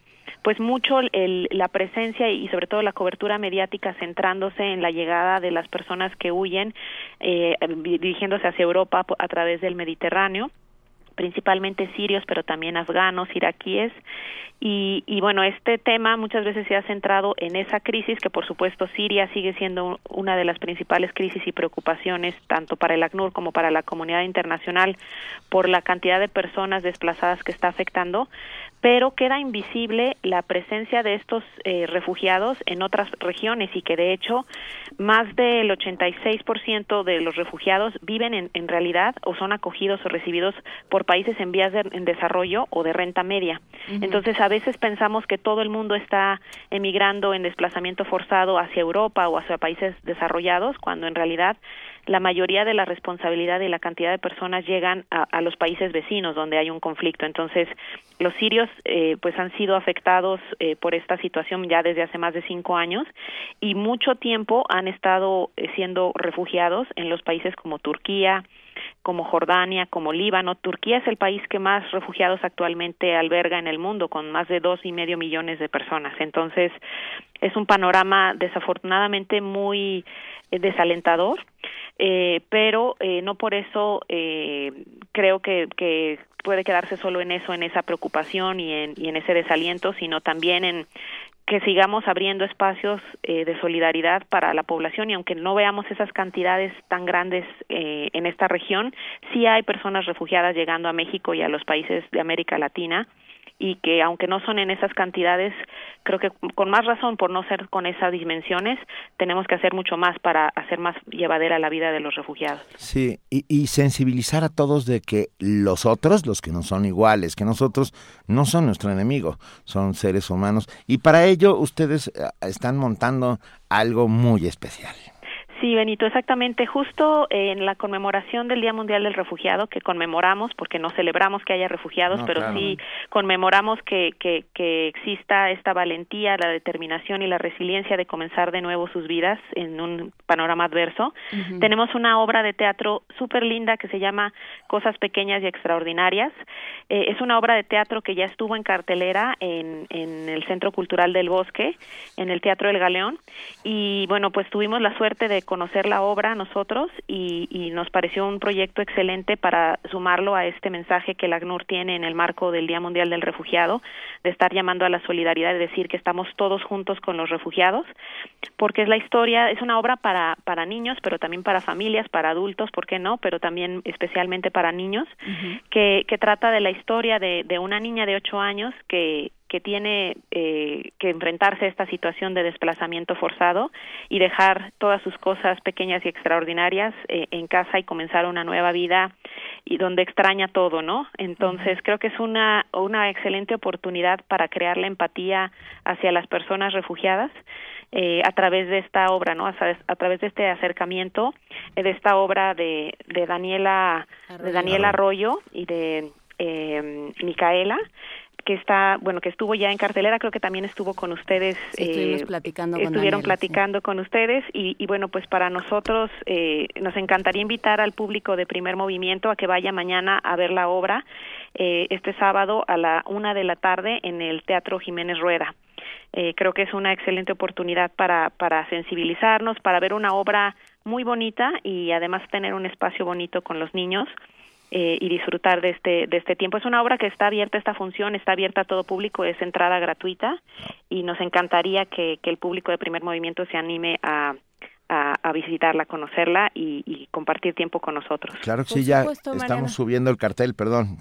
pues mucho el, la presencia y sobre todo la cobertura mediática centrándose en la llegada de las personas que huyen eh, dirigiéndose hacia Europa a través del Mediterráneo principalmente sirios, pero también afganos, iraquíes. Y, y, bueno, este tema muchas veces se ha centrado en esa crisis, que por supuesto Siria sigue siendo una de las principales crisis y preocupaciones, tanto para el ACNUR como para la comunidad internacional, por la cantidad de personas desplazadas que está afectando, pero queda invisible la presencia de estos eh, refugiados en otras regiones y que de hecho más del 86% de los refugiados viven en, en, realidad o son acogidos o recibidos por países en vías de en desarrollo o de renta media. Uh -huh. Entonces a veces pensamos que todo el mundo está emigrando en desplazamiento forzado hacia Europa o hacia países desarrollados cuando en realidad la mayoría de la responsabilidad y la cantidad de personas llegan a, a los países vecinos donde hay un conflicto. Entonces, los sirios eh, pues han sido afectados eh, por esta situación ya desde hace más de cinco años y mucho tiempo han estado eh, siendo refugiados en los países como Turquía, como Jordania, como Líbano. Turquía es el país que más refugiados actualmente alberga en el mundo, con más de dos y medio millones de personas. Entonces, es un panorama desafortunadamente muy eh, desalentador, eh, pero eh, no por eso eh, creo que, que puede quedarse solo en eso, en esa preocupación y en, ese desaliento, sino también en que sigamos abriendo espacios eh, de solidaridad para la población. Y aunque no veamos esas cantidades tan grandes eh, en esta región, sí hay personas refugiadas llegando a México y a los países de América Latina y que aunque no son en esas cantidades, creo que con más razón por no ser con esas dimensiones, tenemos que hacer mucho más para hacer más llevadera la vida de los refugiados. Sí, y, sensibilizar a todos de que los otros, los que no son iguales que nosotros, no son nuestro enemigo, son seres humanos. Y para ello ustedes eh, están montando algo muy especial. Sí, Benito, exactamente. Justo en la conmemoración del Día Mundial del Refugiado, que conmemoramos, porque no celebramos que haya refugiados, no, pero claro. sí conmemoramos que, que, que exista esta valentía, la determinación y la resiliencia de comenzar de nuevo sus vidas en un panorama adverso. Uh -huh. Tenemos una obra de teatro súper linda que se llama Cosas Pequeñas y Extraordinarias. Eh, es una obra de teatro que ya estuvo en cartelera en, en el Centro Cultural del Bosque, en el Teatro del Galeón. Y bueno, pues tuvimos la suerte de conocer la obra nosotros y, y, nos pareció un proyecto excelente para sumarlo a este mensaje que la ACNUR tiene en el marco del Día Mundial del Refugiado, de estar llamando a la solidaridad y decir que estamos todos juntos con los refugiados, porque es la historia, es una obra para, para niños, pero también para familias, para adultos, ¿por qué no? Pero también especialmente para niños, uh -huh. que, que trata de la historia de, de una niña de ocho años que que tiene eh, que enfrentarse a esta situación de desplazamiento forzado y dejar todas sus cosas pequeñas y extraordinarias eh, en casa y comenzar una nueva vida y donde extraña todo, ¿no? Entonces uh -huh. creo que es una una excelente oportunidad para crear la empatía hacia las personas refugiadas eh, a través de esta obra, ¿no? A, a través de este acercamiento eh, de esta obra de, de Daniela Arroyo. de Daniela Arroyo y de eh, Micaela que está, bueno, que estuvo ya en cartelera, creo que también estuvo con ustedes. Sí, estuvimos eh, platicando con Estuvieron platicando sí. con ustedes y, y, bueno, pues para nosotros eh, nos encantaría invitar al público de Primer Movimiento a que vaya mañana a ver la obra eh, este sábado a la una de la tarde en el Teatro Jiménez Rueda. Eh, creo que es una excelente oportunidad para, para sensibilizarnos, para ver una obra muy bonita y además tener un espacio bonito con los niños eh, y disfrutar de este de este tiempo. Es una obra que está abierta, esta función está abierta a todo público, es entrada gratuita y nos encantaría que, que el público de primer movimiento se anime a, a, a, visitarla, conocerla y, y, compartir tiempo con nosotros. Claro que sí, ya estamos subiendo el cartel, perdón,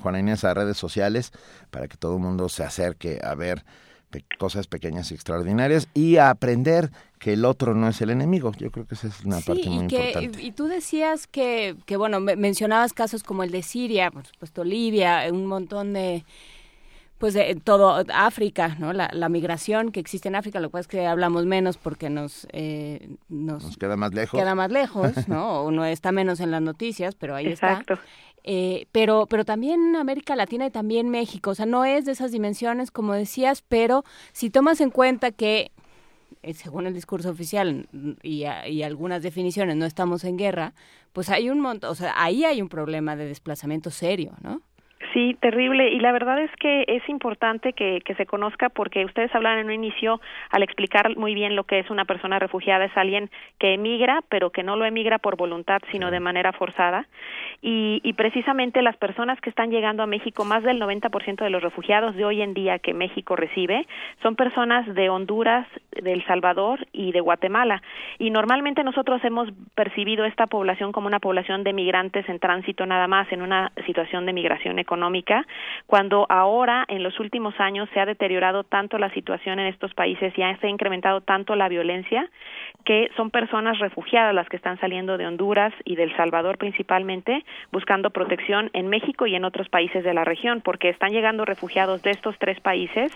Juana Inés, a redes sociales para que todo el mundo se acerque a ver cosas pequeñas y extraordinarias y a aprender que el otro no es el enemigo. Yo creo que esa es una parte muy y que, importante. Y, tú decías que, que, bueno, mencionabas casos como el de Siria, por supuesto Libia, un montón de pues de todo África, ¿no? La, la, migración que existe en África, lo cual es que hablamos menos porque nos, eh, nos, queda más lejos. Queda más lejos, [LAUGHS] ¿no? o no está menos en las noticias, pero ahí Exacto. está. Eh, pero, pero también América Latina y también México, o sea, no es de esas dimensiones, como decías, pero si tomas en cuenta que eh, según el discurso oficial y, y, algunas definiciones, no estamos en guerra, pues hay un montón, o sea, ahí hay un problema de desplazamiento serio, ¿no? Sí, terrible. Y la verdad es que es importante que, que, se conozca porque ustedes hablan en un inicio al explicar muy bien lo que es una persona refugiada, es alguien que emigra, pero que no lo emigra por voluntad, sino de manera forzada. Y, y precisamente las personas que están llegando a México, más del 90% de los refugiados de hoy en día que México recibe, son personas de Honduras, de El Salvador y de Guatemala. Y normalmente nosotros hemos percibido esta población como una población de migrantes en tránsito nada más, en una situación de migración económica, cuando ahora, en los últimos años, se ha deteriorado tanto la situación en estos países y se ha incrementado tanto la violencia, que son personas refugiadas las que están saliendo de Honduras y del Salvador principalmente, buscando protección en México y en otros países de la región, porque están llegando refugiados de estos tres países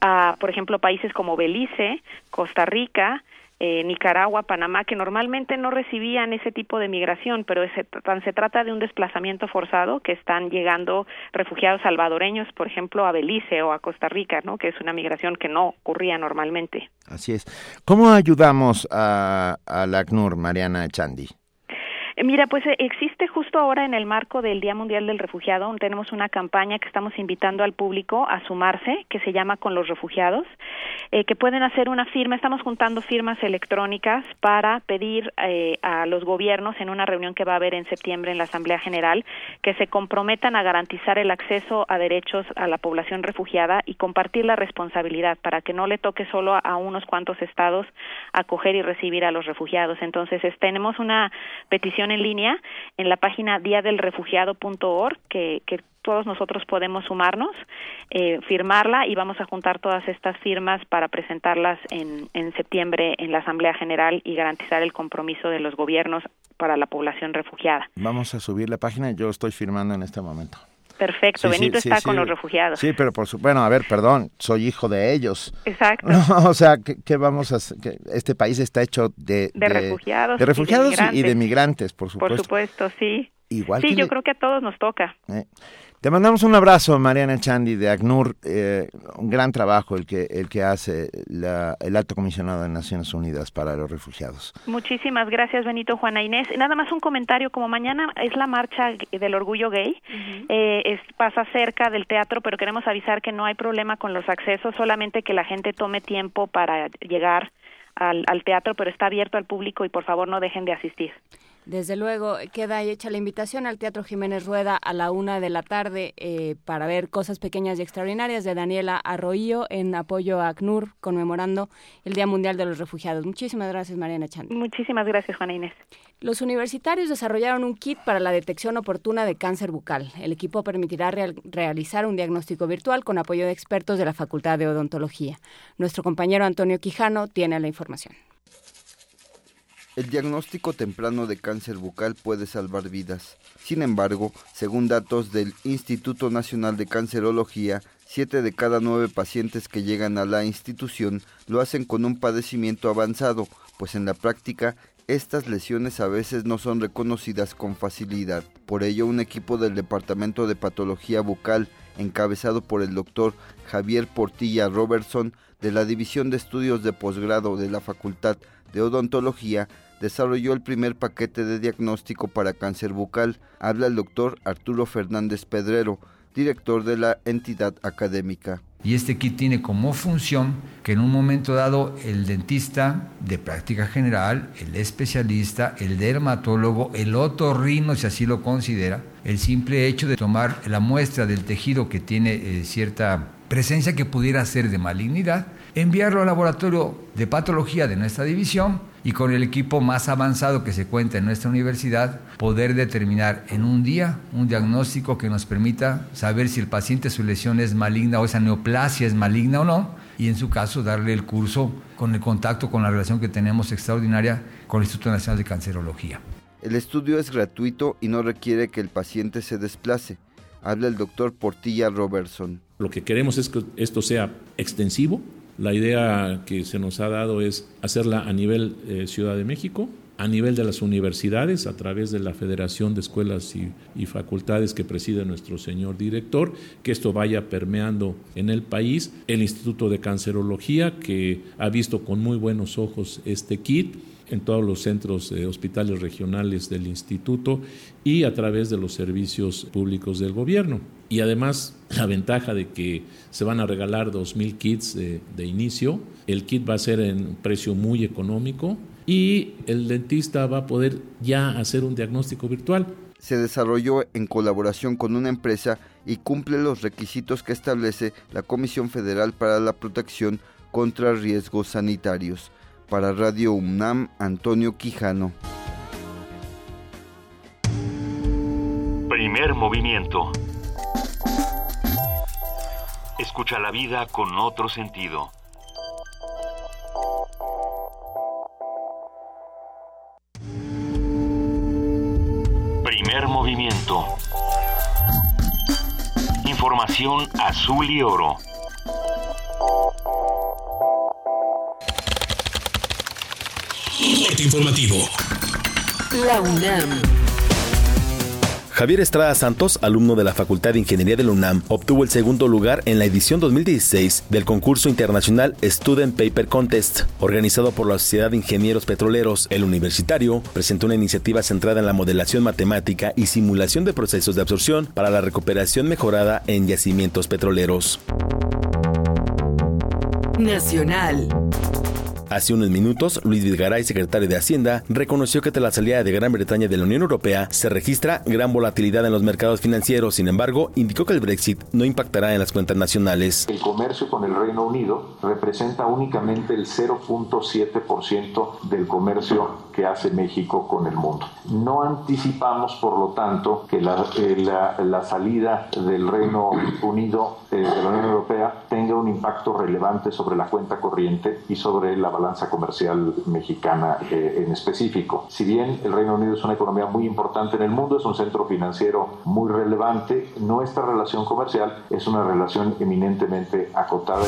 a, por ejemplo, países como Belice, Costa Rica, eh, Nicaragua, Panamá, que normalmente no recibían ese tipo de migración, pero ese, se trata de un desplazamiento forzado que están llegando refugiados salvadoreños, por ejemplo, a Belice o a Costa Rica, ¿no? que es una migración que no ocurría normalmente. Así es. ¿Cómo ayudamos a, a la ACNUR, Mariana Chandi? Eh, mira, pues eh, existe justo ahora en el marco del Día Mundial del Refugiado, tenemos una campaña que estamos invitando al público a sumarse, que se llama Con los Refugiados, eh, que pueden hacer una firma, estamos juntando firmas electrónicas para pedir a los gobiernos en una reunión que va a haber en septiembre en la Asamblea General que se comprometan a garantizar el acceso a derechos a la población refugiada y compartir la responsabilidad para que no le toque solo a unos cuantos estados acoger y recibir a los refugiados. Entonces, tenemos una petición en línea en la página diadelrefugiado.org que, que todos nosotros podemos sumarnos, eh, firmarla y vamos a juntar todas estas firmas para presentarlas en, en septiembre en la Asamblea General y garantizar el compromiso de los gobiernos para la población refugiada. Vamos a subir la página, yo estoy firmando en este momento. Perfecto, Benito está con los refugiados. Sí, pero por su, bueno, a ver, perdón, soy hijo de ellos. Exacto. [LAUGHS] o sea, ¿qué, vamos a hacer? este país está hecho de, de, refugiados, de refugiados y de, migrantes, por supuesto. Por supuesto, sí. Igual sí, yo creo que a todos nos toca. Eh, te mandamos un abrazo, Mariana Chandi de ACNUR. Eh, un gran trabajo el que, el que hace el alto comisionado de Naciones Unidas para los refugiados. Muchísimas gracias, Benito, Juana Inés. Nada más un comentario, como mañana es la marcha del orgullo gay, eh, es, pasa cerca del teatro, pero queremos avisar que no hay problema con los accesos, solamente que la gente tome tiempo para llegar al, al teatro, pero está abierto al público y por favor no dejen de asistir. Desde luego, queda hecha la invitación al Teatro Jiménez Rueda a la una de la tarde eh, para ver Cosas Pequeñas y Extraordinarias de Daniela Arroyo en apoyo a ACNUR, conmemorando el Día Mundial de los Refugiados. Muchísimas gracias, Mariana Chan. Muchísimas gracias, Juana Inés. Los universitarios desarrollaron un kit para la detección oportuna de cáncer bucal. El equipo permitirá realizar un diagnóstico virtual con apoyo de expertos de la Facultad de Odontología. Nuestro compañero Antonio Quijano tiene la información. El diagnóstico temprano de cáncer bucal puede salvar vidas. Sin embargo, según datos del Instituto Nacional de Cancerología, siete de cada nueve pacientes que llegan a la institución lo hacen con un padecimiento avanzado, pues en la práctica estas lesiones a veces no son reconocidas con facilidad. Por ello, un equipo del Departamento de Patología Bucal, encabezado por el doctor Javier Portilla Robertson, de la División de Estudios de Posgrado de la Facultad de Odontología, desarrolló el primer paquete de diagnóstico para cáncer bucal, habla el doctor Arturo Fernández Pedrero, director de la entidad académica. Y este kit tiene como función que en un momento dado el dentista de práctica general, el especialista, el dermatólogo, el otorrino, si así lo considera, el simple hecho de tomar la muestra del tejido que tiene eh, cierta presencia que pudiera ser de malignidad, enviarlo al laboratorio de patología de nuestra división y con el equipo más avanzado que se cuenta en nuestra universidad, poder determinar en un día un diagnóstico que nos permita saber si el paciente su lesión es maligna o esa neoplasia es maligna o no, y en su caso darle el curso con el contacto con la relación que tenemos extraordinaria con el Instituto Nacional de Cancerología. El estudio es gratuito y no requiere que el paciente se desplace. Habla el doctor Portilla Robertson. Lo que queremos es que esto sea extensivo. La idea que se nos ha dado es hacerla a nivel eh, Ciudad de México, a nivel de las universidades, a través de la Federación de Escuelas y, y, Facultades que preside nuestro señor director, que esto vaya permeando en el país, el Instituto de Cancerología, que ha visto con muy buenos ojos este kit, en todos los centros eh, hospitales regionales del instituto y a través de los servicios públicos del gobierno. Y además [CLEARS THROAT] la ventaja de que se van a regalar 2.000 kits de, de inicio, el kit va a ser en precio muy económico y el dentista va a poder ya hacer un diagnóstico virtual. Se desarrolló en colaboración con una empresa y cumple los requisitos que establece la Comisión Federal para la Protección contra Riesgos Sanitarios. Para Radio UNAM, Antonio Quijano. Primer movimiento. Escucha la vida con otro sentido. Primer movimiento. Información azul y oro. Corte informativo. La UNAM. Javier Estrada Santos, alumno de la Facultad de Ingeniería de la UNAM, obtuvo el segundo lugar en la edición 2016 del concurso internacional Student Paper Contest, organizado por la Sociedad de Ingenieros Petroleros. El universitario presentó una iniciativa centrada en la modelación matemática y simulación de procesos de absorción para la recuperación mejorada en yacimientos petroleros. Nacional. Hace unos minutos, Luis Vilgaray, secretario de Hacienda, reconoció que tras la salida de Gran Bretaña de la Unión Europea se registra gran volatilidad en los mercados financieros. Sin embargo, indicó que el Brexit no impactará en las cuentas nacionales. El comercio con el Reino Unido representa únicamente el 0.7% del comercio que hace México con el mundo. No anticipamos, por lo tanto, que la, eh, la, la salida del Reino Unido eh, de la Unión Europea tenga un impacto relevante sobre la cuenta corriente y sobre la balanza comercial mexicana eh, en específico. Si bien el Reino Unido es una economía muy importante en el mundo, es un centro financiero muy relevante, nuestra relación comercial es una relación eminentemente acotada.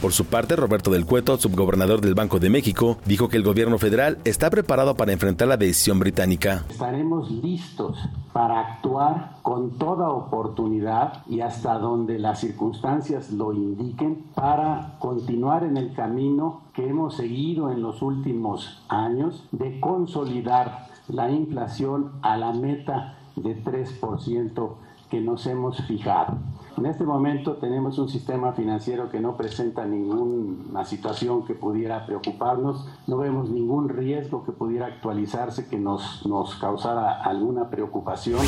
Por su parte, Roberto del Cueto, subgobernador del Banco de México, dijo que el gobierno federal está preparado para enfrentar la decisión británica. Estaremos listos para actuar con toda oportunidad y hasta donde las circunstancias lo indiquen para continuar en el camino que hemos seguido en los últimos años de consolidar la inflación a la meta de 3% que nos hemos fijado. En este momento tenemos un sistema financiero que no presenta ninguna situación que pudiera preocuparnos, no vemos ningún riesgo que pudiera actualizarse que nos, nos causara alguna preocupación.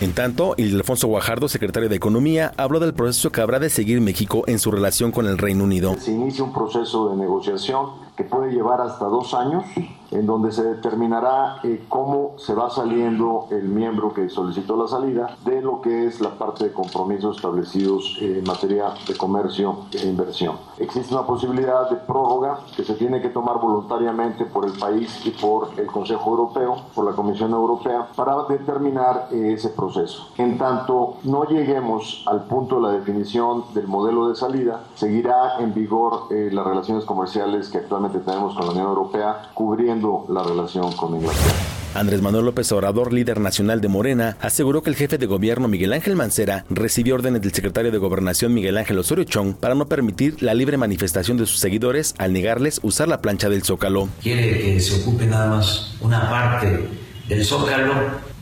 En tanto, Ildefonso Guajardo, secretario de Economía, habló del proceso que habrá de seguir México en su relación con el Reino Unido. Se inicia un proceso de negociación que puede llevar hasta dos años, en donde se determinará eh, cómo se va saliendo el miembro que solicitó la salida de lo que es la parte de compromisos establecidos en materia de comercio e inversión. Existe una posibilidad de prórroga que se tiene que tomar voluntariamente por el país y por el Consejo Europeo, por la Comisión Europea, para determinar eh, ese proceso. En tanto no lleguemos al punto de la definición del modelo de salida, seguirá en vigor eh, las relaciones comerciales que actualmente tenemos con la Unión Europea, cubriendo la relación con Inglaterra. Andrés Manuel López Obrador, líder nacional de Morena, aseguró que el jefe de gobierno Miguel Ángel Mancera recibió órdenes del secretario de Gobernación Miguel Ángel Osorio Chong para no permitir la libre manifestación de sus seguidores al negarles usar la plancha del Zócalo. Quiere que se ocupe nada más una parte del Zócalo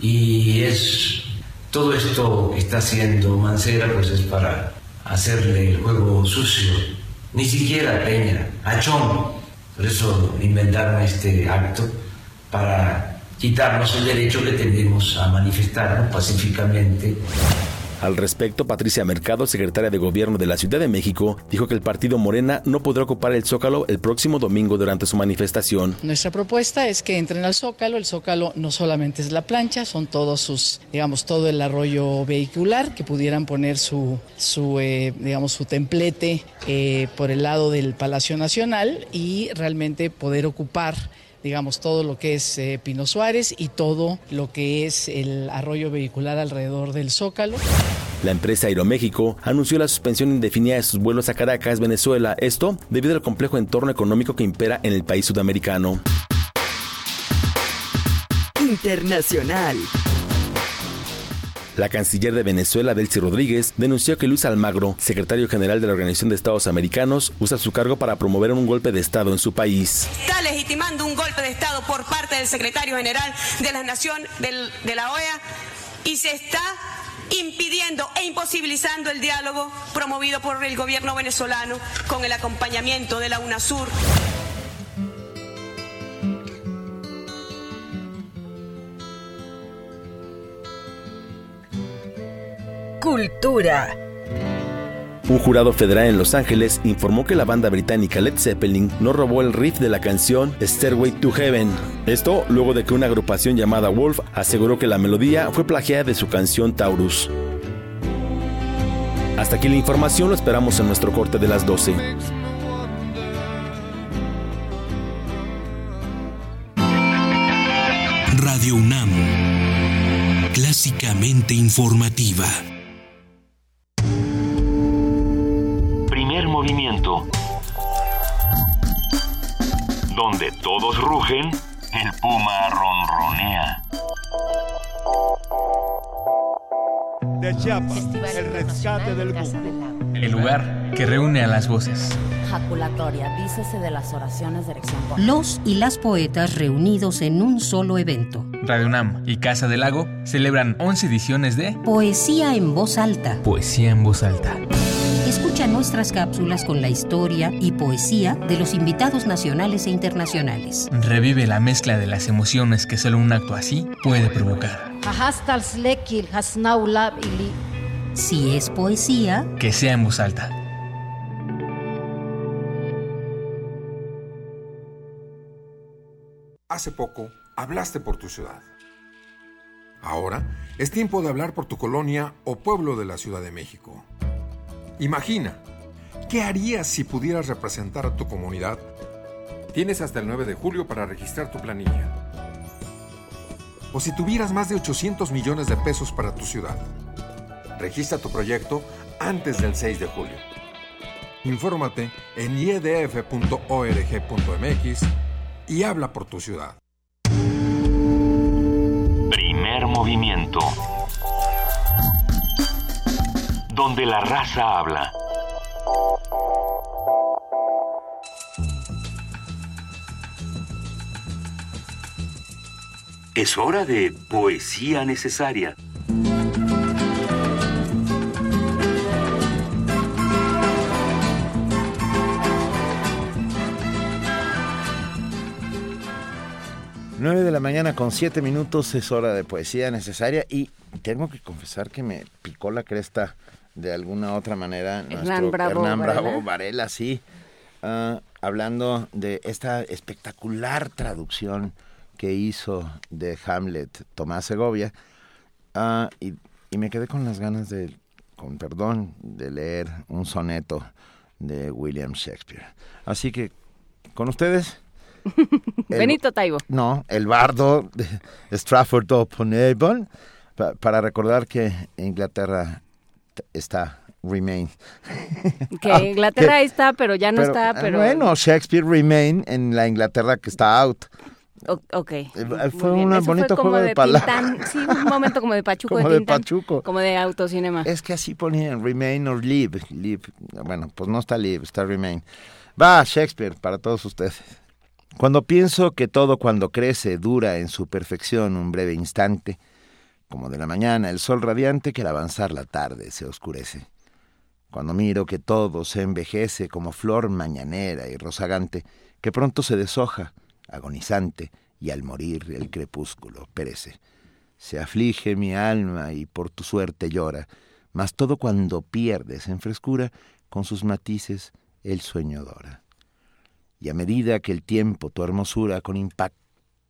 y es todo esto que está haciendo Mancera pues es para hacerle el juego sucio. Ni siquiera a Peña, a Chong. Por eso inventaron este acto para quitarnos el derecho que tenemos a manifestarnos pacíficamente. Al respecto, Patricia Mercado, secretaria de Gobierno de la Ciudad de México, dijo que el partido Morena no podrá ocupar el Zócalo el próximo domingo durante su manifestación. Nuestra propuesta es que entren al Zócalo. El Zócalo no solamente es la plancha, son todos sus, digamos, todo el arroyo vehicular, que pudieran poner su, su eh, digamos, su templete eh, por el lado del Palacio Nacional y realmente poder ocupar digamos, todo lo que es eh, Pino Suárez y todo lo que es el arroyo vehicular alrededor del Zócalo. La empresa Aeroméxico anunció la suspensión indefinida de sus vuelos a Caracas, Venezuela, esto debido al complejo entorno económico que impera en el país sudamericano. Internacional. La canciller de Venezuela, Delcy Rodríguez, denunció que Luis Almagro, secretario general de la Organización de Estados Americanos, usa su cargo para promover un golpe de Estado en su país. Está legitimando un golpe de Estado por parte del secretario general de la Nación de la OEA y se está impidiendo e imposibilizando el diálogo promovido por el gobierno venezolano con el acompañamiento de la UNASUR. Cultura. Un jurado federal en Los Ángeles informó que la banda británica Led Zeppelin no robó el riff de la canción Stairway to Heaven. Esto luego de que una agrupación llamada Wolf aseguró que la melodía fue plagiada de su canción Taurus. Hasta aquí la información, lo esperamos en nuestro corte de las 12. Radio UNAM, clásicamente informativa. Todos rugen, el puma ronronea. De Chiapas, el rescate del. El lugar que reúne a las voces. Jaculatoria, dícese de las oraciones de erección. Los y las poetas reunidos en un solo evento. Radio UNAM y Casa del Lago celebran 11 ediciones de Poesía en voz alta. Poesía en voz alta. Escucha nuestras cápsulas con la historia y poesía de los invitados nacionales e internacionales. Revive la mezcla de las emociones que solo un acto así puede provocar. Si es poesía, que sea en voz alta. Hace poco hablaste por tu ciudad. Ahora es tiempo de hablar por tu colonia o pueblo de la Ciudad de México. Imagina, ¿qué harías si pudieras representar a tu comunidad? Tienes hasta el 9 de julio para registrar tu planilla. O si tuvieras más de 800 millones de pesos para tu ciudad. Registra tu proyecto antes del 6 de julio. Infórmate en iedf.org.mx y habla por tu ciudad. Primer movimiento. Donde la raza habla. Es hora de poesía necesaria. Nueve de la mañana con siete minutos es hora de poesía necesaria y tengo que confesar que me picó la cresta de alguna otra manera Hernán Bravo Hernán Varela. Bravo Varela, sí, ah, hablando de esta espectacular traducción que hizo de Hamlet Tomás Segovia ah, y, y me quedé con las ganas de, con perdón, de leer un soneto de William Shakespeare. Así que, con ustedes... [LAUGHS] el- Benito Taibo. no, el bardo de Stratford upon Avon, para recordar que Inglaterra está Remain. Que [LAUGHS] Ah, Inglaterra ahí está, pero ya no está, ah, pero... Bueno, Shakespeare Remain en la Inglaterra que está out. O- ok. fue Muy bien. un Eso bonito como juego de palabras. Tintán. Sí, un momento como de [LAUGHS] Pachuco Como de de. Pachuco. Como de autocinema. Es que así ponían Remain or Live. Live. Bueno, pues no está Live, está Remain. Va, Shakespeare, para todos ustedes. Cuando pienso que todo cuando crece dura en su perfección un breve instante, como de la mañana el sol radiante que al avanzar la tarde se oscurece. Cuando miro que todo se envejece como flor mañanera y rozagante, que pronto se deshoja, agonizante, y al morir el crepúsculo perece. Se aflige mi alma y por tu suerte llora, mas todo cuando pierdes en frescura, con sus matices el sueño dora. Y a medida que el tiempo tu hermosura con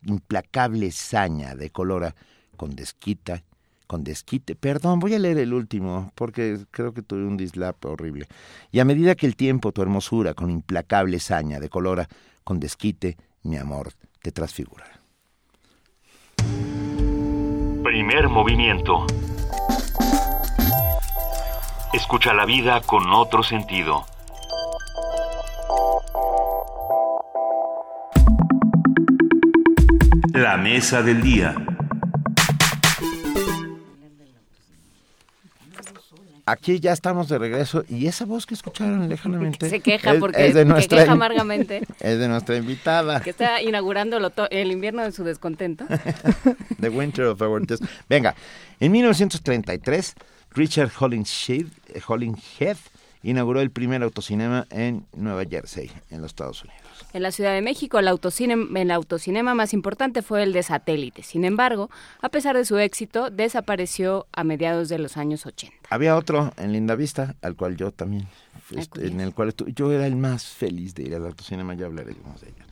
implacable saña decolora, con desquita, con desquite, perdón, voy a leer el último, porque creo que tuve un dislap horrible. Y a medida que el tiempo tu hermosura con implacable saña decolora, con desquite, mi amor te transfigura. Primer movimiento. Escucha la vida con otro sentido. La mesa del día. Aquí ya estamos de regreso y esa voz que escucharon lejanamente [LAUGHS] se queja porque es de nuestra, queja amargamente. [LAUGHS] Es de nuestra invitada. Que está inaugurando el, invierno de su descontento. [LAUGHS] The Winter of Our Venga, en 1933 Richard Hollingshead, Hollingshead inauguró el primer autocinema en Nueva Jersey, en los Estados Unidos. En la Ciudad de México, el autocinema, el autocinema más importante fue el de satélite. Sin embargo, a pesar de su éxito, desapareció a mediados de los años 80. Había otro en Linda Vista, al cual yo también, en el cual yo era el más feliz de ir al autocinema, ya hablaremos de ellos.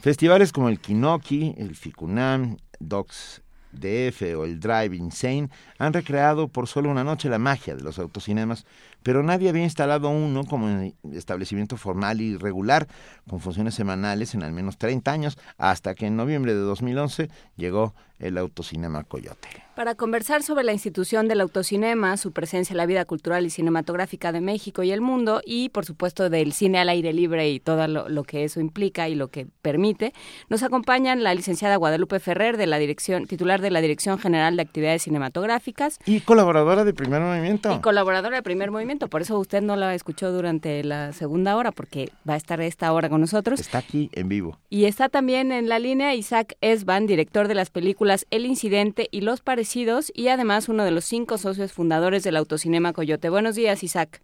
Festivales como el Kinoki, el Ficunam, Docs DF o el Drive Insane han recreado por solo una noche la magia de los autocinemas pero nadie había instalado uno como establecimiento formal y regular, con funciones semanales en al menos 30 años, hasta que en noviembre de 2011 llegó el Autocinema Coyote. Para conversar sobre la institución del autocinema, su presencia en la vida cultural y cinematográfica de México y el mundo, y por supuesto del cine al aire libre y todo lo, que eso implica y lo que permite, nos acompañan la licenciada Guadalupe Ferrer, de la dirección, titular de la Dirección General de Actividades Cinematográficas. Y colaboradora de Primer Movimiento. Y colaboradora de Primer Movimiento, por eso usted no la escuchó durante la segunda hora, porque va a estar esta hora con nosotros. Está aquí en vivo. Y está también en la línea Isaac Esban, director de las películas el Incidente y Los Parecidos y además uno de los cinco socios fundadores del Autocinema Coyote. Buenos días, Isaac.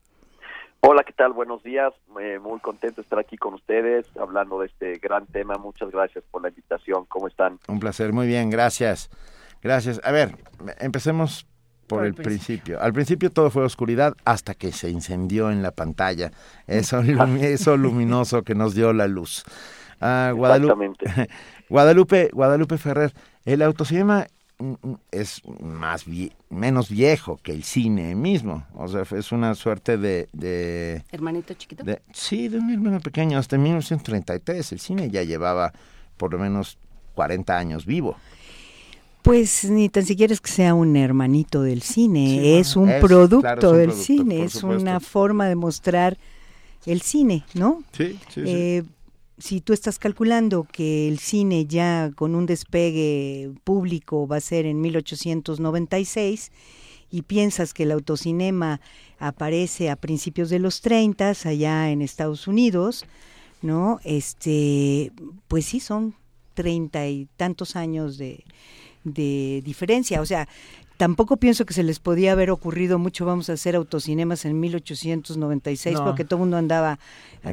Hola, ¿qué tal? Buenos días. Eh, muy contento de estar aquí con ustedes hablando de este gran tema. Muchas gracias por la invitación. ¿Cómo están? Un placer, muy bien, gracias. Gracias. A ver, empecemos por, el principio. Al principio todo fue oscuridad hasta que se incendió en la pantalla. Eso, [LAUGHS] eso luminoso que nos dio la luz. Ah, Guadalupe, [LAUGHS] Guadalupe, Guadalupe Ferrer, el autocinema mm, mm, es más menos viejo que el cine mismo, o sea, es una suerte de... ¿Hermanito chiquito? sí, de un hermano pequeño, hasta 1933 el cine ya llevaba por lo menos 40 años vivo. Pues ni tan siquiera es que sea un hermanito del cine, es, un producto del cine, es una forma de mostrar el cine, ¿no? Sí, sí, sí. Si tú estás calculando que el cine ya con un despegue público va a ser en 1896 y piensas que el autocinema aparece a principios de los 30 allá en Estados Unidos, ¿no? Este, pues sí son treinta y tantos años de, de diferencia. O sea, Tampoco pienso que se les podía haber ocurrido mucho, vamos a hacer autocinemas en 1896, porque todo el mundo andaba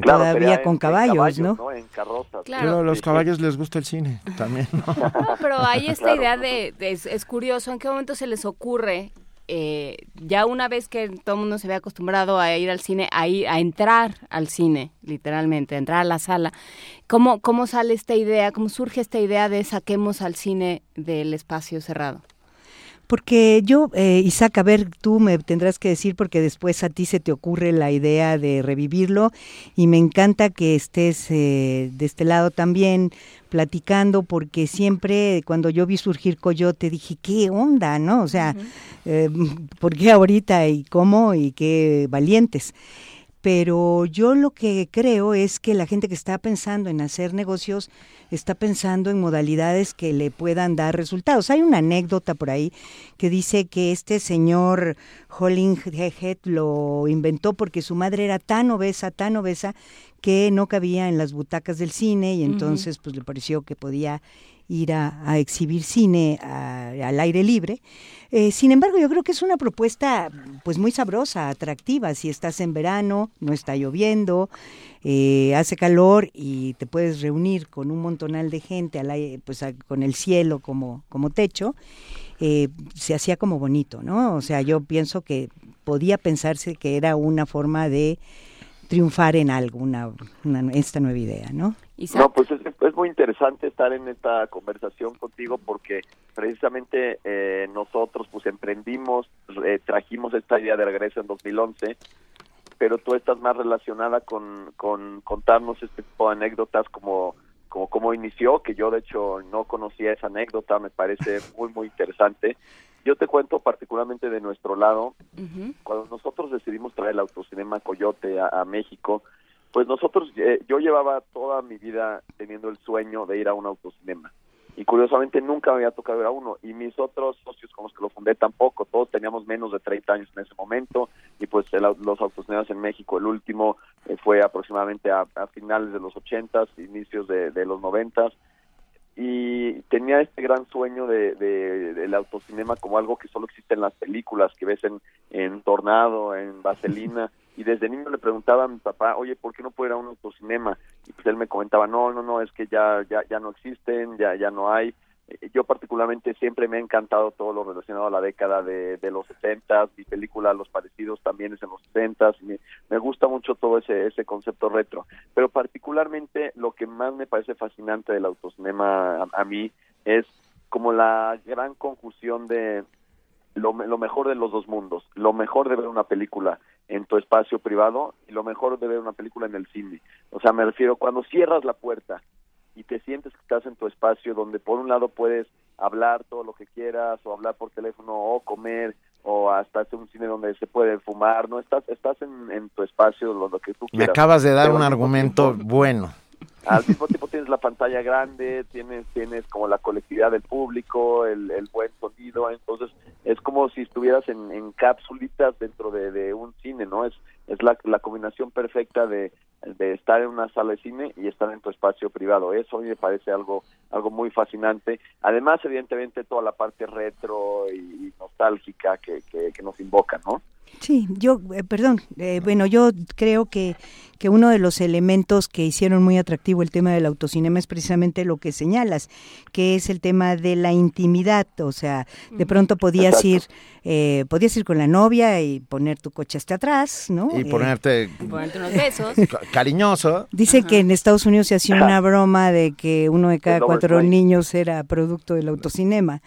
todavía con caballos, ¿no? En carrozas. Claro, a los caballos les gusta el cine [LAUGHS] también. ¿no? pero hay esta idea de, es, curioso, ¿en qué momento se les ocurre eh, ya una vez que todo el mundo se ve acostumbrado a ir al cine, a, ir, a entrar al cine, literalmente, a entrar a la sala, ¿cómo, ¿cómo sale esta idea, cómo surge esta idea de saquemos al cine del espacio cerrado? Porque yo, eh, Isaac, a ver, tú me tendrás que decir porque después a ti se te ocurre la idea de revivirlo y me encanta que estés eh, de este lado también platicando porque siempre cuando yo vi surgir Coyote dije, ¿qué onda? ¿No? O sea, eh, ¿por qué ahorita y cómo y qué valientes? Pero yo lo que creo es que la gente que está pensando en hacer negocios está pensando en modalidades que le puedan dar resultados. Hay una anécdota por ahí que dice que este señor Holling-Head lo inventó porque su madre era tan obesa, tan obesa, que no cabía en las butacas del cine y entonces pues le pareció que podía ir a, exhibir cine al aire libre. Eh, sin embargo, yo creo que es una propuesta pues muy sabrosa, atractiva. Si estás en verano, no está lloviendo, eh, hace calor y te puedes reunir con un montonal de gente al aire, pues con el cielo como, como techo, eh, se hacía como bonito, ¿no? O sea, yo pienso que podía pensarse que era una forma de triunfar en algo, una, esta nueva idea, ¿no? No, pues es, es, muy interesante estar en esta conversación contigo porque precisamente eh, nosotros pues emprendimos, eh, trajimos esta idea de regreso en 2011, pero tú estás más relacionada con, con contarnos este tipo de anécdotas como como cómo inició, que yo de hecho no conocía esa anécdota, me parece muy muy interesante. Yo te cuento particularmente de nuestro lado, cuando nosotros decidimos traer el autocinema Coyote a México, pues nosotros, eh, yo llevaba toda mi vida teniendo el sueño de ir a un autocinema. Y curiosamente nunca me había tocado ir a uno. Y mis otros socios con los que lo fundé tampoco, todos teníamos menos de 30 años en ese momento. Y pues los autocinemas en México, el último eh, fue aproximadamente a, finales de los 80 inicios de, los 90 y tenía este gran sueño de, del autocinema como algo que solo existe en las películas que ves en, en Tornado, en Vaselina [LAUGHS] y desde niño le preguntaba a mi papá, oye, ¿por qué no puedo ir a un autocinema? Y pues él me comentaba, no, no, no, es que ya, ya, ya no existen, ya, ya no hay. Eh, yo particularmente siempre me ha encantado todo lo relacionado a la década de, de los 70, mi película Los Parecidos también es en los 70, y me, me gusta mucho todo ese, ese concepto retro, pero particularmente lo que más me parece fascinante del autocinema a mí es como la gran conjunción de, lo, lo, mejor de los dos mundos, lo mejor de ver una película en tu espacio privado y lo mejor de ver una película en el cine. O sea, me refiero cuando cierras la puerta y te sientes que estás en tu espacio donde por un lado puedes hablar todo lo que quieras o hablar por teléfono o comer o hasta hacer un cine donde se puede fumar, no estás estás en, en tu espacio lo, que tú quieras. Me acabas de dar un argumento bueno. Al mismo tiempo tienes la pantalla grande, tienes tienes como la colectividad del público, el, el buen sonido, entonces es como si estuvieras en, en capsulitas dentro de, de, un cine, ¿no? Es, es la, la combinación perfecta de, de, estar en una sala de cine y estar en tu espacio privado. Eso a mí me parece algo, algo muy fascinante. Además, evidentemente, toda la parte retro y, nostálgica que, que, que nos invoca, ¿no? Sí, yo, eh, perdón, eh, bueno, yo creo que, que uno de los elementos que hicieron muy atractivo el tema del autocinema es precisamente lo que señalas, que es el tema de la intimidad, o sea, de pronto podías ir, eh, podías ir con la novia y poner tu coche hasta atrás, ¿no? Y ponerte, ponerte unos besos. cariñoso. Dice que en Estados Unidos se hacía una broma de que uno de cada cuatro niños era producto del autocinema,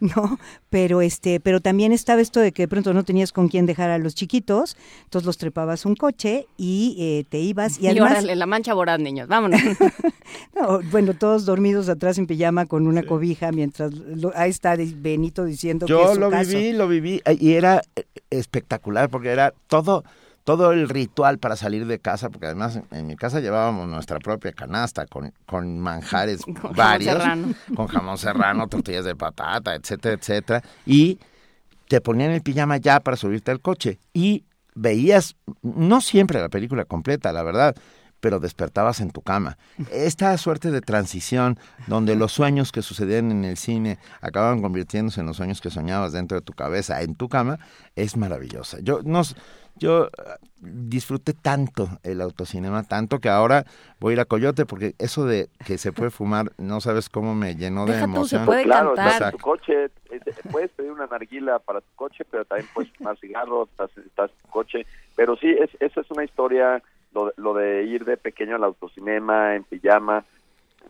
¿no? Pero este, pero también estaba esto de que de pronto no tenías con quién dejar a los chiquitos, entonces los trepabas un coche y eh, te ibas. Y, [LAUGHS] además, la mancha voraz, niños, vámonos. [LAUGHS] bueno, todos dormidos atrás en pijama con una cobija mientras ahí está Benito diciendo Yo que es lo viví, lo viví eh, y era eh, espectacular porque era todo todo el ritual para salir de casa, porque además en mi casa llevábamos nuestra propia canasta con, con manjares [LAUGHS] varios, con jamón serrano, tortillas de patata, etcétera, etcétera, y te ponían el pijama ya para subirte al coche y veías, no siempre la película completa, la verdad, pero despertabas en tu cama. Esta suerte de transición donde los sueños que sucedían en el cine acaban convirtiéndose en los sueños que soñabas dentro de tu cabeza, en tu cama, es maravillosa. Yo no, yo ah, disfruté tanto el autocinema, tanto que ahora voy a ir a Coyote porque eso de que se puede fumar, no sabes cómo me llenó de emoción. claro, estás en tu coche, puedes pedir una narguila para tu coche, pero también puedes fumar cigarros, estás, estás en tu coche. Pero sí, es, esa es una historia, lo, lo de ir de pequeño al autocinema, en pijama,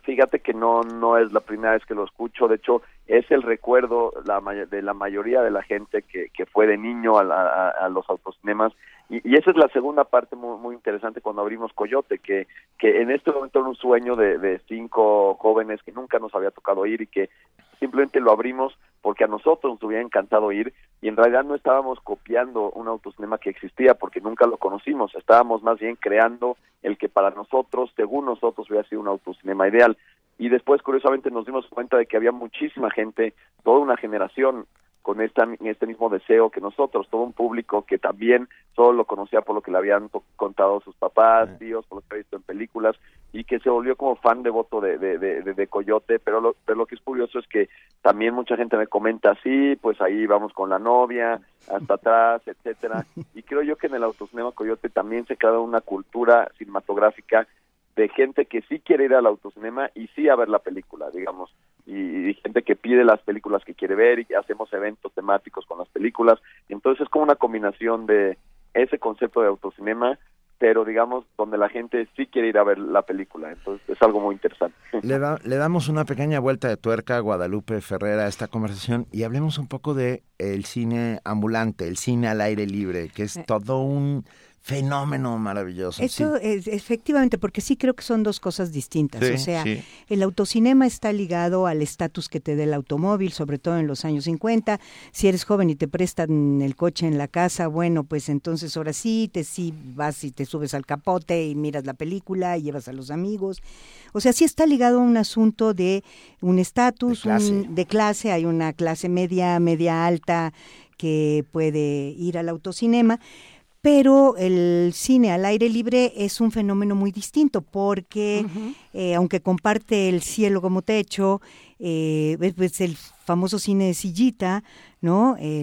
fíjate que no no es la primera vez que lo escucho de hecho es el recuerdo la, de la mayoría de la gente que, que fue de niño a, a, los autocinemas y, y, esa es la segunda parte muy, muy interesante cuando abrimos Coyote que que en este momento era un sueño de, de cinco jóvenes que nunca nos había tocado ir y que simplemente lo abrimos porque a nosotros nos hubiera encantado ir y en realidad no estábamos copiando un autocinema que existía porque nunca lo conocimos, estábamos más bien creando el que para nosotros, según nosotros, hubiera sido un autocinema ideal. Y después, curiosamente, nos dimos cuenta de que había muchísima gente, toda una generación con esta, este mismo deseo que nosotros, todo un público que también solo lo conocía por lo que le habían contado sus papás, tíos, por lo que había visto en películas, y que se volvió como fan devoto de, de, de, de Coyote, pero lo, pero lo que es curioso es que también mucha gente me comenta, sí, pues ahí vamos con la novia, hasta atrás, etcétera, [LAUGHS] y creo yo que en el Autocinema Coyote también se crea una cultura cinematográfica de gente que sí quiere ir al autocinema y sí a ver la película, digamos, y, gente que pide las películas que quiere ver y hacemos eventos temáticos con las películas. Entonces es como una combinación de ese concepto de autocinema pero digamos donde la gente sí quiere ir a ver la película, entonces es algo muy interesante. [LAUGHS] Le, le damos una pequeña vuelta de tuerca a Guadalupe Ferrera a esta conversación y hablemos un poco de el cine ambulante, el cine al aire libre, que es todo un fenómeno maravilloso. Eso es efectivamente, porque sí creo que son dos cosas distintas. o sea, el autocinema está ligado al estatus que te dé el automóvil, sobre todo en los años 50. Si eres joven y te prestan el coche en la casa, bueno, pues entonces ahora sí, te sí vas y te subes al capote y miras la película y llevas a los amigos. O sea, sí está ligado a un asunto de un estatus, de clase, hay una clase media, media alta que puede ir al autocinema pero el cine al aire libre es un fenómeno muy distinto porque eh, aunque comparte el cielo como techo, eh, pues el famoso cine de sillita, ¿no? Eh,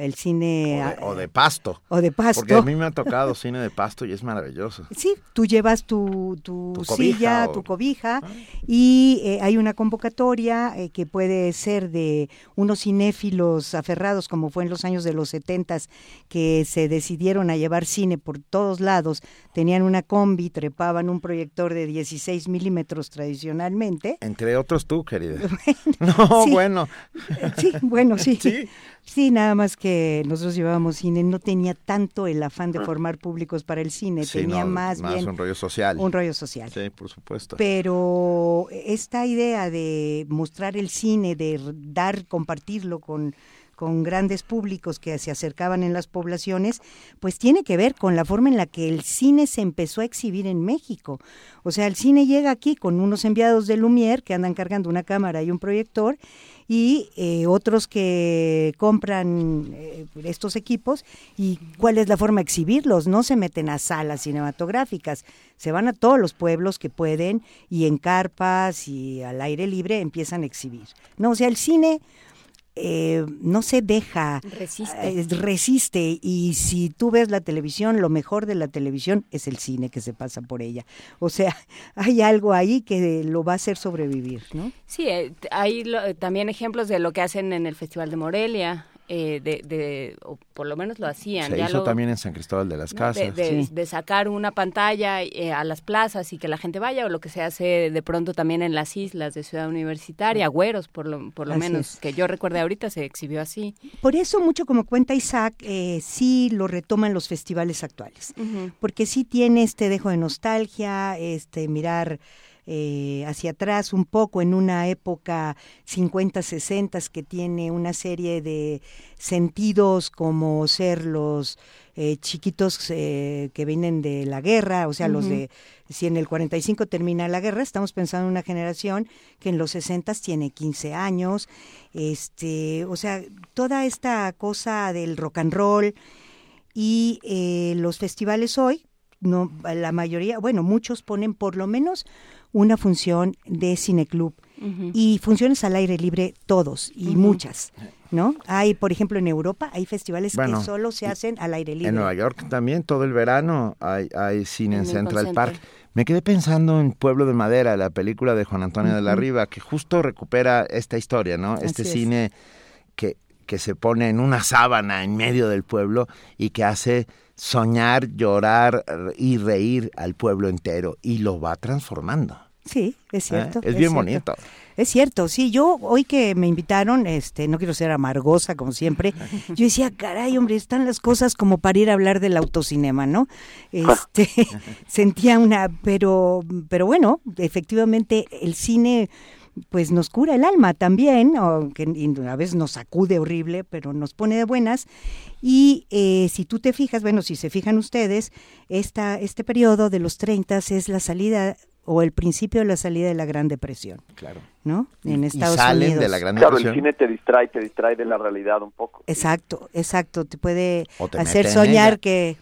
el cine... O de, pasto. O de pasto. Porque a mí me ha tocado cine de pasto y es maravilloso. [LAUGHS] Sí, tú llevas tu, tu, silla, tu cobija, ah. y eh, hay una convocatoria eh, que puede ser de unos cinéfilos aferrados, como fue en los años de los setentas, que se decidieron a llevar cine por todos lados, tenían una combi, trepaban un proyector de 16 milímetros tradicionalmente. Entre otros tú, querida. [LAUGHS] [LAUGHS] no, bueno. Sí, bueno, sí. [LAUGHS] Sí. nada más que nosotros llevábamos cine, no tenía tanto el afán de ah. formar públicos para el cine, tenía más, más bien un rollo social. Un rollo social. Sí, por supuesto. Pero esta idea de mostrar el cine, de dar, compartirlo con con grandes públicos que se acercaban en las poblaciones, pues tiene que ver con la forma en la que el cine se empezó a exhibir en México. O sea, el cine llega aquí con unos enviados de Lumière que andan cargando una cámara y un proyector y eh, otros que compran eh, estos equipos y cuál es la forma de exhibirlos. No se meten a salas cinematográficas, se van a todos los pueblos que pueden y en carpas y al aire libre empiezan a exhibir. No, o sea, el cine eh, no se deja, resiste. Eh, resiste. Y si tú ves la televisión, lo mejor de la televisión es el cine que se pasa por ella. O sea, [LAUGHS] hay algo ahí que lo va a hacer sobrevivir, ¿no? Sí, eh, hay también ejemplos de lo que hacen en el Festival de Morelia. Eh, de, o por lo menos lo hacían. Se hizo también en San Cristóbal de las Casas. De, sacar una pantalla eh, a las plazas y que la gente vaya, o lo que se hace de pronto también en las islas de Ciudad Universitaria, Güeros, por lo, por lo menos, que yo recuerde ahorita se exhibió así. Por eso, mucho como cuenta Isaac, eh, sí lo retoman los festivales actuales, porque sí tiene este dejo de nostalgia, este mirar eh, hacia atrás un poco en una época 50, 60 que tiene una serie de sentidos como ser los eh, chiquitos eh, que vienen de la guerra, o sea, los de, si en el 45 termina la guerra, estamos pensando en una generación que en los 60 tiene 15 años, este, o sea, toda esta cosa del rock and roll y los festivales hoy, no, la mayoría, bueno, muchos ponen por lo menos una función de cineclub y funciones al aire libre todos y muchas. ¿No? Hay, por ejemplo, en Europa hay festivales que solo se hacen al aire libre. En Nueva York también todo el verano hay, hay cine en, Central Park. Me quedé pensando en Pueblo de Madera, la película de Juan Antonio de la Riva, que justo recupera esta historia, ¿no? Este cine que, que se pone en una sábana en medio del pueblo y que hace soñar, llorar y reír al pueblo entero y lo va transformando. Sí, es ¿Eh? cierto. Es, bien bonito. Es cierto, sí, yo hoy que me invitaron, este, no quiero ser amargosa como siempre, [LAUGHS] yo decía, caray, hombre, están las cosas como para ir a hablar del autocinema, ¿no? [LAUGHS] Este, [LAUGHS] sentía una, pero, pero bueno, efectivamente el cine pues nos cura el alma también, aunque a veces nos sacude horrible, pero nos pone de buenas. Y eh, si tú te fijas, bueno, si se fijan ustedes, esta, este periodo de los 30 es la salida o el principio de la salida de la Gran Depresión. Claro. ¿No? En Estados salen Unidos. de la Gran Depresión. Claro, el cine te distrae, te distrae de la realidad un poco. Exacto, exacto. Te puede hacer soñar que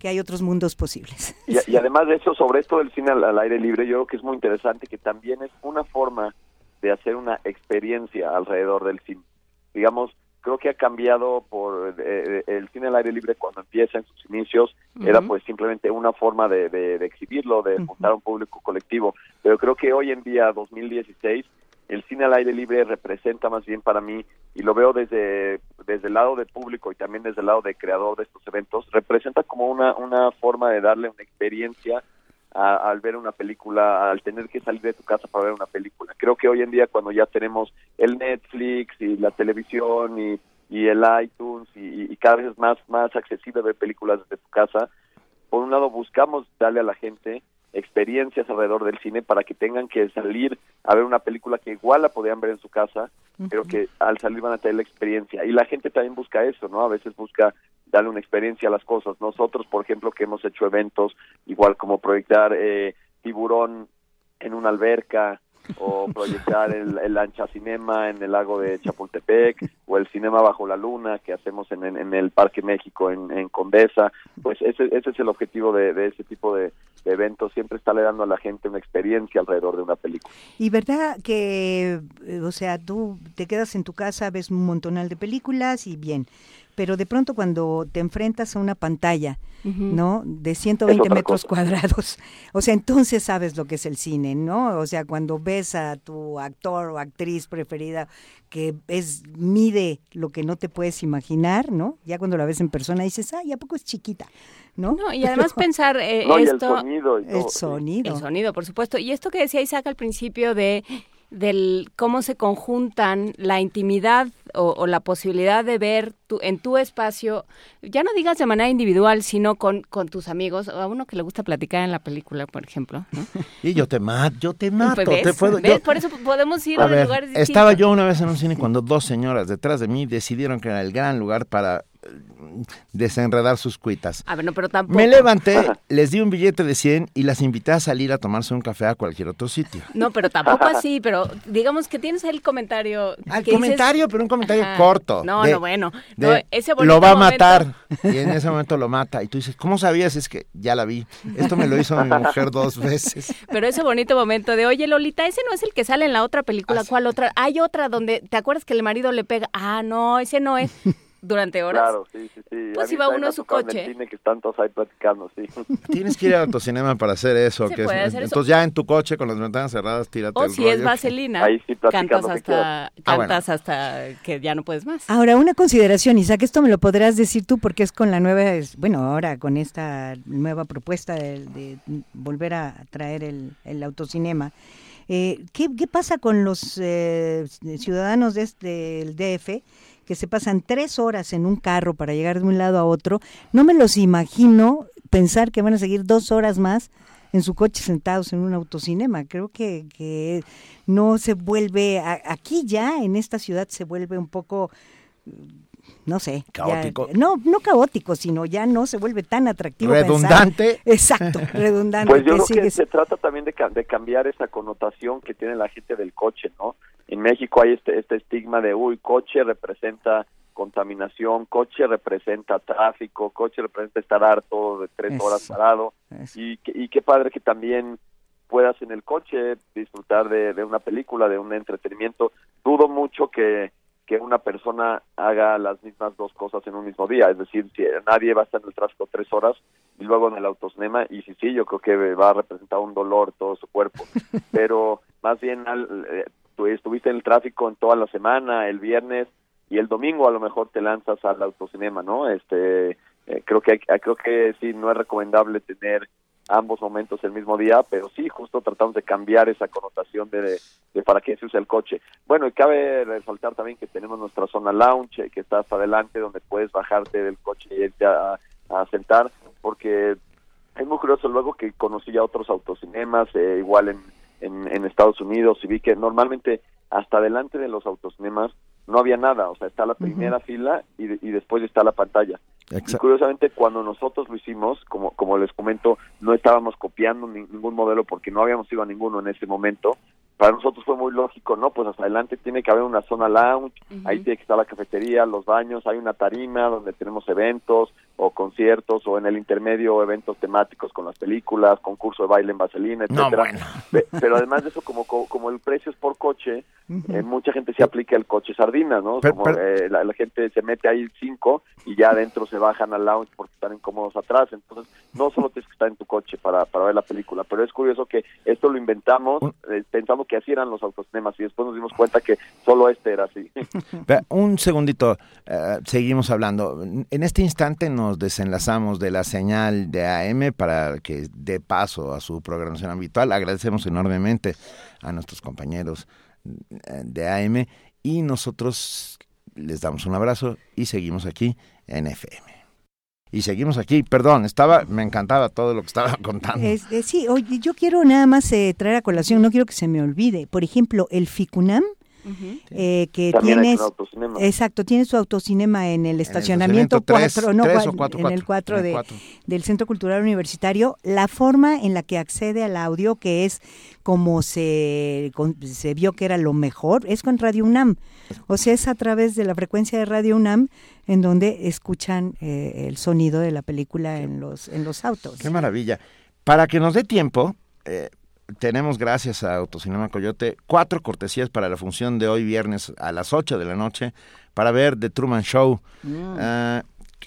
que hay otros mundos posibles. Y, además de eso, sobre esto del cine al, aire libre, yo creo que es muy interesante que también es una forma de hacer una experiencia alrededor del cine. Digamos, creo que ha cambiado por eh, el cine al aire libre cuando empieza en sus inicios, era pues simplemente una forma de, de, exhibirlo, de juntar a un público colectivo, pero creo que hoy en día, 2016, el cine al aire libre representa más bien para mí, y lo veo desde, desde el lado de público y también desde el lado de creador de estos eventos, representa como una, una forma de darle una experiencia al ver una película, al tener que salir de tu casa para ver una película. Creo que hoy en día cuando ya tenemos el Netflix y la televisión y, y el iTunes y, y, cada vez es más, más accesible ver películas desde tu casa, por un lado buscamos darle a la gente experiencias alrededor del cine para que tengan que salir a ver una película que igual la podían ver en su casa, pero que al salir van a tener la experiencia. Y la gente también busca eso, ¿no? A veces busca darle una experiencia a las cosas. Nosotros, por ejemplo, que hemos hecho eventos, igual como proyectar eh, tiburón en una alberca, o [LAUGHS] proyectar el, el Ancha Cinema en el lago de Chapultepec o el Cinema Bajo la Luna que hacemos en, en, el Parque México en, en, Condesa, pues ese, ese es el objetivo de, de ese tipo de, de, eventos, siempre estarle dando a la gente una experiencia alrededor de una película. Y verdad que, eh, o sea, tú te quedas en tu casa, ves un montonal de películas y bien, pero de pronto cuando te enfrentas a una pantalla, ¿no? De 120 metros cuadrados, [LAUGHS] o sea, entonces sabes lo que es el cine, ¿no? O sea, cuando ves a tu actor o actriz preferida que es mide lo que no te puedes imaginar, ¿no? Ya cuando la ves en persona dices, ay, ¿a poco es chiquita? ¿No? no y además [LAUGHS] pensar eh, no, esto... el sonido. Y el sonido. El sonido, por supuesto. Y esto que decía Isaac al principio de del cómo se conjuntan la intimidad o, o, la posibilidad de ver tu, en tu espacio, ya no digas de manera individual, sino con, con tus amigos, a uno que le gusta platicar en la película, por ejemplo. ¿no? [LAUGHS] Y yo te mato, yo te mato. ¿Ves? Te puedo, yo, Por eso podemos ir a a, ver, lugares distintos. estaba yo una vez en un cine cuando dos señoras detrás de mí decidieron que era el gran lugar para desenredar sus cuitas. A ver, no, pero tampoco. Me levanté, [LAUGHS] les di un billete de 100 y las invité a salir a tomarse un café a cualquier otro sitio. No, pero tampoco así, pero digamos que tienes el comentario. Al que comentario, dices, pero un comentario Ajá. corto. No, de- no, bueno. de, No, ese bonito lo va a momento- matar. Y en ese momento lo mata. Y tú dices, ¿cómo sabías? Es que ya la vi. Esto me lo hizo mi mujer dos veces. Pero ese bonito momento de, oye, Lolita, ese no es el que sale en la otra película, ¿cuál otra? Hay otra donde, ¿te acuerdas que el marido le pega? Ah, no, ese no es. Durante horas. Claro, sí, sí, sí. Pues iba uno a su en el coche. cine que están todos ahí platicando, sí. [LAUGHS] Tienes que ir al autocinema para hacer eso. Se que es- puede hacer eso. entonces ya en tu coche con las ventanas cerradas, tírate O el si es vaselina, Ahí sí, cantas Ah, bueno. cantas hasta que ya no puedes más. Ahora, una consideración, Isaac, esto me lo podrás decir tú porque es con la nueva, es- bueno, ahora con esta nueva propuesta de, de volver a traer el, el autocinema. Eh, ¿qué, qué pasa con los eh, ciudadanos de este, del DF que se pasan tres horas en un carro para llegar de un lado a otro? No me los imagino pensar que van a seguir dos horas más en su coche sentados en un autocinema. Creo que, que no se vuelve, aquí ya en esta ciudad se vuelve un poco, no sé. ya- Caótico. no, no caótico, sino ya no se vuelve tan atractivo. pensar- Redundante. [LAUGHS] exacto, redundante. Pues yo creo que se trata también de, ca- de cambiar esa connotación que tiene la gente del coche, ¿no? En México hay este, este estigma de, uy, coche representa contaminación, coche representa tráfico, coche representa estar harto de tres Eso, horas parado. eso. Y, que- y qué padre que también puedas en el coche disfrutar de, de una película, de un entretenimiento. Dudo mucho que, que una persona haga las mismas dos cosas en un mismo día. Es decir, si nadie va a estar en el tráfico tres horas y luego en el autocinema, y si sí, yo creo que va a representar un dolor todo su cuerpo. [LAUGHS] Pero más bien, al- eh, tú estuviste en el tráfico en toda la semana, el viernes y el domingo a lo mejor te lanzas al autocinema, ¿no? Este, eh, creo que hay- creo que sí no es recomendable tener ambos momentos el mismo día, pero sí, justo tratamos de cambiar esa connotación de, de para qué se usa el coche. Bueno, y cabe resaltar también que tenemos nuestra zona lounge, eh, que está hasta adelante, donde puedes bajarte del coche y irte a, a sentar, porque es muy curioso luego que conocí ya otros autocinemas, eh, igual en, en, en Estados Unidos, y vi que normalmente hasta adelante de los autocinemas no había nada, o sea, está la primera fila y después está la pantalla. Y curiosamente, cuando nosotros lo hicimos, como, como les comento, no estábamos copiando ni- ningún modelo porque no habíamos ido a ninguno en ese momento. Para nosotros fue muy lógico, ¿no? Pues hasta adelante tiene que haber una zona lounge, ahí tiene que estar la cafetería, los baños, hay una tarima donde tenemos eventos, o conciertos o en el intermedio eventos temáticos con las películas, concurso de baile en vaselina, No, etcétera. bueno. Pe- Pero además de eso, como co- como el precio es por coche, eh, mucha gente se aplica el coche sardina, ¿no? Pero- como pero- eh, la, la gente se mete ahí cinco y ya adentro se bajan al lounge porque están incómodos atrás. Entonces, no solo tienes que estar en tu coche para, para ver la película, pero es curioso que esto lo inventamos eh, pensando que así eran los autocinemas y después nos dimos cuenta que solo este era así. [LAUGHS] Un segundito, eh, seguimos hablando. En este instante nos desenlazamos de la señal de AM para que dé paso a su programación habitual. Agradecemos enormemente a nuestros compañeros eh, de AM y nosotros les damos un abrazo y seguimos aquí en FM. Y seguimos aquí, perdón, estaba, me encantaba todo lo que estaba [LAUGHS] contando. Eh, sí, oye, yo quiero nada más eh, traer a colación, no quiero que se me olvide. Por ejemplo, el FICUNAM, eh, que También exacto tiene su autocinema en el estacionamiento estacionamiento tres, 4 no o en el 4 en el de del Centro Cultural Universitario. La forma en la que accede al audio que es como se con- se vio que era lo mejor es con Radio UNAM. O sea es a través de la frecuencia de Radio UNAM en donde escuchan eh, el sonido de la película en los en los autos. Qué maravilla. Para que nos dé tiempo, eh, tenemos, gracias a Autocinema Coyote, cuatro cortesías para la función de hoy viernes a las 8 de la noche para ver The Truman Show. Mm. Ah,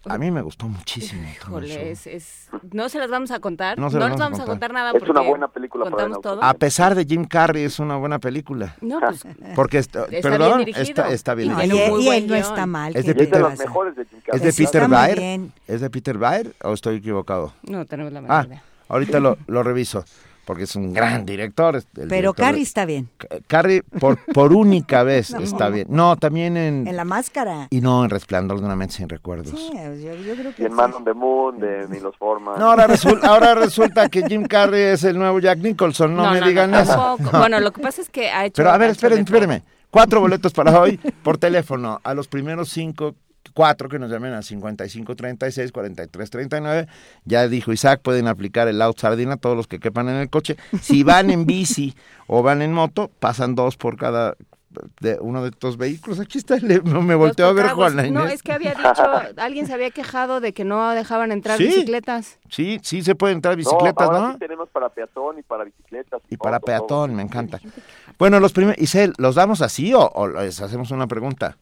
a mí me gustó muchísimo. Híjole, es, es- no se las vamos a contar. No No, se les vamos a contar. nada Es porque una buena película contamos todo. A pesar de Jim Carrey, es una buena película. No, pues, [LAUGHS] Porque, est- Está bien perdón, dirigido. está, está bien No, y, buen él no está mal Es ¿qué de te Es de los pasa? mejores de Jim ¿Es de Peter bien. ¿Es de Peter Weir o estoy equivocado? no tenemos la menor Ah, idea. ahorita lo, lo reviso, porque es un gran director. pero director de- Carrie está bien Carrie, por, por [LAUGHS] única vez No. está bien. No, también en... en la máscara Y no en Resplandor de una mente sin recuerdos. sí, yo, yo creo Y que en sí. Man on the Moon, de Milos Forman. No, ahora, resulta, ahora resulta que Jim Carrey es el nuevo Jack Nicholson. No, me digan eso. Bueno, lo que pasa es que ha hecho... Pero a ver, espérenme, espérenme. Cuatro boletos para hoy por teléfono. A los primeros cinco, cuatro que nos llamen a 55 36 43 39. Ya dijo Isaac, pueden aplicar el out sardina todos los que quepan en el coche. Si van en bici o van en moto, pasan dos por cada de uno de estos vehículos. Aquí está, le- me volteó a ver Inés. No, es que había dicho, [LAUGHS] alguien se había quejado de que no dejaban entrar Sí. bicicletas. Sí, sí se pueden entrar No, bicicletas, ahora ¿no? sí tenemos para peatón y para bicicletas. Y para todo. peatón, me encanta. Bueno, los primeros, Isel, ¿los damos así o, o les hacemos una pregunta?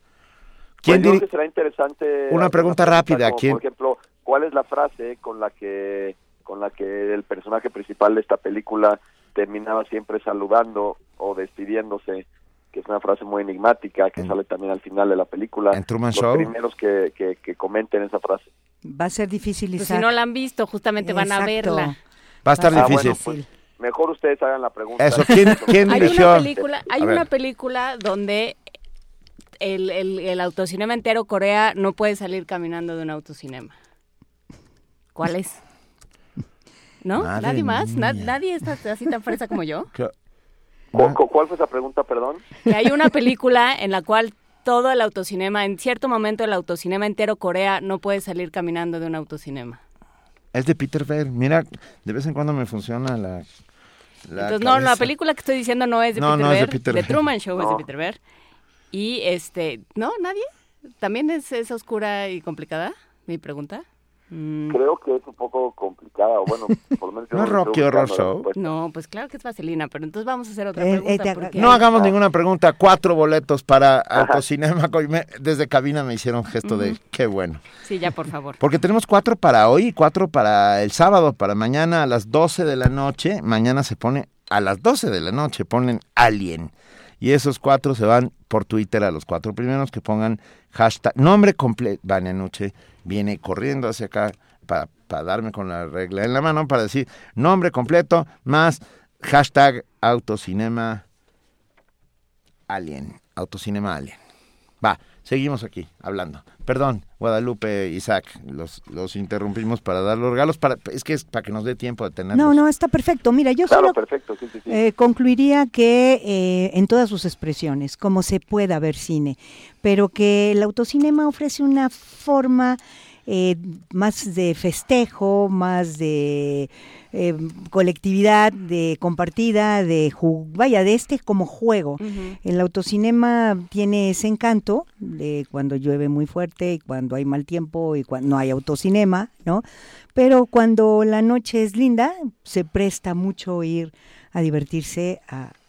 ¿Quién Pues que será interesante Una pregunta rápida, como, ¿quién- Por ejemplo, ¿cuál es la frase con la que con la que el personaje principal de esta película terminaba siempre saludando o despidiéndose? Que es una frase muy enigmática que sale también al final de la película. ¿En Truman Los Show? primeros que, que, que comenten esa frase. va a ser difícil Pues si no la han visto, justamente van a Exacto. verla. Va a estar Ah, difícil. bueno, pues, mejor ustedes hagan la pregunta. Eso, ¿quién, quién Hay una película, hay una película donde el, el, el autocinema entero Corea no puede salir caminando de un autocinema. ¿Cuál es? ¿No? Madre ¿Nadie más? Mía. ¿Nadie está así tan fresa como yo? ¿Qué? ¿Cu- cu- ¿Cuál fue esa pregunta, perdón? Que hay una película en la cual todo el autocinema, en cierto momento el autocinema entero Corea no puede salir caminando de un autocinema. Es de Peter Ver. Mira, de vez en cuando me funciona la. la Entonces, no, la cabeza. película que estoy diciendo no es de No, Peter no es de Peter The Ver. Truman Show es de Peter Ver. Y este, ¿no? ¿Nadie? ¿También es, es oscura y complicada? Mi pregunta. Mm, Creo que es un poco complicada, o bueno, [LAUGHS] por lo menos yo ¿No estoy Rocky Horror Show? No, pues claro que es vaselina, pero entonces vamos a hacer otra Eh, eh, pregunta. porque- No hagamos ninguna pregunta. Cuatro boletos para [LAUGHS] Autocinema. Desde cabina me hicieron gesto de qué bueno. Sí, ya, por favor. Porque tenemos cuatro para hoy y cuatro para el sábado, para mañana a las 12 de la noche. Mañana se pone a las 12 de la noche, ponen Alien. Y esos cuatro se van por Twitter a los cuatro primeros que pongan hashtag, nombre completo. Nuche viene corriendo hacia acá para, para darme con la regla en la mano para decir nombre completo más hashtag autocinema alien. Autocinema alien. Va, seguimos aquí hablando. Perdón, Guadalupe, Isaac, los, los interrumpimos para dar los regalos. Para, es que es para que nos dé tiempo de tenerlos. No, no, está perfecto. Mira, yo Claro, solo perfecto, sí, sí, sí. eh, concluiría que eh, en todas sus expresiones, como se pueda ver cine, pero que el autocinema ofrece una forma eh, más de festejo, más de eh, colectividad, de compartida, de vaya, de este como juego. El autocinema tiene ese encanto de cuando llueve muy fuerte y cuando hay mal tiempo y cuando no hay autocinema, ¿no? Pero cuando la noche es linda, se presta mucho ir a divertirse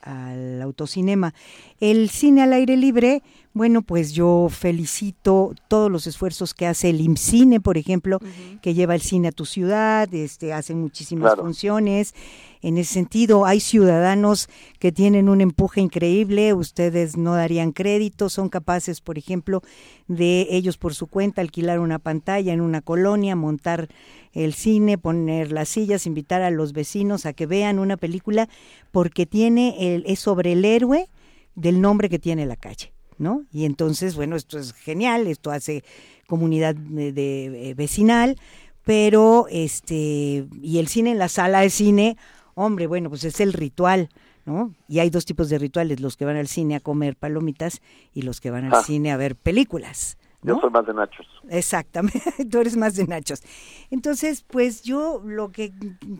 al autocinema. El cine al aire libre bueno, pues yo felicito todos los esfuerzos que hace el IMCINE, por ejemplo, que lleva el cine a tu ciudad, este, hace muchísimas funciones. En ese sentido, hay ciudadanos que tienen un empuje increíble, ustedes no darían crédito, son capaces, por ejemplo, de ellos por su cuenta alquilar una pantalla en una colonia, montar el cine, poner las sillas, invitar a los vecinos a que vean una película, porque tiene el, es sobre el héroe del nombre que tiene la calle. ¿No? Y entonces, bueno, esto es genial, esto hace comunidad de, eh, vecinal, pero este, y el cine en la sala de cine, hombre, bueno, pues es el ritual, ¿no? Y hay dos tipos de rituales, los que van al cine a comer palomitas y los que van al ah. cine a ver películas. ¿no? Yo soy más de nachos. Exactamente, [LAUGHS] tú eres más de nachos. Entonces, pues yo lo que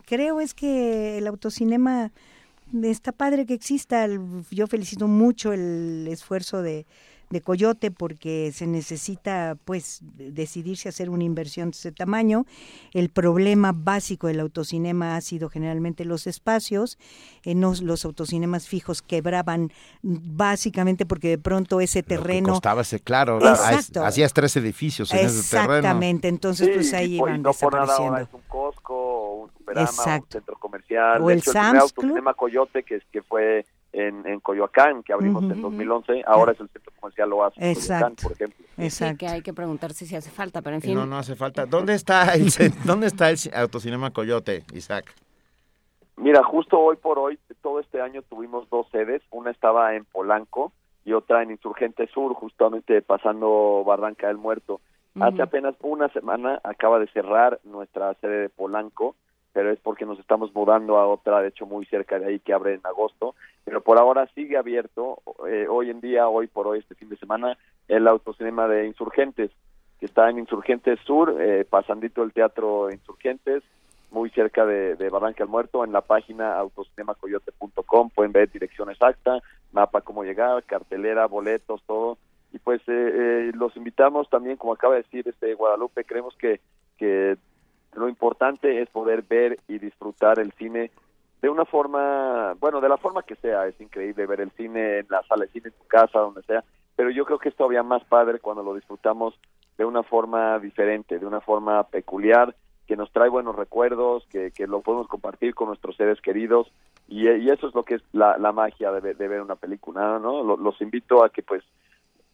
creo es que el autocinema está padre que exista. Yo felicito mucho el esfuerzo de, de Coyote porque se necesita pues decidirse a hacer una inversión de ese tamaño. El problema básico del autocinema ha sido generalmente los espacios. Eh, los autocinemas fijos quebraban básicamente porque de pronto ese terreno... costaba ese, claro, hacías tres edificios en ese terreno. Exactamente, entonces pues ahí iban desapareciendo. es un Costco, un un centro comercial. O el, Sam's Coyote que, que fue en, en Coyoacán, que abrimos en 2011, ahora es el centro comercial Oasis Coyoacán, por ejemplo. Exacto. que hay que preguntarse si hace falta, pero en fin. No, no hace falta. ¿Dónde está el, [LAUGHS] ¿dónde está el Autocinema Coyote, Isaac? Mira, justo hoy por hoy, todo este año tuvimos dos sedes. Una estaba en Polanco y otra en Insurgente Sur, justamente pasando Barranca del Muerto. Hace apenas una semana acaba de cerrar nuestra sede de Polanco pero es porque nos estamos mudando a otra, de hecho muy cerca de ahí, que abre en agosto, pero por ahora sigue abierto, eh, hoy en día, hoy por hoy, este fin de semana, el autocinema de Insurgentes, que está en Insurgentes Sur, eh, pasandito el Teatro Insurgentes, muy cerca de, de Barranca Muerto, en la página autocinemacoyote.com pueden ver dirección exacta, mapa cómo llegar, cartelera, boletos, todo, y pues eh, los invitamos también, como acaba de decir este Guadalupe, creemos que lo importante es poder ver y disfrutar el cine de una forma, bueno, de la forma que sea, es increíble ver el cine en la sala de cine, en tu casa, donde sea, pero yo creo que es todavía más padre cuando lo disfrutamos de una forma diferente, de una forma peculiar, que nos trae buenos recuerdos, que, que lo podemos compartir con nuestros seres queridos, y, eso es lo que es la, la magia de, de ver una película, ¿no? Los invito a que pues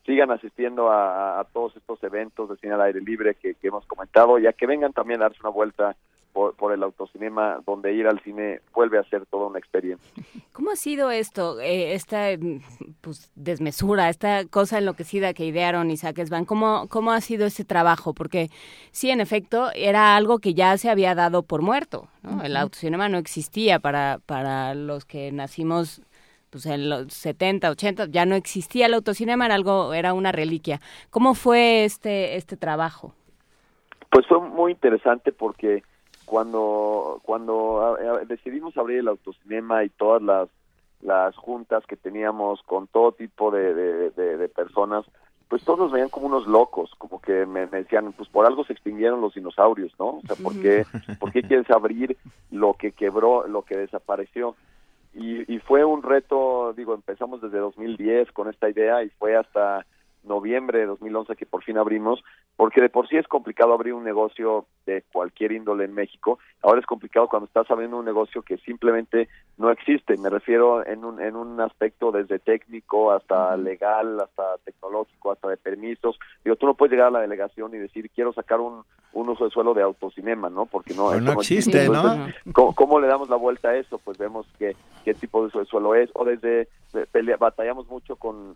sigan asistiendo a, todos estos eventos de cine al aire libre que, hemos comentado, ya que vengan también a darse una vuelta por, el autocinema, donde ir al cine vuelve a ser toda una experiencia. ¿Cómo ha sido esto, eh, esta pues, desmesura, esta cosa enloquecida que idearon Isaac Van? ¿Cómo, ¿Cómo ha sido ese trabajo? Porque sí, en efecto, era algo que ya se había dado por muerto. El autocinema no existía para, para los que nacimos pues en los 70, 80 ya no existía el autocinema, era algo, era una reliquia. ¿Cómo fue este este trabajo? Pues fue muy interesante porque cuando cuando decidimos abrir el autocinema y todas las las juntas que teníamos con todo tipo de, de, personas, pues todos nos veían como unos locos, como que me, decían, pues por algo se extinguieron los dinosaurios, ¿no? O sea, ¿por qué, ¿por qué quieres abrir lo que quebró, lo que desapareció? Y, y fue un reto, digo, empezamos desde 2010 con esta idea y fue hasta noviembre de 2011 que por fin abrimos, porque de por sí es complicado abrir un negocio de cualquier índole en México. Ahora es complicado cuando estás abriendo un negocio que simplemente no existe. Me refiero en un, en un aspecto desde técnico hasta legal, hasta tecnológico, hasta de permisos. Digo, tú no puedes llegar a la delegación y decir quiero sacar un, un uso de suelo de autocinema, ¿no? Porque no, no existe, ¿no? ¿cómo, le damos la vuelta a eso? Pues vemos que, qué tipo de uso de suelo es. O desde, batallamos mucho con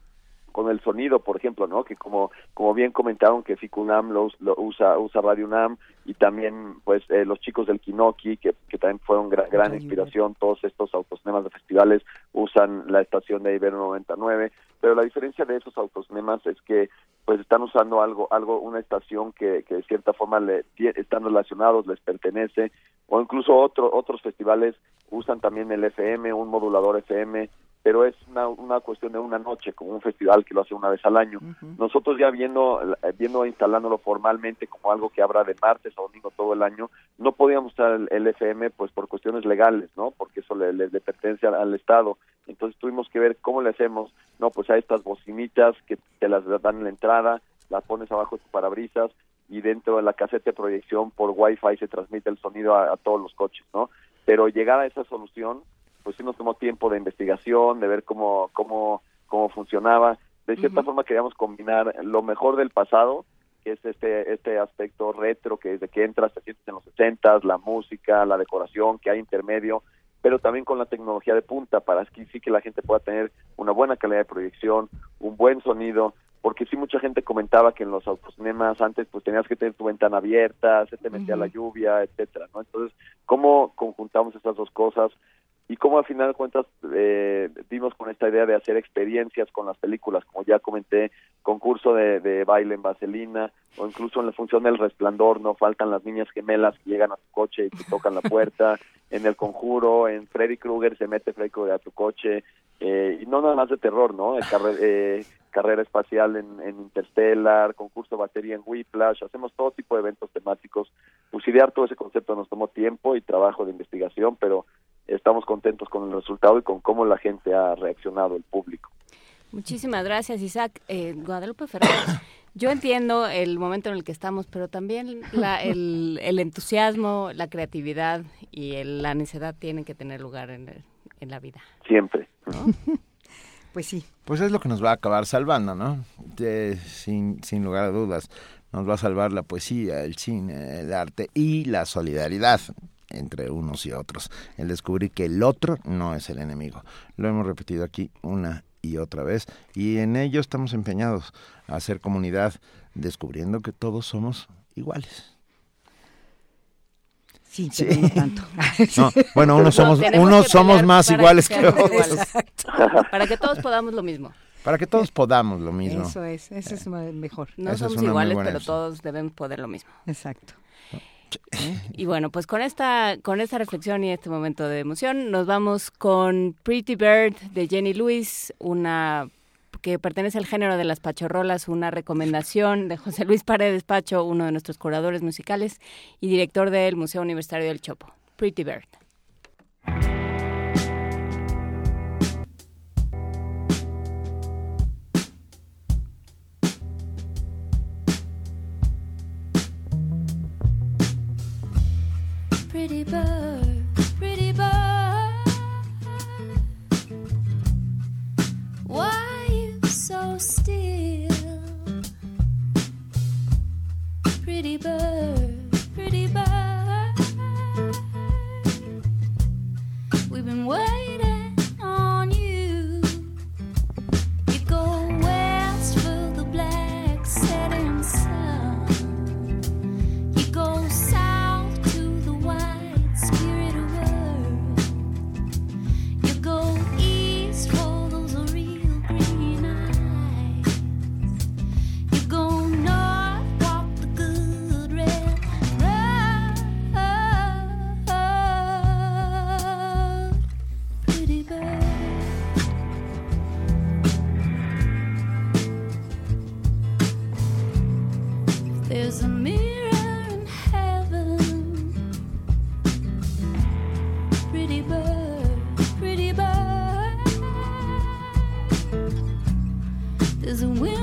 con el sonido, por ejemplo, ¿no? Que como como bien comentaron que FICUNAM lo, lo usa usa Radio UNAM y también pues eh, los chicos del Kinoki que, que también fueron gran, gran inspiración, todos estos autocinemas de festivales usan la estación de Ibero 99, pero la diferencia de esos autocinemas es que pues están usando algo algo una estación que, que de cierta forma le están relacionados, les pertenece o incluso otro, otros festivales usan también el FM, un modulador FM pero es una, una cuestión de una noche, como un festival que lo hace una vez al año. Nosotros ya viendo, viendo instalándolo formalmente como algo que habrá de martes a domingo todo el año, no podíamos usar el, FM pues por cuestiones legales, ¿no? Porque eso le, le, pertenece al, Estado. Entonces tuvimos que ver cómo le hacemos, no, pues a estas bocinitas que te las dan en la entrada, las pones abajo de tu parabrisas y dentro de la caseta de proyección por Wi-Fi se transmite el sonido a, a todos los coches, ¿no? Pero llegar a esa solución pues sí nos tomó tiempo de investigación, de ver cómo, cómo, cómo funcionaba. De cierta forma queríamos combinar lo mejor del pasado, que es este, este aspecto retro, que desde que entras te sientes en los 60 la música, la decoración, que hay intermedio, pero también con la tecnología de punta para que sí que la gente pueda tener una buena calidad de proyección, un buen sonido, porque sí mucha gente comentaba que en los autocinemas antes pues tenías que tener tu ventana abierta, se te metía la lluvia, etcétera, ¿no? Entonces, ¿cómo conjuntamos estas dos cosas? Y cómo al final de cuentas eh, dimos con esta idea de hacer experiencias con las películas, como ya comenté, concurso de, de, baile en vaselina, o incluso en la función del resplandor, no faltan las niñas gemelas que llegan a tu coche y te tocan la [LAUGHS] puerta, en el conjuro, en Freddy Krueger se mete Freddy Krueger a tu coche, eh, y no nada más de terror, ¿no? eh, [LAUGHS] carrera espacial en, en, Interstellar, concurso de batería en Whiplash, hacemos todo tipo de eventos temáticos. Pues idear todo ese concepto nos tomó tiempo y trabajo de investigación, pero estamos contentos con el resultado y con cómo la gente ha reaccionado, el público. Muchísimas gracias, Isaac. Eh, Guadalupe Fernández, [COUGHS] yo entiendo el momento en el que estamos, pero también el, el, entusiasmo, la creatividad y la necedad tienen que tener lugar en, en la vida. Siempre. [LAUGHS] pues sí. Pues es lo que nos va a acabar salvando, ¿no? sin, sin lugar a dudas. Nos va a salvar la poesía, el cine, el arte y la solidaridad entre unos y otros. El descubrir que el otro no es el enemigo. Lo hemos repetido aquí una y otra vez y en ello estamos empeñados a hacer comunidad descubriendo que todos somos iguales. Sí, pero no tanto. [LAUGHS] bueno, unos somos, unos somos más iguales que, otros. Para que todos podamos lo mismo. Para que todos podamos lo mismo. Eso es, eso es mejor. No somos iguales, pero todos deben poder lo mismo. Exacto. Y bueno, pues con esta, con esta reflexión y este momento de emoción, nos vamos con Pretty Bird de Jenny Lewis, una que pertenece al género de las pachorrolas, una recomendación de José Luis Paredes Pacho, uno de nuestros curadores musicales y director del Museo Universitario del Chopo. Pretty Bird. Pretty bird, pretty bird. Why you so still? Pretty bird, pretty bird. We've been waiting. is a wind.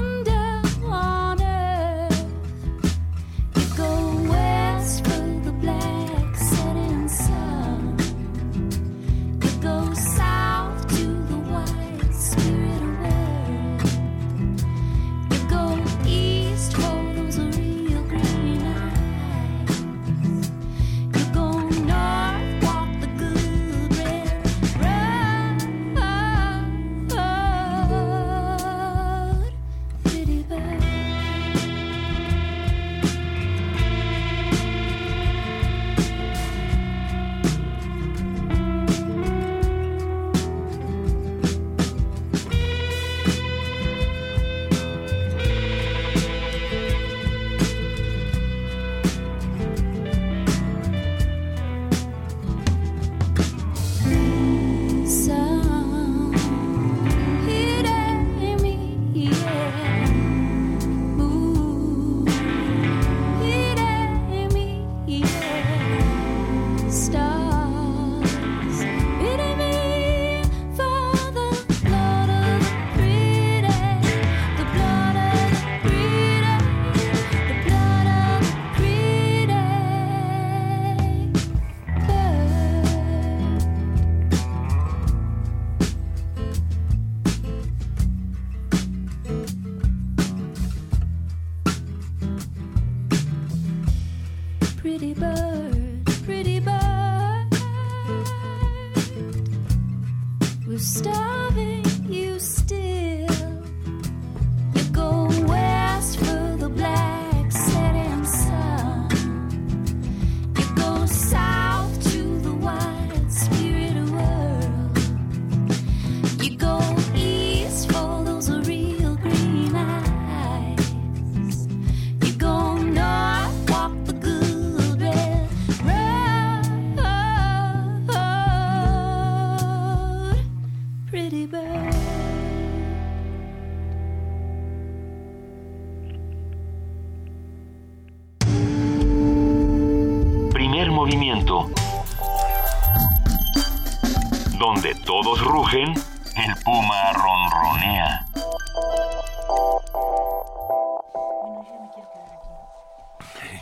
El puma ronronea. [LAUGHS]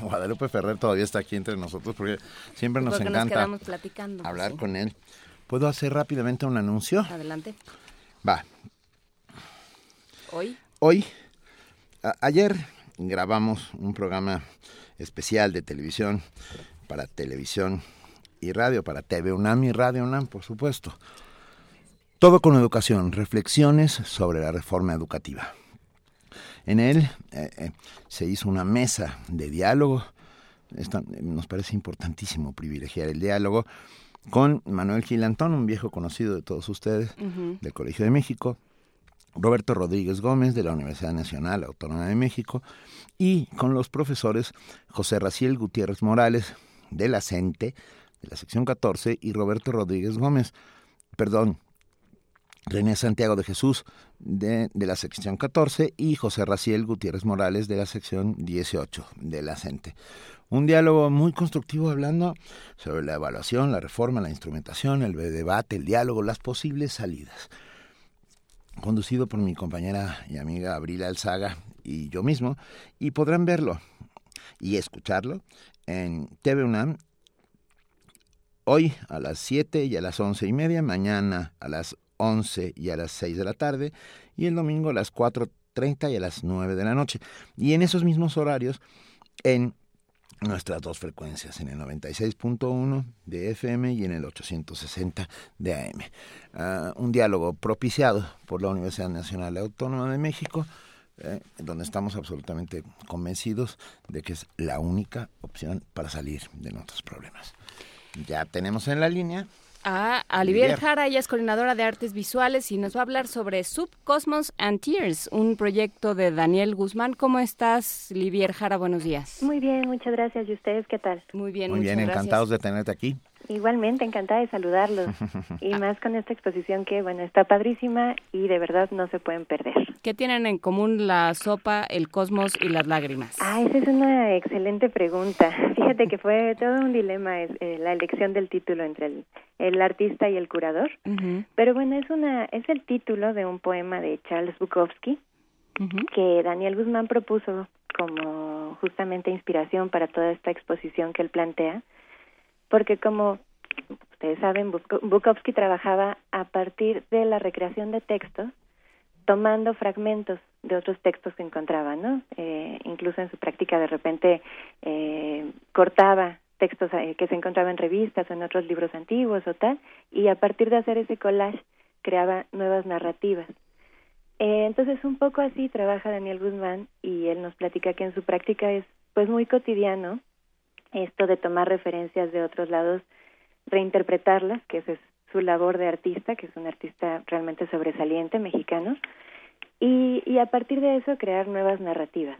Guadalupe Ferrer todavía está aquí entre nosotros porque siempre nos Porque encanta platicando. pues, hablar sí. con él. ¿Puedo hacer rápidamente un anuncio? Adelante. Va. Hoy. Hoy, a- ayer grabamos un programa especial de televisión para televisión y radio, para TV UNAM y Radio UNAM, por supuesto. Todo con educación, reflexiones sobre la reforma educativa. En él eh, eh, se hizo una mesa de diálogo. Esta- nos parece importantísimo privilegiar el diálogo con Manuel Gilantón, un viejo conocido de todos ustedes, del Colegio de México, Roberto Rodríguez Gómez de la Universidad Nacional Autónoma de México y con los profesores José Raciel Gutiérrez Morales de la CENTE, de la sección 14, y Roberto Rodríguez Gómez, perdón, René Santiago de Jesús de, de la sección 14 y José Raciel Gutiérrez Morales de la sección 18 de la CENTE. Un diálogo muy constructivo hablando sobre la evaluación, la reforma, la instrumentación, el debate, el diálogo, las posibles salidas conducido por mi compañera y amiga Abril Alzaga y yo mismo, y podrán verlo y escucharlo en TV UNAM hoy a las 7 y a las once y media, mañana a las 11 y a las 6 de la tarde, y el domingo a las 4.30 y a las 9 de la noche. Y en esos mismos horarios, en nuestras dos frecuencias, en el 96.1 de FM y en el 860 de AM. Ah, un diálogo propiciado por la Universidad Nacional Autónoma de México, eh, donde estamos absolutamente convencidos de que es la única opción para salir de nuestros problemas. Ya tenemos en la línea A Olivier Olivier. Jara, ella es coordinadora de artes visuales y nos va a hablar sobre Subcosmos and Tears, un proyecto de Daniel Guzmán. ¿Cómo estás, Olivier Jara? Buenos días. Muy bien, muchas gracias. ¿Y ustedes qué tal? Muy bien, Muy bien, encantados de tenerte aquí. Igualmente, encantada de saludarlos. [LAUGHS] y más con esta exposición que, bueno, está padrísima y de verdad no se pueden perder. ¿Qué tienen en común la sopa, el cosmos y las lágrimas? Ah, esa es una excelente pregunta. [LAUGHS] Fíjate que fue todo un dilema eh, la elección del título entre el, el artista y el curador. Ujú, Pero bueno, es una es el título de un poema de Charles Bukowski ujú. que Daniel Guzmán propuso como justamente inspiración para toda esta exposición que él plantea, porque como ustedes saben, Buk- Bukowski trabajaba a partir de la recreación de textos, tomando fragmentos de otros textos que encontraba, ¿no? Eh, incluso en su práctica de repente eh, cortaba textos eh, que se encontraban en revistas o en otros libros antiguos o tal, y a partir de hacer ese collage creaba nuevas narrativas. Eh, entonces un poco así trabaja Daniel Guzmán y él nos platica que en su práctica es pues muy cotidiano esto de tomar referencias de otros lados, reinterpretarlas, que esa es su labor de artista, que es un artista realmente sobresaliente mexicano, y, y a partir de eso crear nuevas narrativas.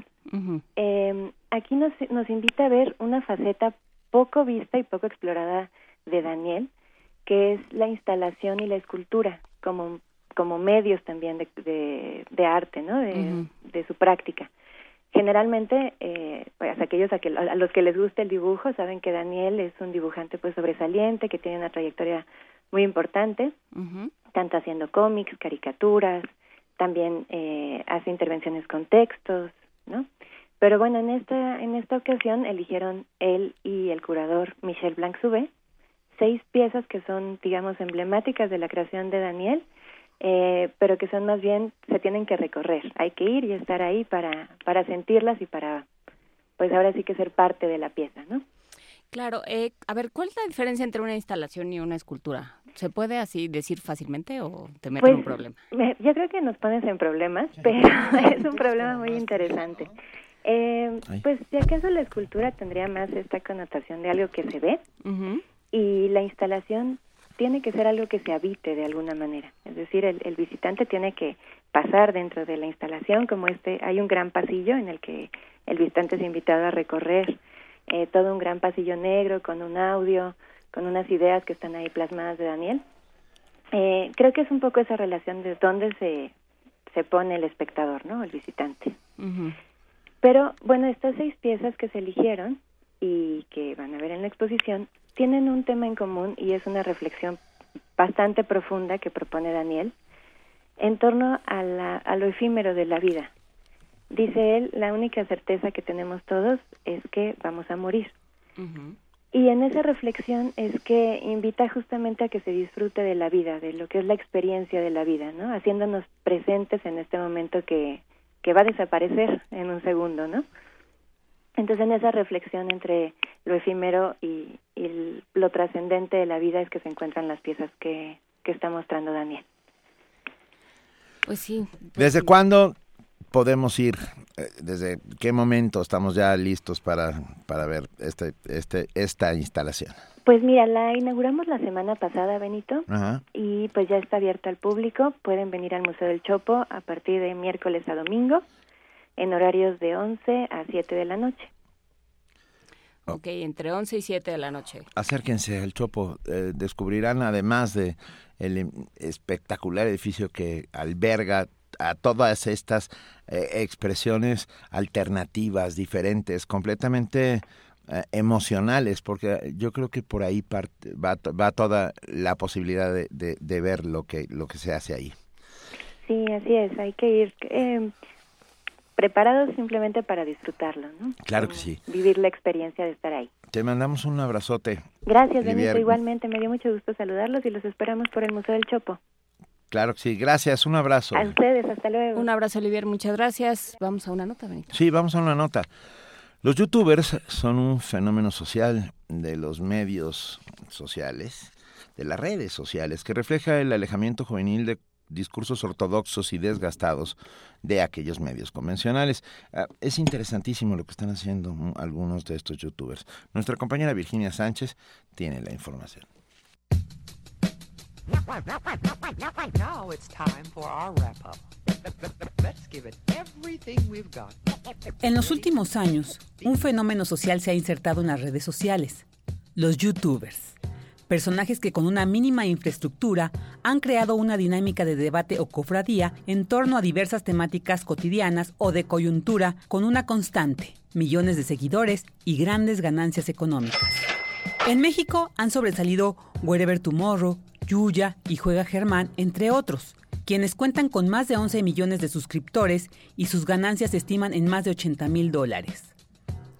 Eh, aquí nos, nos invita a ver una faceta poco vista y poco explorada de Daniel, que es la instalación y la escultura como, como medios también de, de, de arte, ¿no? De su práctica. Generalmente, eh, pues aquellos a, que, a los que les gusta el dibujo saben que Daniel es un dibujante pues sobresaliente, que tiene una trayectoria muy importante, tanto haciendo cómics, caricaturas, también eh, hace intervenciones con textos, ¿no? Pero bueno, en esta en esta ocasión eligieron él y el curador Michel Blanc-Soubé seis piezas que son, digamos, emblemáticas de la creación de Daniel, eh, pero que son más bien se tienen que recorrer. Hay que ir y estar ahí para para sentirlas y para, pues ahora sí que ser parte de la pieza, ¿no? Claro, eh, a ver, ¿cuál es la diferencia entre una instalación y una escultura? ¿Se puede así decir fácilmente o te meten Pues, un problema? me- yo creo que nos pones en problemas, pero [LAUGHS] es un problema muy interesante. Eh, pues si acaso la escultura tendría más esta connotación de algo que se ve y la instalación tiene que ser algo que se habite de alguna manera. Es decir, el, el visitante tiene que pasar dentro de la instalación, como este, hay un gran pasillo en el que el visitante es invitado a recorrer eh, todo un gran pasillo negro con un audio, con unas ideas que están ahí plasmadas de Daniel. Eh, creo que es un poco esa relación de dónde se, se pone el espectador, ¿no? El visitante. Pero bueno, estas seis piezas que se eligieron y que van a ver en la exposición tienen un tema en común y es una reflexión bastante profunda que propone Daniel en torno a, la, a lo efímero de la vida. Dice él, la única certeza que tenemos todos es que vamos a morir. Y en esa reflexión es que invita justamente a que se disfrute de la vida, de lo que es la experiencia de la vida, ¿no? Haciéndonos presentes en este momento que, que va a desaparecer en un segundo, ¿no? Entonces en esa reflexión entre lo efímero y, y el- lo trascendente de la vida es que se encuentran las piezas que, que está mostrando Daniel. Pues sí. ¿Desde cuándo podemos ir? Eh, ¿Desde qué momento estamos ya listos para, para ver este, este, esta instalación? Pues mira, la inauguramos la semana pasada, Benito, Ajá. y pues ya está abierta al público. Pueden venir al Museo del Chopo a partir de miércoles a domingo en horarios de 11 a 7 de la noche. Ok, entre 11 y 7 de la noche. Acérquense al Chopo, eh, descubrirán además de el em- espectacular edificio que alberga a todas estas eh, expresiones alternativas, diferentes, completamente eh, emocionales, porque yo creo que por ahí parte- va, va toda la posibilidad de, de- de ver lo que, lo que se hace ahí. Sí, así es, hay que ir eh, preparados simplemente para disfrutarlo, ¿no? Claro que sí. Vivir la experiencia de estar ahí. Te mandamos un abrazote. Gracias. Benito. Igualmente, me dio mucho gusto saludarlos y los esperamos por el Museo del Chopo. Claro que sí. Gracias, un abrazo. A ustedes, hasta luego. Un abrazo, Olivier, muchas gracias. Vamos a una nota, Benito. Sí, vamos a una nota. Los youtubers son un fenómeno social de los medios sociales, de las redes sociales, que refleja el alejamiento juvenil de discursos ortodoxos y desgastados de aquellos medios convencionales. Ah, es interesantísimo lo que están haciendo algunos de estos youtubers. Nuestra compañera Virginia Sánchez tiene la información. Now it's time for our wrap up. Let's give it everything we've got. En los últimos años, un fenómeno social se ha insertado en las redes sociales, los youtubers. Personajes que con una mínima infraestructura han creado una dinámica de debate o cofradía en torno a diversas temáticas cotidianas o de coyuntura con una constante, millones de seguidores y grandes ganancias económicas. En México han sobresalido Wherever Tomorrow, Yuya y Juega Germán, entre otros, quienes cuentan con más de 11 millones de suscriptores y sus ganancias se estiman en más de 80 mil dólares.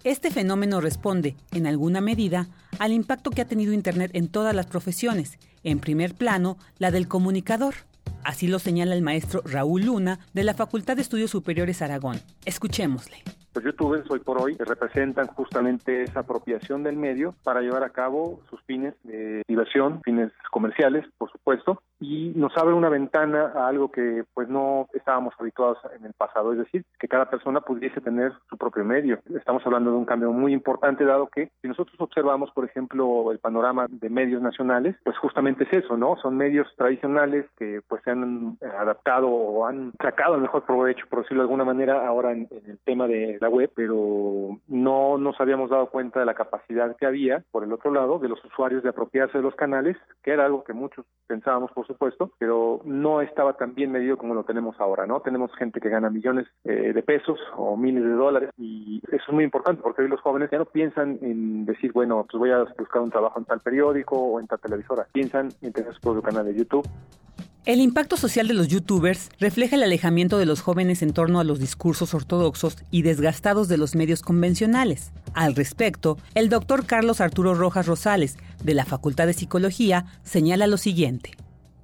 Este fenómeno responde, en alguna medida, al impacto que ha tenido Internet en todas las profesiones, en primer plano, la del comunicador. Así lo señala el maestro Raúl Luna de la Facultad de Estudios Superiores Aragón. Escuchémosle. Los youtubers hoy por hoy representan justamente esa apropiación del medio para llevar a cabo sus fines de diversión, fines comerciales, por supuesto, y nos abre una ventana a algo que pues no estábamos habituados en el pasado, es decir, que cada persona pudiese tener su propio medio. Estamos hablando de un cambio muy importante dado que si nosotros observamos, por ejemplo, el panorama de medios nacionales, pues justamente es eso, ¿no? Son medios tradicionales que pues se han adaptado o han sacado el mejor provecho, por decirlo de alguna manera, ahora en, el tema de la web, pero no nos habíamos dado cuenta de la capacidad que había, por el otro lado, de los usuarios de apropiarse de los canales, que era algo que muchos pensábamos, por supuesto, pero no estaba tan bien medido como lo tenemos ahora, ¿no? Tenemos gente que gana millones eh, de pesos o miles de dólares y eso es muy importante porque hoy los jóvenes ya no piensan en decir, bueno, pues voy a buscar un trabajo en tal periódico o en tal televisora, piensan en tener su propio canal de YouTube. El impacto social de los youtubers refleja el alejamiento de los jóvenes en torno a los discursos ortodoxos y desgastados de los medios convencionales. Al respecto, el doctor Carlos Arturo Rojas Rosales, de la Facultad de Psicología, señala lo siguiente.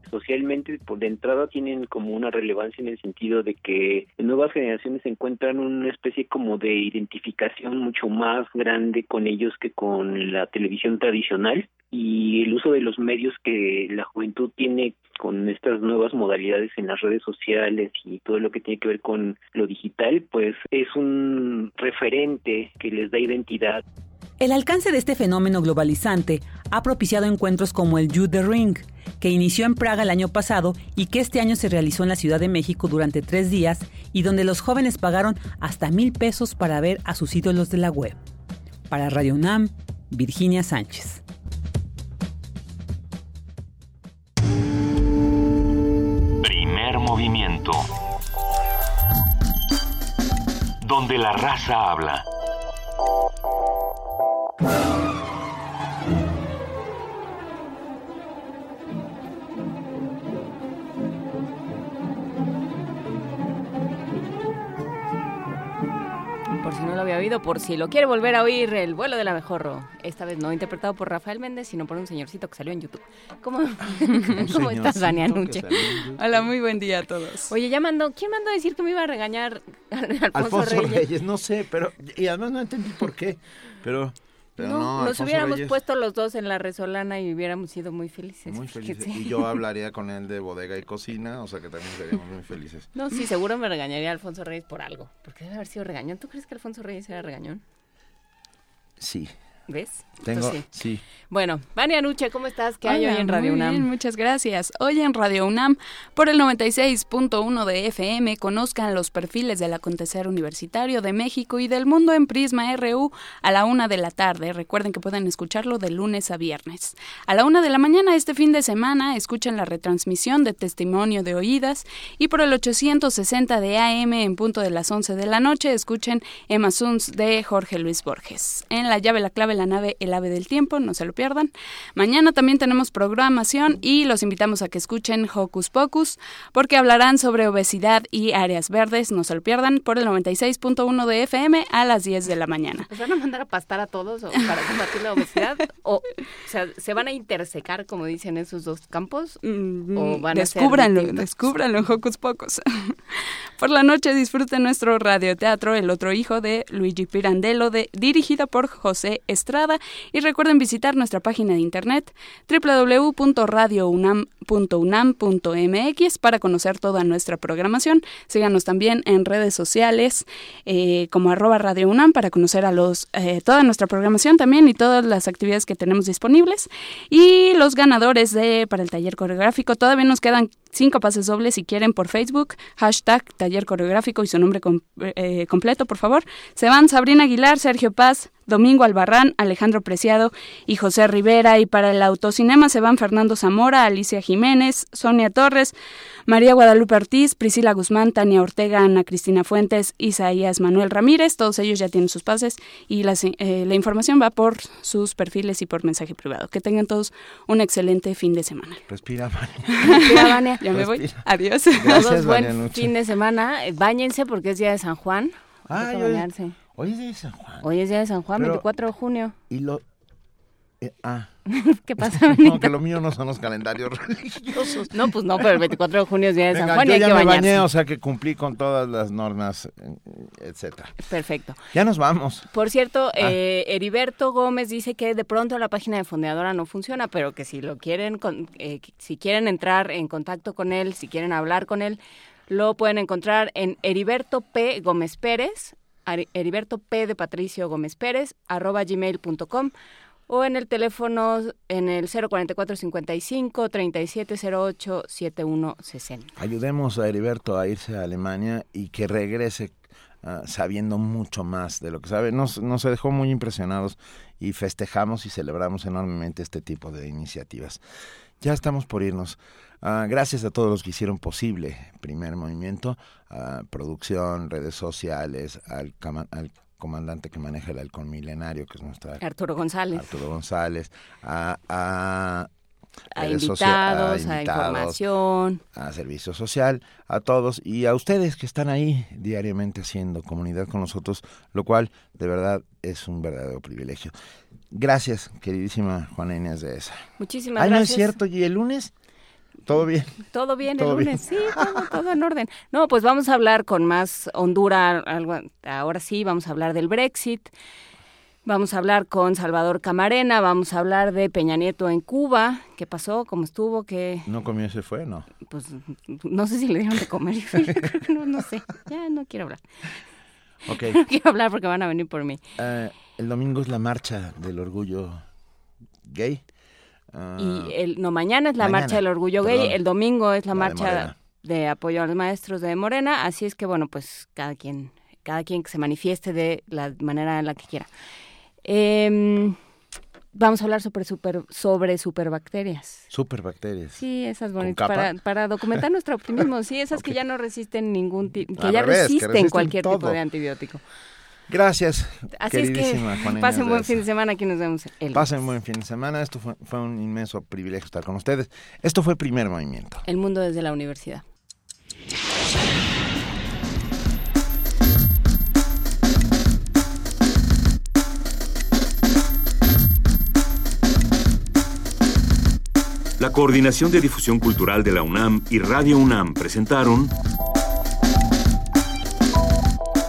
Socialmente por de entrada tienen como una relevancia en el sentido de que nuevas generaciones encuentran una especie como de identificación mucho más grande con ellos que con la televisión tradicional y el uso de los medios que la juventud tiene con estas nuevas modalidades en las redes sociales y todo lo que tiene que ver con lo digital, pues es un referente que les da identidad. El alcance de este fenómeno globalizante ha propiciado encuentros como el Youth the Ring, que inició en Praga el año pasado y que este año se realizó en la Ciudad de México durante tres días y donde los jóvenes pagaron hasta mil pesos para ver a sus ídolos de la web. Para Radio UNAM, Virginia Sánchez. Primer movimiento. Donde la raza habla. Por si no lo había oído, por si lo quiere volver a oír, El vuelo del abejorro. Esta vez no interpretado por Rafael Méndez, sino por un señorcito que salió en YouTube. ¿Cómo, [LAUGHS] ¿Cómo estás, Dania Nuche? Hola, muy buen día a todos. Oye, ya mandó, ¿quién mandó a decir que me iba a regañar Alfonso, Alfonso Reyes? Reyes. no sé, pero y además no entendí por qué, pero, pero no, No, nos hubiéramos Reyes, puesto los dos en la resolana y hubiéramos sido muy felices. muy felices. Y yo [LAUGHS] hablaría con él de bodega y cocina, o sea que también seríamos muy felices. No, sí, seguro me regañaría Alfonso Reyes por algo. Porque debe haber sido regañón. ¿Tú crees que Alfonso Reyes era regañón? Sí, ¿Ves? tengo, Entonces, sí. sí. Bueno, Vania Nuche, ¿cómo estás? ¿Qué hay Hola, hoy en Radio muy UNAM? bien, muchas gracias. Hoy en Radio UNAM, por el 96.1 de FM, conozcan los perfiles del acontecer universitario de México y del mundo en Prisma RU a la una de la tarde. Recuerden que pueden escucharlo de lunes a viernes. A la una de la mañana este fin de semana, escuchen la retransmisión de Testimonio de Oídas y por el 860 de AM en punto de las 11 de la noche, escuchen Emma Suns de Jorge Luis Borges. En la llave, la clave, la nave, el ave del tiempo, no se lo pierdan. Mañana también tenemos programación y los invitamos a que escuchen Hocus Pocus porque hablarán sobre obesidad y áreas verdes, no se lo pierdan, por el 96.1 de FM a las 10 de la mañana. ¿Nos van a mandar a pastar a todos o para combatir la obesidad? o, o sea, ¿se van a intersecar, como dicen esos dos campos? ¿O van a ser descúbranlo, descúbranlo, Hocus Pocus. [LAUGHS] por la noche disfruten nuestro radioteatro El otro hijo de Luigi Pirandello, de, dirigido por José Y recuerden visitar nuestra página de internet www.radiounam.unam.mx para conocer toda nuestra programación. Síganos también en redes sociales eh, como arroba Radio UNAM para conocer a los eh, toda nuestra programación también y todas las actividades que tenemos disponibles. Y los ganadores de para el taller coreográfico, todavía nos quedan cinco pases dobles si quieren por Facebook, hashtag taller coreográfico y su nombre eh, completo, por favor. Se van Sabrina Aguilar, Sergio Paz, Domingo Albarrán, Alejandro Preciado y José Rivera. Y para el autocinema se van Fernando Zamora, Alicia Jiménez, Sonia Torres, María Guadalupe Ortiz, Priscila Guzmán, Tania Ortega, Ana Cristina Fuentes, Isaías Manuel Ramírez. Todos ellos ya tienen sus pases y las, eh, la información va por sus perfiles y por mensaje privado. Que tengan todos un excelente fin de semana. Respira, Vania. Respira, Vania. Ya me voy. Adiós. Gracias, Todos buen fin de semana. Eh, Báñense porque es día de San Juan. Ah, bañarse. Hoy es de San Juan. Hoy es día de San Juan, Pero- 24 de junio. Y lo... eh, ah. [LAUGHS] ¿Qué pasa, [LAUGHS] No, que lo mío no son los calendarios [LAUGHS] religiosos. No, pues no, pero el 24 de junio es día de San Juan y yo hay ya que me bañarse. bañé, o sea que cumplí con todas las normas, eh, etcétera. Perfecto. Ya nos vamos. Por cierto, Ah. eh, Heriberto Gómez dice que de pronto la página de Fondeadora no funciona, pero que si lo quieren, con- eh, si quieren entrar en contacto con él, si quieren hablar con él, lo pueden encontrar en Heriberto P. Gómez Pérez, Heriberto P. de Patricio Gómez Pérez, arroba gmail.com o en el teléfono en el 044 55 3708 7160. Ayudemos a Heriberto a irse a Alemania y que regrese ah, sabiendo mucho más de lo que sabe. Nos, nos dejó muy impresionados y festejamos y celebramos enormemente este tipo de iniciativas. Ya estamos por irnos. Ah, gracias a todos los que hicieron posible Primer Movimiento, ah, producción, redes sociales, al, al comandante que maneja el halcón milenario, que es nuestra Arturo González. Arturo González, a, a, A socia- invitados, a información. a servicio social, a todos y a ustedes que están ahí diariamente haciendo comunidad con nosotros, lo cual de verdad es un verdadero privilegio. Gracias, queridísima Juana Inés de esa. Muchísimas Ay, no es gracias. cierto, y el lunes ¿Todo bien? Todo bien Todo el bien. lunes, sí, todo, todo en orden. No, pues vamos a hablar con más hondura, algo, ahora sí, vamos a hablar del Brexit, vamos a hablar con Salvador Camarena, vamos a hablar de Peña Nieto en Cuba, qué pasó, cómo estuvo, qué, ¿No comió se fue? No. pues no sé si le dieron de comer, [LAUGHS] no, no sé, ya no quiero hablar, Ok. [LAUGHS] no quiero hablar porque van a venir por mí. Eh, el domingo es la marcha del orgullo gay. Ah, Y el, no, mañana es la mañana, marcha del orgullo gay, el domingo es la, marcha de, apoyo a los maestros de Morena, así es que bueno, pues cada quien, cada quien que se manifieste de la manera en la que quiera. Em, vamos a hablar sobre super, sobre superbacterias. Superbacterias. Sí, esas ¿Con bonitas, para, para documentar nuestro [LAUGHS] optimismo, sí, esas que ya no resisten ningún tipo, que Al ya revés, que resisten, cualquier tipo de antibiótico. Gracias, Así es que queridísima Juana pasen buen fin de semana, aquí nos vemos el Pasen buen fin de semana. Esto fue, fue un inmenso privilegio estar con ustedes. Esto fue Primer Movimiento. El mundo desde la universidad. La Coordinación de Difusión Cultural de la UNAM y Radio UNAM presentaron